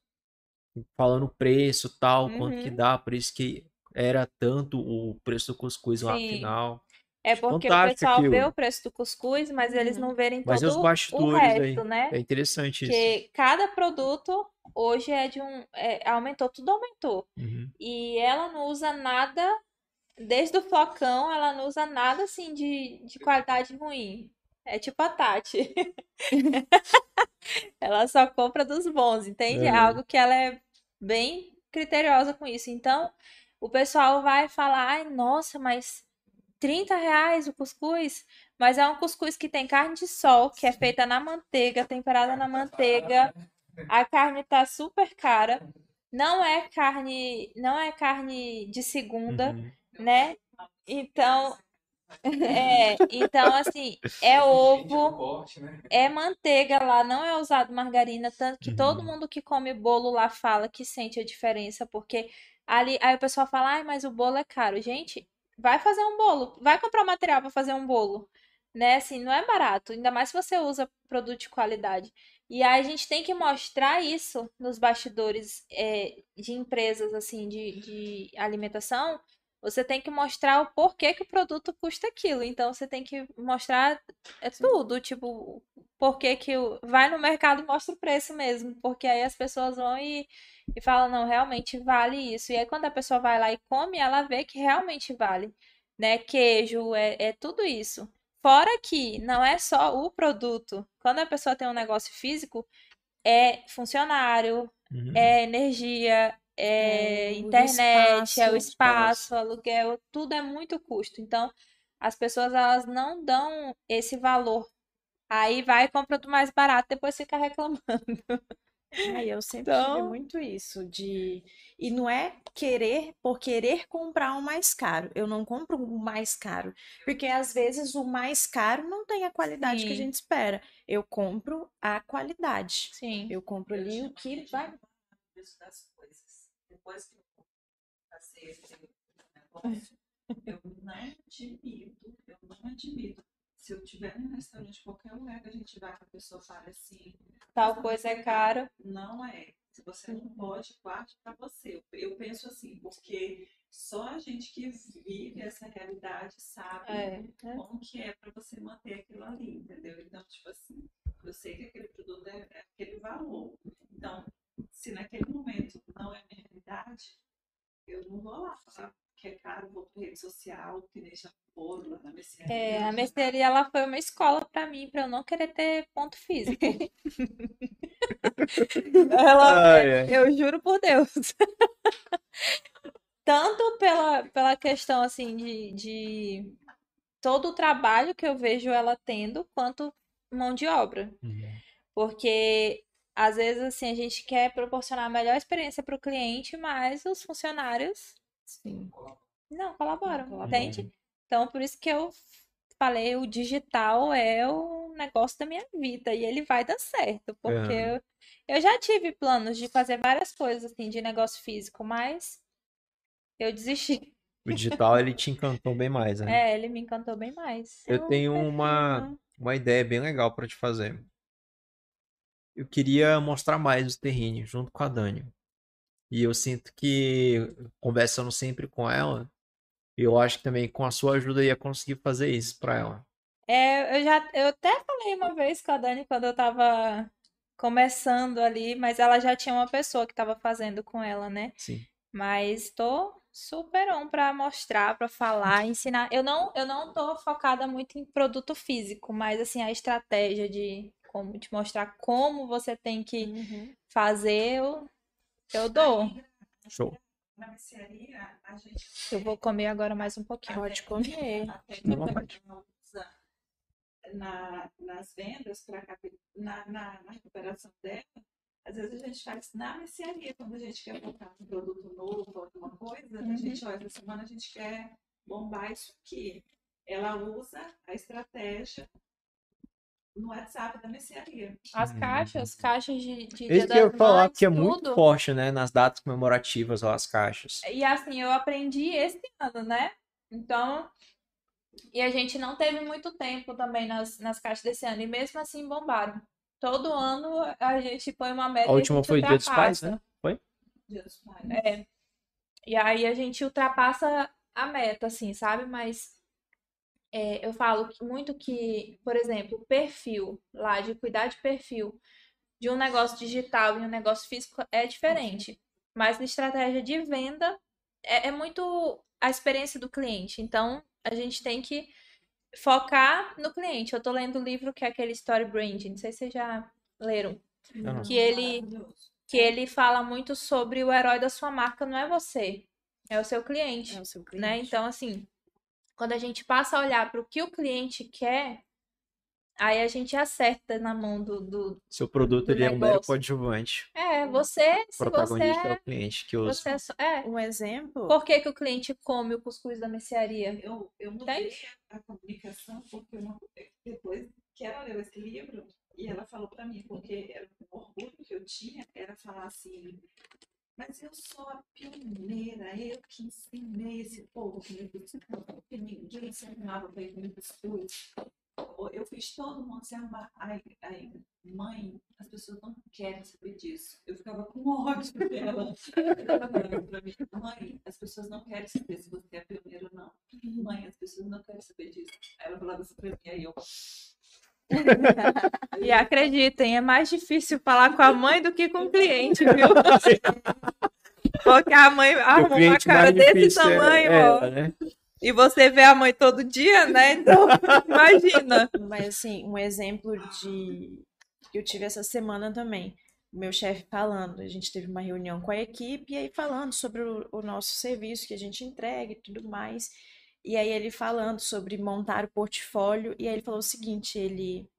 Falando o preço, tal, quanto que Uhum. dá, por isso que era tanto o preço do cuscuz lá Sim. final. É porque o pessoal vê aquilo. o preço do cuscuz, mas eles não verem Mas é os todo o bastidores aí. resto, né? É interessante isso. Porque cada produto hoje é de um. é, aumentou, tudo aumentou. Uhum. E ela não usa nada, desde o flocão, ela não usa nada assim de, de qualidade ruim. É tipo a Tati. Ela só compra dos bons, entende? É É. algo que ela é bem criteriosa com isso. Então, o pessoal vai falar, ai, nossa, mas 30 reais o cuscuz? Mas é um cuscuz que tem carne de sol, que é feita na manteiga, temperada na manteiga. A carne tá super cara. Não é carne, não é carne de segunda, Uhum. né? Então, é, então assim, é ovo, Corte, né? é manteiga lá, não é usado margarina, tanto que todo Uhum. mundo que come bolo lá fala que sente a diferença, porque ali, aí o pessoal fala, ai, mas o bolo é caro. Gente, vai fazer um bolo, vai comprar material para fazer um bolo, né? Assim, não é barato, ainda mais se você usa produto de qualidade. E aí a gente tem que mostrar isso nos bastidores é, de empresas assim de, de alimentação. Você tem que mostrar o porquê que o produto custa aquilo. Então você tem que mostrar é tudo, tipo, porquê que o... vai no mercado e mostra o preço mesmo, porque aí as pessoas vão e, e falam, não, realmente vale isso. E aí quando a pessoa vai lá e come, ela vê que realmente vale, né? Queijo, é, é tudo isso. Fora que não é só o produto. Quando a pessoa tem um negócio físico, é funcionário, Uhum. é energia, é É internet, é o espaço. espaço, aluguel, tudo é muito custo. Então, as pessoas elas não dão esse valor. Aí vai e compra do mais barato, depois fica reclamando. Ai, eu sempre Então- tive muito isso de e não é querer por querer comprar o mais caro. Eu não compro o mais caro, porque às vezes o mais caro não tem a qualidade que a Sim. gente espera. Eu compro a qualidade. Sim. Eu compro ali o que vai. das. Depois que eu passei esse negócio, eu não admito, eu não admito. Se eu tiver num restaurante, qualquer lugar que a gente vai, que a pessoa fala assim, Tal coisa é cara. não é. Se você não pode, guarde para você. Eu, penso assim, porque só a gente que vive essa realidade sabe É. como que é para você manter aquilo ali, entendeu? Então, tipo assim, eu sei que aquele produto é, é aquele valor. Então, se naquele momento não é minha realidade, eu não vou lá falar que é caro, vou para rede social, que foram lá na mercearia. É, a mercearia ela foi uma escola pra mim, pra eu não querer ter ponto físico. Ela, Ai, ai. eu juro por Deus. Tanto pela, pela questão assim de, de todo o trabalho que eu vejo ela tendo, quanto mão de obra. Porque às vezes assim a gente quer proporcionar a melhor experiência para o cliente, mas os funcionários Sim. não colaboram, colaboram. entende? Então por isso que eu falei, o digital é o negócio da minha vida e ele vai dar certo, porque Aham. eu, eu já tive planos de fazer várias coisas assim de negócio físico, mas eu desisti. O digital ele te encantou bem mais, né? É, ele me encantou bem mais. Eu tenho uma, uma ideia bem legal para te fazer. Eu queria mostrar mais o Terrine junto com a Dani. E eu sinto que, conversando sempre com ela, eu acho que também com a sua ajuda eu ia conseguir fazer isso para ela. É, eu já, eu até falei uma vez com a Dani quando eu tava começando ali, mas ela já tinha uma pessoa que tava fazendo com ela, né? Sim. Mas tô super on pra mostrar, pra falar, ensinar. Eu não, eu não tô focada muito em produto físico, mas assim, a estratégia de como te mostrar como você tem que Uhum. fazer, eu, eu dou. Show. Na mercearia, a gente Eu vou comer agora mais um pouquinho. Pode comer. até usa na, nas vendas, pra, na, na, na recuperação dela, às vezes a gente faz na mercearia, quando a gente quer botar um produto novo, alguma coisa, Uhum. a gente, olha, essa semana a gente quer bombar isso aqui. Ela usa a estratégia no WhatsApp da mercearia. As caixas, caixas de, de Isso Dia que eu ia falar, que é muito tudo. forte, né? Nas datas comemorativas, ó, as caixas. E assim, eu aprendi esse ano, né? Então, e a gente não teve muito tempo também nas, nas caixas desse ano, e mesmo assim bombaram. Todo ano a gente põe uma meta A a última gente foi Dia dos Pais, né? Foi? Dia dos Pais. É. E aí a gente ultrapassa a meta, assim, sabe? Mas é, eu falo que- muito que, por exemplo, o perfil lá, de cuidar de perfil de um negócio digital e um negócio físico é diferente. Mas na estratégia de venda é, é muito a experiência do cliente. Então, a gente tem que focar no cliente. Eu tô lendo o livro que é aquele Story Branding, não sei se vocês já leram. Não. Que ele que ele fala muito sobre o herói da sua marca não é você, é o seu cliente, É o seu né? cliente. Então, assim, quando a gente passa a olhar para o que o cliente quer, aí a gente acerta na mão do, do... Seu produto Do ele é um mero negócio. coadjuvante. É, você, O se você protagonista é é, o cliente que usa. você é, só- é. Um exemplo. Por que que o cliente come o cuscuz da mercearia? Eu, eu mudei Entende? a comunicação porque eu não, depois que ela leu esse livro e ela falou para mim, porque era um orgulho que eu tinha, era falar assim, mas eu sou a pioneira, eu que ensinei esse povo que me buscou, porque ninguém ensinava para ele me. Eu fiz todo mundo se armar. Ai, ai, mãe, as pessoas não querem saber disso. Eu ficava com ódio dela. Mãe, as pessoas não querem saber se você é pioneiro ou não. Mãe, as pessoas não querem saber disso. Ela falava isso pra mim, aí eu. E acreditem, é mais difícil falar com a mãe do que com o cliente, viu? Porque a mãe arruma uma cara desse difícil é tamanho, ó. ela, né? E você vê a mãe todo dia, né? Então, imagina. Mas assim, um exemplo de que eu tive essa semana também. O meu chefe falando, a gente teve uma reunião com a equipe e aí falando sobre o, o nosso serviço que a gente entrega e tudo mais. E aí ele falando sobre montar o portfólio e aí ele falou o seguinte, ele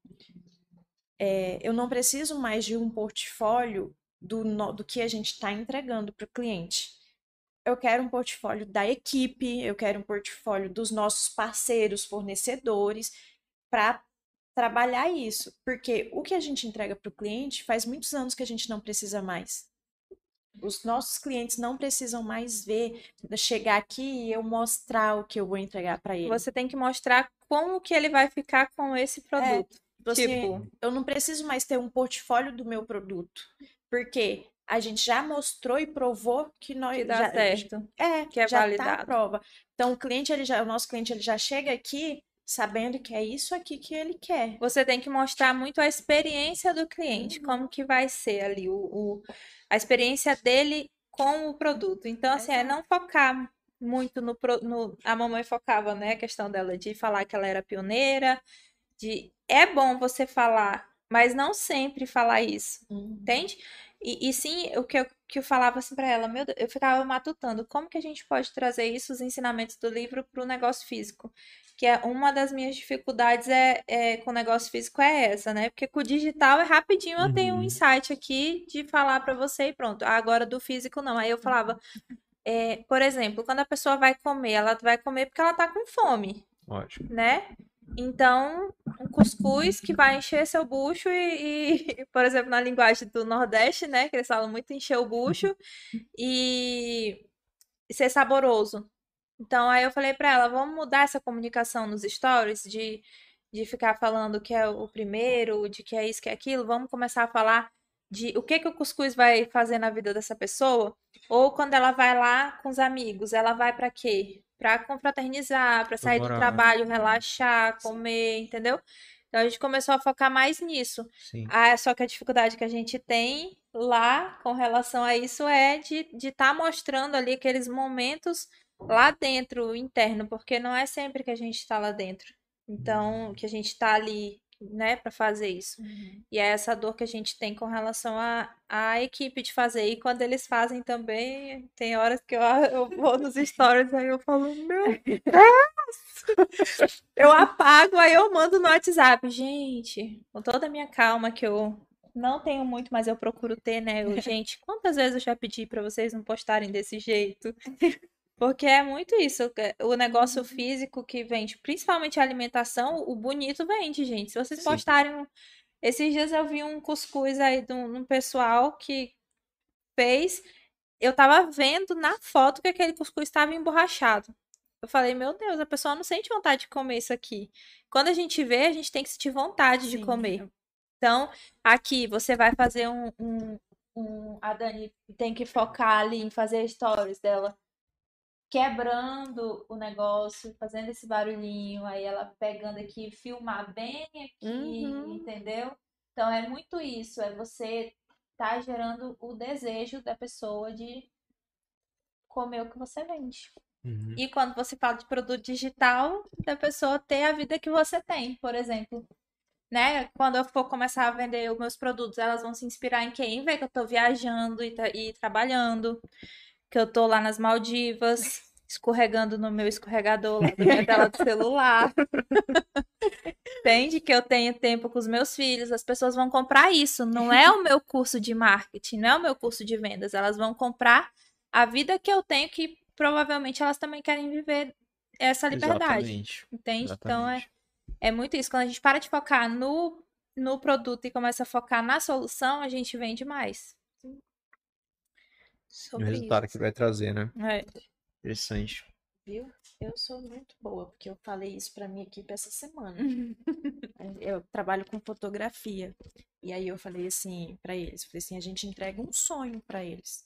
é, eu não preciso mais de um portfólio do, do que a gente está entregando para o cliente. Eu quero um portfólio da equipe, eu quero um portfólio dos nossos parceiros, fornecedores, para trabalhar isso. Porque o que a gente entrega para o cliente faz muitos anos que a gente não precisa mais. Os nossos clientes não precisam mais ver, chegar aqui e eu mostrar o que eu vou entregar para ele. Você tem que mostrar como que ele vai ficar com esse produto. Tipo assim, Tipo, eu não preciso mais ter um portfólio do meu produto, porque a gente já mostrou e provou que nós que dá já, certo. é, que é já tá a validado. prova. Então o cliente ele já, o nosso cliente ele já chega aqui sabendo que é isso aqui que ele quer. Você tem que mostrar muito a experiência do cliente, Uhum. como que vai ser ali o, o- a experiência dele com o produto. Então, assim, é não focar muito no, no- A mamãe focava, né, a questão dela de falar que ela era pioneira, de é bom você falar, mas não sempre falar isso. Entende? E, e sim, o que eu, que eu falava assim pra ela, meu Deus, eu ficava matutando, como que a gente pode trazer isso, os ensinamentos do livro, para o negócio físico? Que é uma das minhas dificuldades é, é com o negócio físico é essa, né? Porque com o digital é rapidinho, eu tenho um Uhum. insight aqui de falar pra você e pronto. Agora do físico não. Aí eu falava, é, por exemplo, quando a pessoa vai comer, ela vai comer porque ela tá com fome Lógico. né? Então, um cuscuz que vai encher seu bucho e, e, por exemplo, na linguagem do Nordeste, né? Que eles falam muito encher o bucho e ser saboroso. Então, aí eu falei pra ela, vamos mudar essa comunicação nos stories de, de ficar falando que é o primeiro, de que é isso, que é aquilo. Vamos começar a falar de o que que o cuscuz vai fazer na vida dessa pessoa. Ou quando ela vai lá com os amigos, ela vai pra quê? Pra confraternizar, pra sair do Namorar. trabalho, relaxar, comer, entendeu? Então a gente começou a focar mais nisso. Sim. Ah, só que a dificuldade que a gente tem lá com relação a isso é de estar mostrando ali aqueles momentos lá dentro, interno, porque não é sempre que a gente está lá dentro. Então, que a gente está ali, né, para fazer isso. E é essa dor que a gente tem com relação à à equipe de fazer. E quando eles fazem também, tem horas que eu, eu vou nos stories aí eu falo, meu Deus! Eu apago, aí eu mando no WhatsApp. Gente, com toda a minha calma que eu não tenho muito, mas eu procuro ter, né? Eu, gente, quantas vezes eu já pedi pra vocês não postarem desse jeito? Porque é muito isso. é, O negócio físico que vende, principalmente a alimentação, o bonito vende, gente. Se vocês Sim. postarem. um- Esses dias eu vi um cuscuz aí de um, de um pessoal que fez. Eu tava vendo na foto que aquele cuscuz estava emborrachado. Eu falei, meu Deus, a pessoa não sente vontade de comer isso aqui. Quando a gente vê, a gente tem que sentir vontade de Sim. comer. Então, aqui você vai fazer um, um, um- A Dani tem que focar ali em fazer stories dela quebrando o negócio, fazendo esse barulhinho, aí ela pegando aqui, filmar bem aqui, Uhum. entendeu? Então é muito isso, é você tá gerando o desejo da pessoa de comer o que você vende. Uhum. E quando você fala de produto digital, da pessoa ter a vida que você tem, por exemplo. Né? Quando eu for começar a vender os meus produtos, elas vão se inspirar em quem? Ver que eu tô viajando e, tra- e trabalhando, que eu tô lá nas Maldivas, escorregando no meu escorregador lá da minha tela do celular. Entende? Que eu tenho tempo com os meus filhos, as pessoas vão comprar isso. Não é o meu curso de marketing, não é o meu curso de vendas. Elas vão comprar a vida que eu tenho, que provavelmente elas também querem viver essa liberdade. Exatamente. Entende? Então é, Exatamente. é muito isso. Quando a gente para de focar no, no produto e começa a focar na solução, a gente vende mais. O Sobre resultado que isso. vai trazer, né? É. Interessante. Viu? Eu sou muito boa, porque eu falei isso pra minha equipe essa semana. Eu trabalho com fotografia. E aí eu falei assim pra eles, falei assim, a gente entrega um sonho pra eles.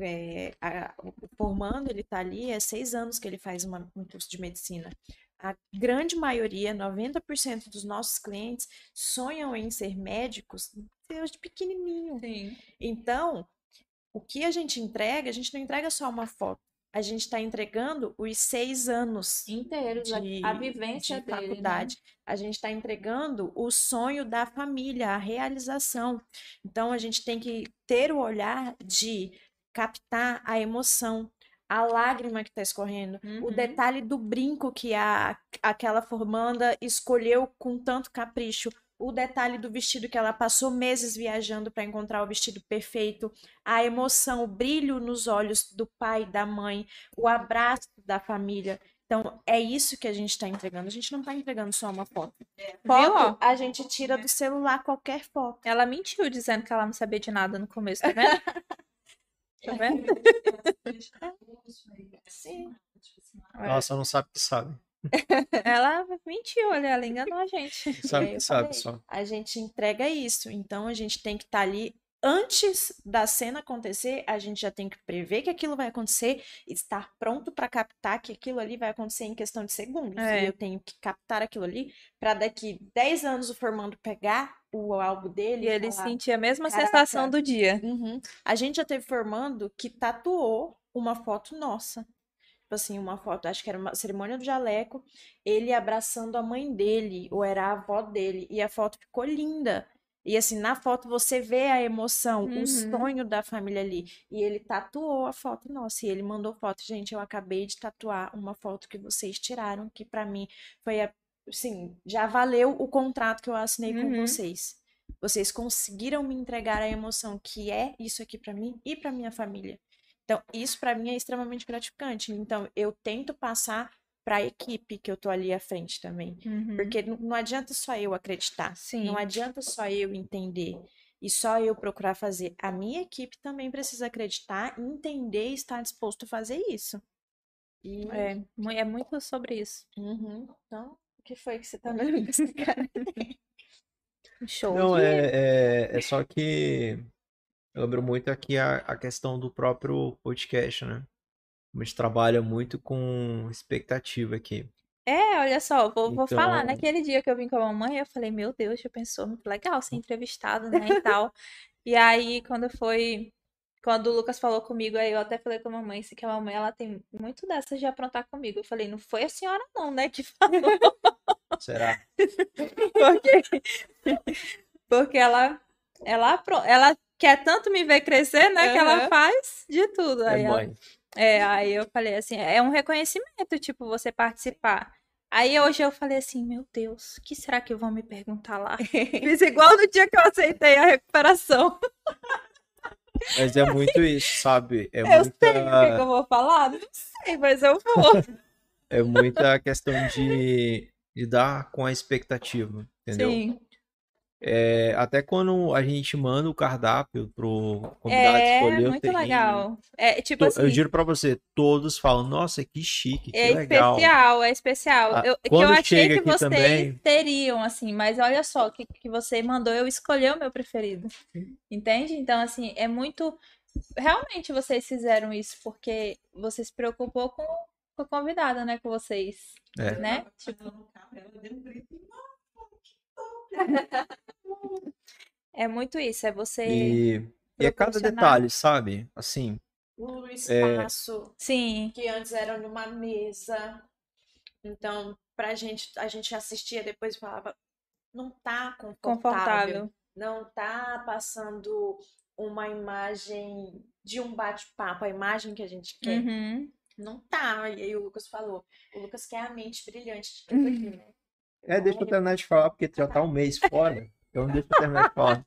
É, a- o formando, ele tá ali, é seis anos que ele faz uma- um curso de medicina. A grande maioria, 90% dos nossos clientes sonham em ser médicos desde pequenininho. Sim. Então, o que a gente entrega, a gente não entrega só uma foto. A gente está entregando os seis anos Inteiros, a- de, a vivência de dele, né? faculdade. A gente está entregando o sonho da família, a realização. Então, a gente tem que ter o olhar de captar a emoção, a lágrima que está escorrendo, o Uhum. detalhe do brinco que a, aquela formanda escolheu com tanto capricho. O detalhe do vestido que ela passou meses viajando para encontrar o vestido perfeito, a emoção, o brilho nos olhos do pai, da mãe, o abraço da família. Então, é isso que a gente está entregando. A gente não está entregando só uma foto. Foto, a gente tira do celular qualquer foto. Ela mentiu dizendo que ela não sabia de nada no começo, tá vendo? Tá vendo? Sim. Nossa, não sabe que sabe. Ela mentiu, olha, ela enganou a gente. Sabe sabe só. A gente entrega isso. Então, a gente tem que estar ali antes da cena acontecer, a gente já tem que prever que aquilo vai acontecer estar pronto para captar que aquilo ali vai acontecer em questão de segundos. É. E eu tenho que captar aquilo ali para daqui 10 anos o formando pegar o álbum dele E ele falar, sentia a mesma sensação do dia. Uhum. A gente já teve formando que tatuou uma foto nossa. Tipo assim, uma foto, acho que era uma cerimônia do jaleco, ele abraçando a mãe dele, ou era a avó dele, e a foto ficou linda. E assim, na foto você vê a emoção, Uhum. o sonho da família ali. E ele tatuou a foto nossa, e ele mandou foto. Gente, eu acabei de tatuar uma foto que vocês tiraram, que pra mim foi a, assim, já valeu o contrato que eu assinei com Uhum. vocês. Vocês conseguiram me entregar a emoção que é isso aqui pra mim e pra minha família. Então, isso pra mim é extremamente gratificante. Então, eu tento passar pra equipe que eu tô ali à frente também. Uhum. Porque não adianta só eu acreditar. Sim. Não adianta só eu entender e só eu procurar fazer. A minha equipe também precisa acreditar, entender e estar disposto a fazer isso. E... É, é muito sobre isso. Uhum. Então, o que foi que você tá me olhando com esse cara? Um Show Não, de... é, é, é só que eu lembro muito aqui a, a questão do próprio podcast, né? A gente trabalha muito com expectativa aqui. É, olha só, vou, vou falar. Então- Naquele dia que eu vim com a mamãe, eu falei, meu Deus, já pensou, muito legal ser entrevistado, né, e tal. E aí, quando foi, quando o Lucas falou comigo, aí eu até falei com a mamãe, assim, que a mamãe, ela tem muito dessas de aprontar comigo. Eu falei, não foi a senhora não, né, que falou, Será? porque, porque ela, ela, ela quer tanto me ver crescer, né, que ela faz de tudo. É Aí ela- mãe. É, aí eu falei assim, é um reconhecimento, tipo, você participar. Aí hoje eu falei assim, meu Deus, o que será que vão me perguntar lá? Fiz igual no dia que eu aceitei a recuperação. Mas é muito isso, sabe? É Eu sei o que, que muita, eu vou falar? Não sei, mas eu vou. é muita questão de lidar com a expectativa, entendeu? Sim. É, até quando a gente manda o cardápio pro convidado É, escolher o muito terreno, legal. É, tipo to- assim, eu juro pra você, todos falam, nossa, que chique, que é legal. especial, é especial. Ah, Eu, que eu achei que vocês também- teriam, assim, mas olha só, que, que você mandou eu escolher o meu preferido. Entende? Então, assim, é muito. Realmente vocês fizeram isso porque você se preocupou com, com a convidada, né? Com vocês. É. Né? Tipo, ela deu um grito. É muito isso, é você. E, e é cada detalhe, sabe? Assim, O É. espaço Sim, que antes era numa mesa. Então, pra gente, a gente assistia depois e falava, não tá confortável. confortável. não tá passando uma imagem de um bate-papo, a imagem que a gente quer. Uhum. Não tá. E aí o Lucas falou. O Lucas quer a mente brilhante de tudo aqui, né? É, deixa eu terminar de falar, porque já tá um mês fora. Então deixa eu terminar de falar.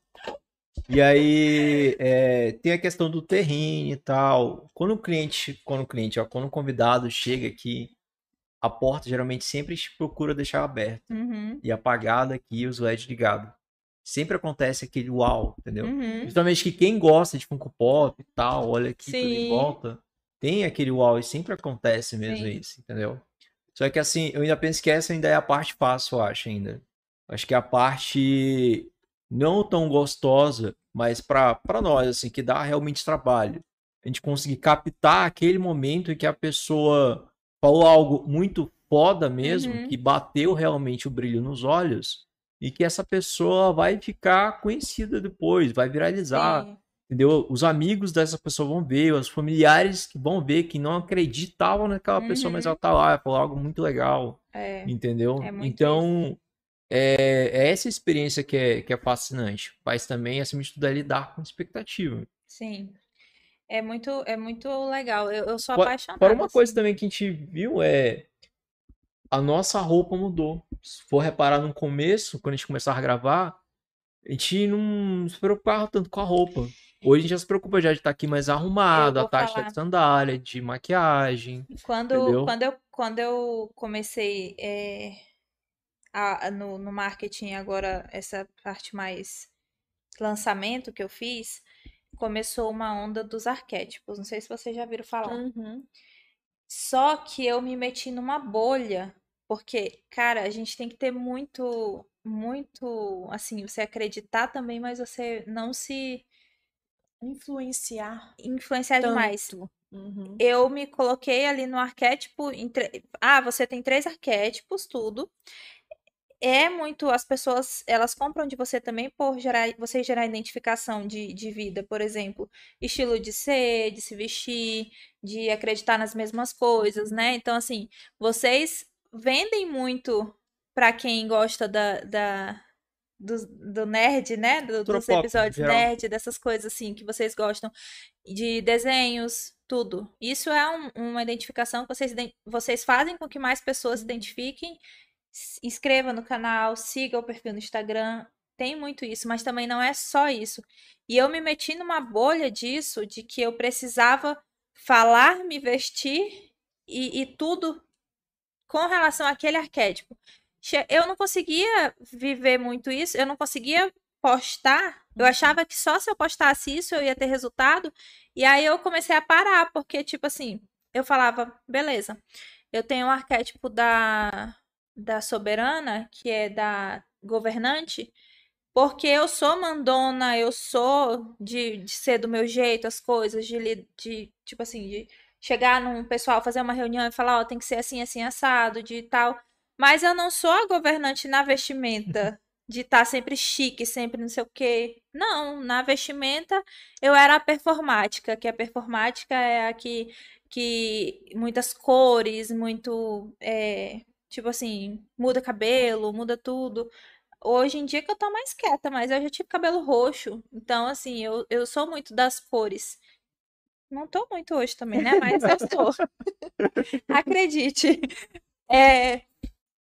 E aí, é, tem a questão do terreno e tal. Quando o cliente, quando o cliente, ó, quando o convidado chega aqui, a porta geralmente sempre procura deixar aberta Uhum. e apagada aqui, os LEDs ligados. Sempre acontece aquele uau, entendeu? Uhum. Justamente que quem gosta de Funko Pop e tal, olha aqui tudo em Sim. volta, tem aquele uau e sempre acontece mesmo Sim. isso, entendeu? Só que assim, eu ainda penso que essa ainda é a parte fácil, eu acho ainda. Acho que a parte não tão gostosa, mas pra para nós assim, que dá realmente trabalho. A gente conseguir captar aquele momento em que a pessoa falou algo muito foda mesmo, Uhum. que bateu realmente o brilho nos olhos, e que essa pessoa vai ficar conhecida depois, vai viralizar, Sim. Entendeu? Os amigos dessa pessoa vão ver, os familiares que vão ver, que não acreditavam naquela pessoa, mas Uhum. ela tá lá, falou algo muito legal, É. entendeu? É muito Então, é, é essa experiência que é, que é fascinante, mas também, acima de tudo, é lidar com expectativa. Sim. É muito, é muito legal. Eu, eu sou apaixonada. Fora uma coisa assim. também que a gente viu é a nossa roupa mudou. Se for reparar no começo, quando a gente começava a gravar, a gente não se preocupava tanto com a roupa. Hoje a gente já se preocupa já de estar aqui mais arrumado, a taxa falar. de sandália, de maquiagem. Quando, Entendeu? quando, eu, quando eu comecei é, a- a- no, no marketing, agora essa parte mais lançamento que eu fiz, começou uma onda dos arquétipos. Não sei se vocês já viram falar. Uhum. Só que eu me meti numa bolha, porque, cara, a gente tem que ter muito, muito, assim, você acreditar também, mas você não se Influenciar influenciar demais. tanto. Uhum. eu me coloquei ali no arquétipo. em tre- Ah, você tem três arquétipos, tudo. É muito. As pessoas elas compram de você também por gerar, você gerar identificação de, de vida, por exemplo, estilo de ser, de se vestir, de acreditar nas mesmas coisas, né? Então, assim, vocês vendem muito pra quem gosta da, da, do, do nerd, né? Do- dos episódios geral. nerd, dessas coisas assim que vocês gostam, de desenhos, tudo. Isso é um- uma identificação que vocês, vocês fazem com que mais pessoas se identifiquem. Se inscreva no canal, siga o perfil no Instagram. Tem muito isso, mas também não é só isso. E eu me meti numa bolha disso, de que eu precisava falar, me vestir e, e tudo com relação àquele arquétipo. Eu não conseguia viver muito isso, eu não conseguia postar. Eu achava que só se eu postasse isso eu ia ter resultado. E aí eu comecei a parar, porque, tipo assim, eu falava, beleza, eu tenho o arquétipo da, da soberana, que é da governante, porque eu sou mandona, eu sou de, de ser do meu jeito, as coisas, de, de tipo assim, de chegar num pessoal, fazer uma reunião e falar, ó, tem que ser assim, assim, assado, de tal. Mas eu não sou a governante na vestimenta, de estar sempre chique, sempre não sei o quê. Não, na vestimenta eu era a performática, que a performática é a que, que muitas cores, muito, é, tipo assim, muda cabelo, muda tudo. Hoje em dia que eu tô mais quieta, mas eu já tive cabelo roxo. Então, assim, eu, eu sou muito das cores. Não tô muito hoje também, né? Mas eu sou. Acredite. É,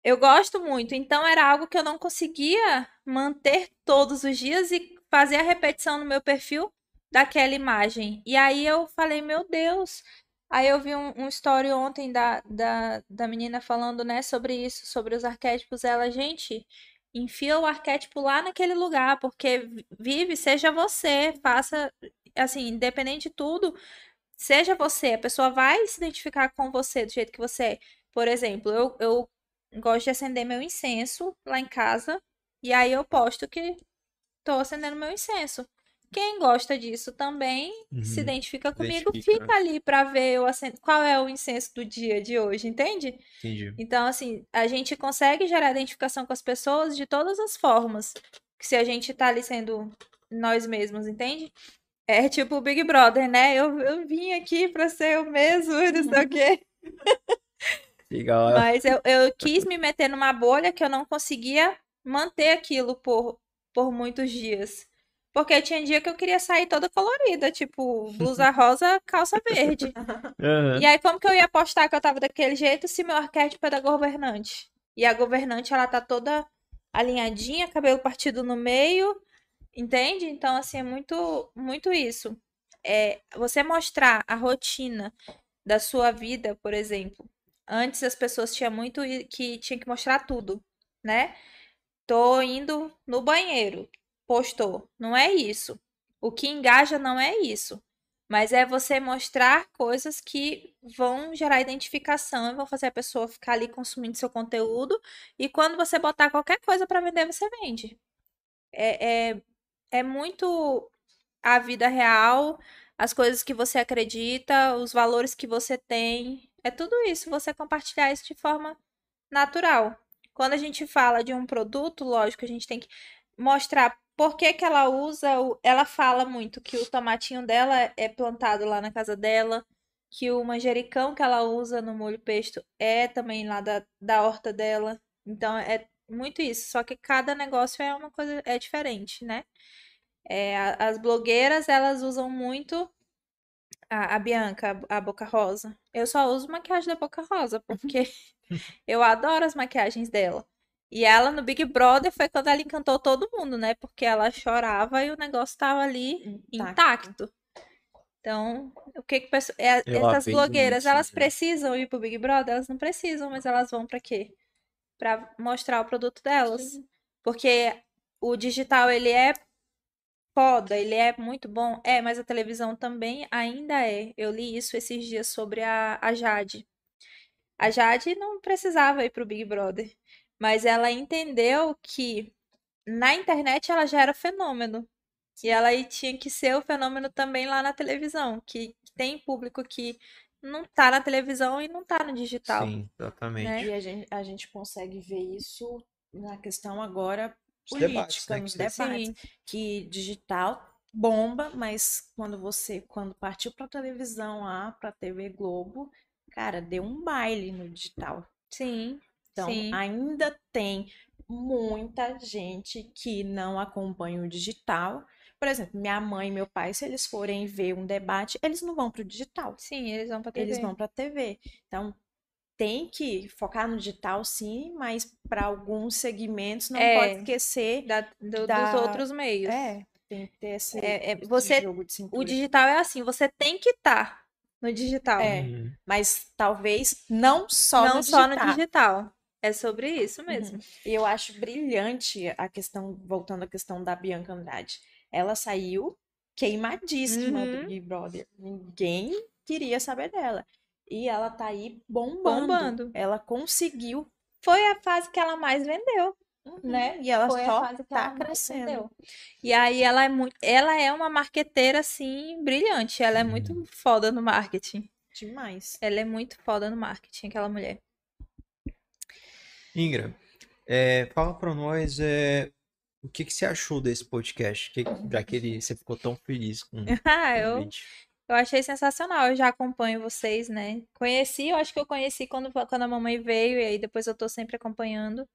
eu gosto muito. Então, era algo que eu não conseguia manter todos os dias e fazer a repetição no meu perfil daquela imagem. E aí eu falei, meu Deus. Aí eu vi um, um story ontem da, da, da menina falando, né, sobre isso, sobre os arquétipos. Ela, gente, enfia o arquétipo lá naquele lugar, porque vi- vive, seja você, faça, assim, independente de tudo, seja você. A pessoa vai se identificar com você do jeito que você é. Por exemplo, eu, eu gosto de acender meu incenso lá em casa, e aí eu posto que tô acendendo meu incenso. Quem gosta disso também se Uhum. identifica comigo, Identifica, fica ali pra ver eu acendo, qual é o incenso do dia de hoje, entende? Entendi. Então, assim, a gente consegue gerar identificação com as pessoas de todas as formas. Se a gente tá ali sendo nós mesmos, entende? É tipo o Big Brother, né? Eu, eu vim aqui pra ser eu mesmo, e não sei o quê. Legal. Mas eu, eu quis me meter numa bolha que eu não conseguia manter aquilo por, por muitos dias. Porque tinha dia que eu queria sair toda colorida, tipo, blusa rosa, calça verde. Aham. E aí, como que eu ia postar que eu tava daquele jeito se meu arquétipo é da governante? E a governante, ela tá toda alinhadinha, cabelo partido no meio, entende? Então, assim, é muito, muito isso. É, você mostrar a rotina da sua vida, por exemplo. Antes as pessoas tinham muito que tinha que mostrar tudo, né? Tô indo no banheiro, postou. Não é isso. O que engaja não é isso. Mas é você mostrar coisas que vão gerar identificação e vão fazer a pessoa ficar ali consumindo seu conteúdo. E quando você botar qualquer coisa para vender, você vende. É, é, é muito a vida real, as coisas que você acredita, os valores que você tem. É tudo isso, você compartilhar isso de forma natural. Quando a gente fala de um produto, lógico, a gente tem que mostrar por que que ela usa. o- Ela fala muito que o tomatinho dela é plantado lá na casa dela, que o manjericão que ela usa no molho pesto é também lá da, da horta dela. Então é muito isso. Só que cada negócio é uma coisa, é diferente, né? É, as blogueiras, elas usam muito A, a Bianca, a Boca Rosa. Eu só uso maquiagem da Boca Rosa, porque eu adoro as maquiagens dela. E ela no Big Brother foi quando ela encantou todo mundo, né? Porque ela chorava e o negócio tava ali intacto. Então, o que que pesso- é- essas blogueiras, elas precisam ir pro Big Brother? Elas não precisam, mas elas vão pra quê? Pra mostrar o produto delas. Porque o digital, ele é foda, ele é muito bom. É, mas a televisão também ainda é. Eu li isso esses dias sobre a, a Jade. A Jade não precisava ir pro Big Brother, mas ela entendeu que na internet ela já era fenômeno. E ela aí tinha que ser o fenômeno também lá na televisão, que tem público que não tá na televisão e não tá no digital. Sim, exatamente. né? E a gente, a gente consegue ver isso na questão agora Os política, debates, né, nos que debates. Sim, Que digital bomba, mas quando você, quando partiu pra televisão lá, pra TV Globo, cara, deu um baile no digital. sim, Então, sim. ainda tem muita gente que não acompanha o digital. Por exemplo, minha mãe e meu pai, se eles forem ver um debate, eles não vão pro digital. Sim, eles vão pra TV. Eles vão para TV. Então, tem que focar no digital, sim, mas para alguns segmentos não É. pode esquecer. da- do- da- dos outros meios. É, tem que ter esse, É, é, esse você- jogo de O cintura. digital é assim, você tem que estar no digital. É, Uhum. Mas talvez não só não no só no digital. Uhum. digital. É sobre isso mesmo. E eu acho brilhante a questão, voltando à questão da Bianca Andrade. Ela saiu queimadíssima Uhum. do Big Brother. Ninguém queria saber dela. E ela tá aí bombando. Bombando. Ela conseguiu, Foi a fase que ela mais vendeu, né? E ela Foi só tá crescendo. vendeu. E aí ela é muito, ela é uma marqueteira assim brilhante. Ela é muito foda no marketing. Demais. Ela é muito foda no marketing, aquela mulher. Ingra, é, fala pra nós é, o que, que você achou desse podcast, que, já que ele, você ficou tão feliz com Ah, o eu, vídeo. Eu achei sensacional. Eu já acompanho vocês, né? Conheci, eu acho que eu conheci quando, quando a mamãe veio, e aí depois eu tô sempre acompanhando.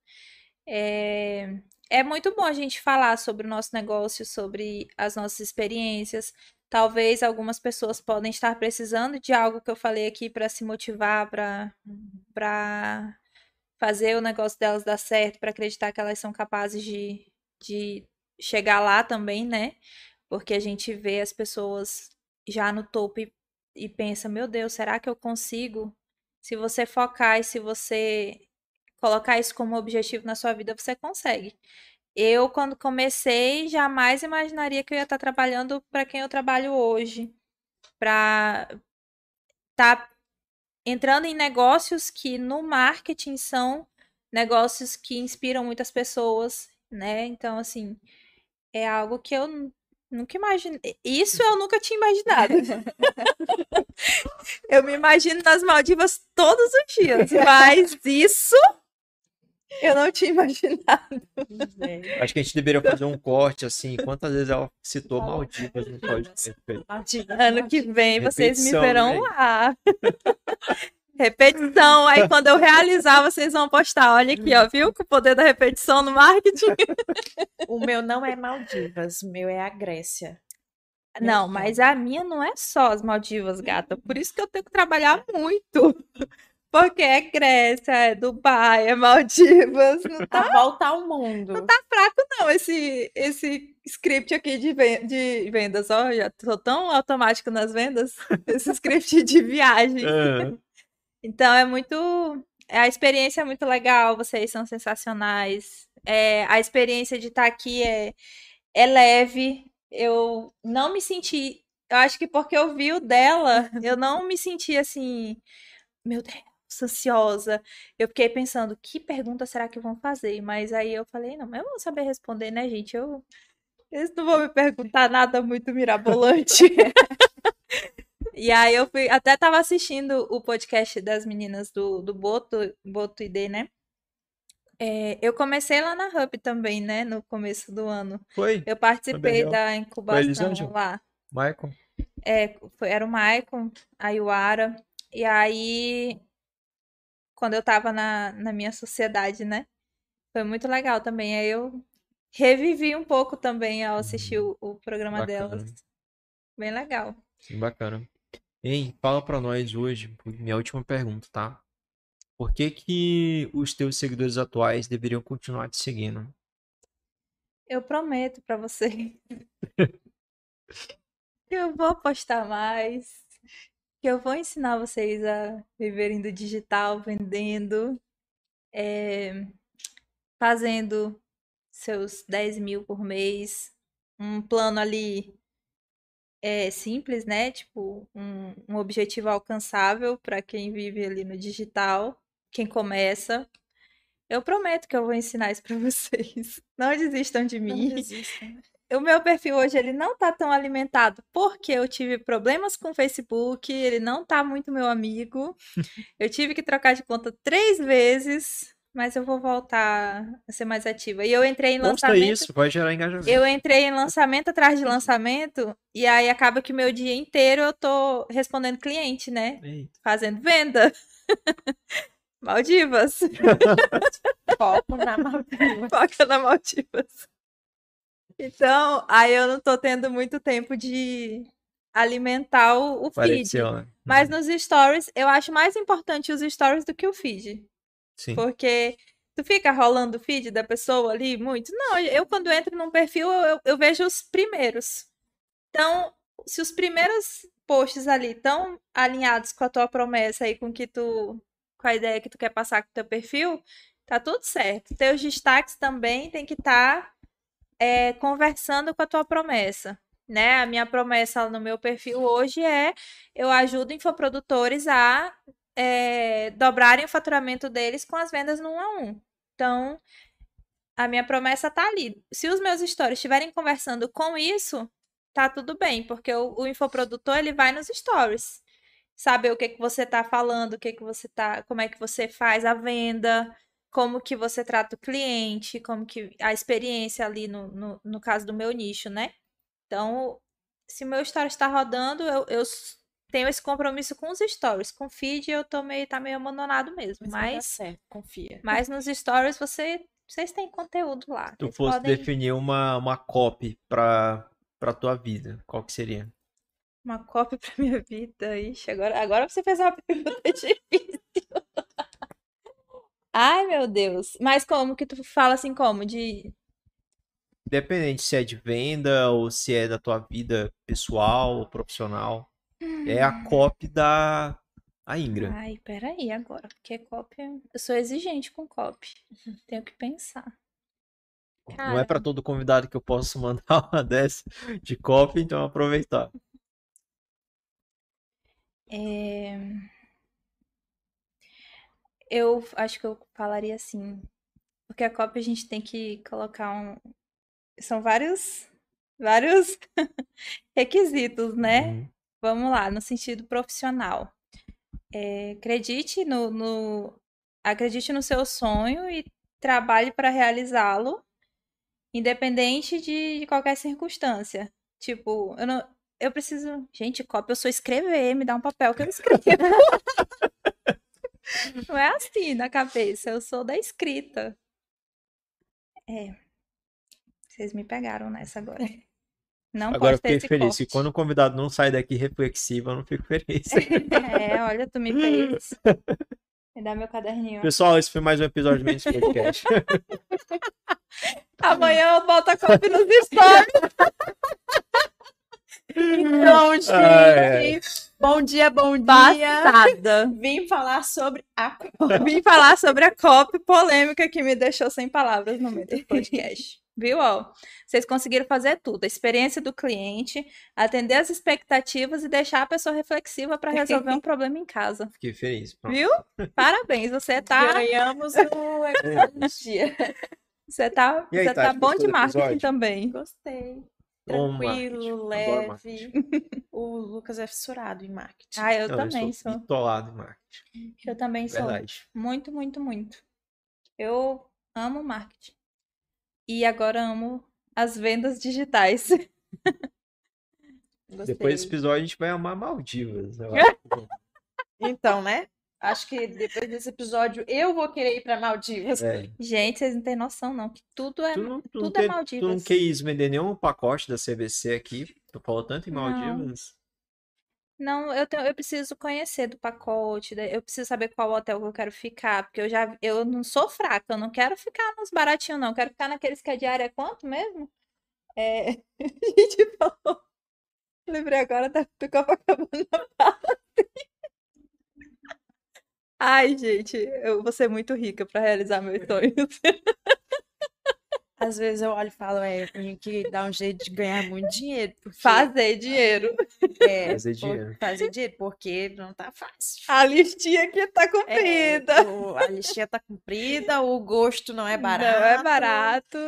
É, é muito bom a gente falar sobre o nosso negócio, sobre as nossas experiências. Talvez algumas pessoas podem estar precisando de algo que eu falei aqui para se motivar, para fazer o negócio delas dar certo, para acreditar que elas são capazes de, de chegar lá também, né? Porque a gente vê as pessoas já no topo e, e pensa, meu Deus, será que eu consigo? Se você focar e se você colocar isso como objetivo na sua vida, você consegue. Eu, quando comecei, jamais imaginaria que eu ia estar trabalhando para quem eu trabalho hoje. Para estar entrando em negócios que no marketing são negócios que inspiram muitas pessoas, né? Então, assim, é algo que eu nunca imaginei. Isso eu nunca tinha imaginado. eu me imagino nas Maldivas todos os dias, mas isso eu não tinha imaginado. É. Acho que a gente deveria fazer um corte assim, quantas vezes ela citou Maldivas no podcast. Ano que vem vocês me verão né? lá. Repetição. Aí quando eu realizar, vocês vão postar. Olha aqui, ó, viu? Com o poder da repetição no marketing. O meu não é Maldivas, o meu é a Grécia. Não, mas a minha não é só as Maldivas, gata. Por isso que eu tenho que trabalhar muito. Porque é Grécia, é Dubai, é Maldivas. Não tá A volta ao mundo. fraco, não, esse, esse script aqui de, de vendas. Ó, já tô tão automático nas vendas. Esse script de viagem. Ah, Então é muito. A experiência é muito legal, vocês são sensacionais. É, a experiência de estar aqui é, é leve. Eu não me senti. Eu acho que porque eu vi o dela, eu não me senti assim. Meu Deus, ansiosa. Eu fiquei pensando, que pergunta será que vão fazer? Mas aí eu falei, não, mas eu vou saber responder, né, gente? Eu. Eles não vão me perguntar nada muito mirabolante. E aí eu fui, até tava assistindo o podcast das meninas do, do Boto, Boto ID, né? É, eu comecei lá na Hub também, né? No começo do ano. foi, Eu participei legal. da incubação lá. Michael? É, foi, era o Maicon, a Yuara. E aí, quando eu tava na, na minha sociedade, né? Foi muito legal também. Aí eu revivi um pouco também ao assistir o, o programa Bacana. delas. Bem legal. Sim, bacana. Hein, fala pra nós hoje, minha última pergunta, tá? Por que que os teus seguidores atuais deveriam continuar te seguindo? Eu prometo pra você que eu vou postar mais, que eu vou ensinar vocês a viverem do digital, vendendo, é, fazendo seus 10 mil por mês, um plano ali é, simples, né? Tipo, um, um objetivo alcançável para quem vive ali no digital, quem começa. Eu prometo que eu vou ensinar isso para vocês. Não desistam de Não mim. desistam. O meu perfil hoje ele não tá tão alimentado porque eu tive problemas com o Facebook, ele não tá muito meu amigo. Eu tive que trocar de conta três vezes, mas eu vou voltar a ser mais ativa. E eu entrei em Posta lançamento. isso, vai gerar engajamento. Eu entrei em lançamento atrás de lançamento, e aí acaba que o meu dia inteiro eu tô respondendo cliente, né? Eita. Fazendo venda. Maldivas. Foco na Maldiva. Foca na Maldivas. Então, aí eu não tô tendo muito tempo de alimentar o, o feed. Apareceu, né? Mas nos stories, eu acho mais importante os stories do que o feed. Sim. Porque tu fica rolando o feed da pessoa ali muito. Não, eu quando entro num perfil, eu, eu- vejo os primeiros. Então, se os primeiros posts ali estão alinhados com a tua promessa e com que tu com a ideia que tu quer passar com o teu perfil, tá tudo certo. Teus destaques também tem que estar conversando com a tua promessa. Né? A minha promessa no meu perfil hoje é eu ajudo infoprodutores a é, dobrarem o faturamento deles com as vendas no 1 a 1. Então, a minha promessa tá ali. Se os meus stories estiverem conversando com isso, tá tudo bem, porque o, o infoprodutor ele vai nos stories. Saber o que que você tá falando, o que que você tá, como é que você faz a venda, como que você trata o cliente, como que a experiência ali no, no, no caso do meu nicho, né? Então, se o meu story está rodando, eu, eu tenho esse compromisso com os stories. Com o feed eu tô meio, tá meio abandonado mesmo. Mas Mas, certo, confia. mas nos stories você, vocês têm conteúdo lá. Se tu fosse podem- definir uma, uma copy pra, pra tua vida, qual que seria? Uma cópia pra minha vida. Ixi, agora, agora você fez uma pergunta difícil. Ai, meu Deus. Mas como que tu fala assim, como? De. Independente se é de venda ou se é da tua vida pessoal ou profissional. É a copy da a Ingra. Ai, peraí agora. Porque cópia. Eu sou exigente com cópia. Tenho que pensar. Não é pra todo convidado que eu posso mandar uma dessa de copy, então aproveitar. É... Eu acho que eu falaria assim. Porque a cópia a gente tem que colocar um. São vários. Vários requisitos, né? Uhum. Vamos lá, no sentido profissional. É, acredite no, no- acredite no seu sonho e trabalhe para realizá-lo, independente de, de qualquer circunstância. Tipo, eu não, eu preciso, gente, cópia, eu sou escrever, me dá um papel que eu escrevo. não é assim na cabeça, eu sou da escrita. É. Vocês me pegaram nessa agora. Não Agora eu pode ter fiquei feliz. Se corte. quando o convidado não sai daqui reflexivo, eu não fico feliz. É, olha, tu me fez. Me dá meu caderninho. Pessoal, esse foi mais um episódio do Mendes Podcast. Amanhã eu boto a copy nos stories. Então, gente, Ai, bom dia, bom dia. Passada. Vim falar sobre a Vim falar sobre a copy polêmica que me deixou sem palavras no meio do podcast. Viu, ó? Vocês conseguiram fazer tudo. A experiência do cliente, atender as expectativas e deixar a pessoa reflexiva para resolver um problema em casa. Fiquei feliz. Pronto. Viu? Parabéns, você tá, Ganhamos o dia. você tá, aí, você tá Tati, bom de marketing episódio? também. Gostei. Tranquilo, leve. O Lucas é fissurado em marketing. Ah, eu Não, também sou sou. bitolado em marketing. Eu também sou. Verdade. Muito, muito, muito. Eu amo marketing. E agora amo as vendas digitais. Depois desse episódio a gente vai amar Maldivas. Então, né? Acho que depois desse episódio eu vou querer ir pra Maldivas. É. Gente, vocês não têm noção, não. Que tudo é. Tu não, tu, não tudo é tem- tu Maldivas. não quis vender nenhum pacote da CVC aqui. Tu falou tanto em Não. Maldivas. Não, eu tenho, eu preciso conhecer do pacote, eu preciso saber qual hotel que eu quero ficar, porque eu já, eu não sou fraca, eu não quero ficar nos baratinhos, não, eu quero ficar naqueles que a diária é quanto mesmo? É, a gente falou, lembrei agora da, do Copacabana. Ai, gente, eu vou ser muito rica pra realizar meus sonhos. Às vezes eu olho e falo, é, eu tenho que dar um jeito de ganhar muito dinheiro. Porque, Fazer dinheiro. é, Fazer dinheiro. Fazer dinheiro, porque não tá fácil. A listinha aqui tá É, comprida. o- a listinha tá comprida, o gosto não é barato. Não é barato.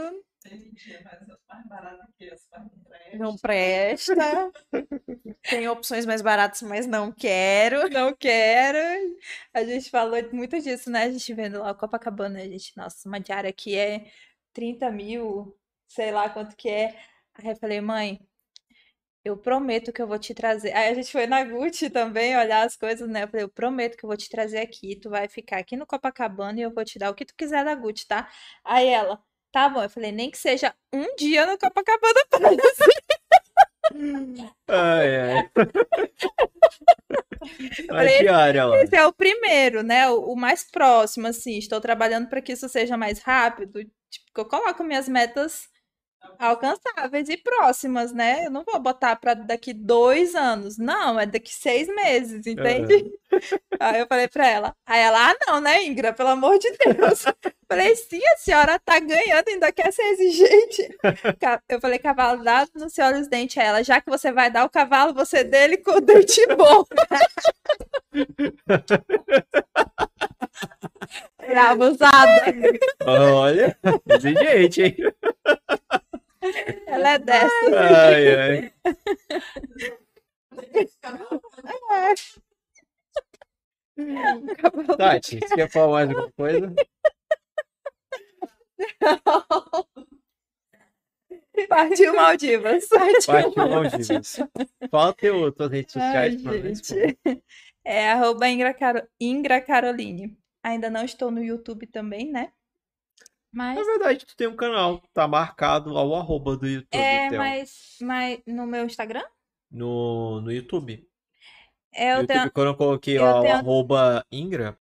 Tem mentira, mas é mais barato que as mais Não presta. Tem opções mais baratas, mas não quero. Não quero. A gente falou muito disso, né? A gente vendo lá o Copacabana, a gente, nossa, uma diária aqui é 30 mil, sei lá quanto que é. Aí eu falei, mãe, eu prometo que eu vou te trazer. Aí a gente foi na Gucci também olhar as coisas, né? Eu falei, eu prometo que eu vou te trazer aqui, tu vai ficar aqui no Copacabana e eu vou te dar o que tu quiser da Gucci, tá? Aí ela, tá bom. Eu falei, nem que seja um dia no Copacabana Palace. Ai, ai. A falei, diária. Esse é o primeiro, né? O, o mais próximo, assim. Estou trabalhando para que isso seja mais rápido. Eu coloco minhas metas alcançáveis e próximas, né? Eu não vou botar para daqui dois anos. Não, é daqui seis meses, entende? Aí eu falei para ela. Aí ela, ah, não, né, Ingra? Pelo amor de Deus. Falei, sim, a senhora tá ganhando, ainda quer ser exigente. Eu falei, cavalo dado, não se olha os dentes. Aí ela, já que você vai dar o cavalo, você dele com o dente bom. Era abusada. Olha, exigente, hein? Ela é dessa. Ai, ai. Tati, você quer falar mais alguma coisa? Partiu Maldivas. Partiu Maldivas. Fala teu, tuas redes sociais Ai, gente. É arroba Ingra, Caro- Ingra Caroline. Ainda não estou no YouTube também, né? Mas. Na verdade, tu tem um canal, tá marcado ao arroba do YouTube, É, Theo. mas, mas no meu Instagram? No, no YouTube. É, eu YouTube, tenho. quando eu coloquei eu o tenho- arroba Ingra,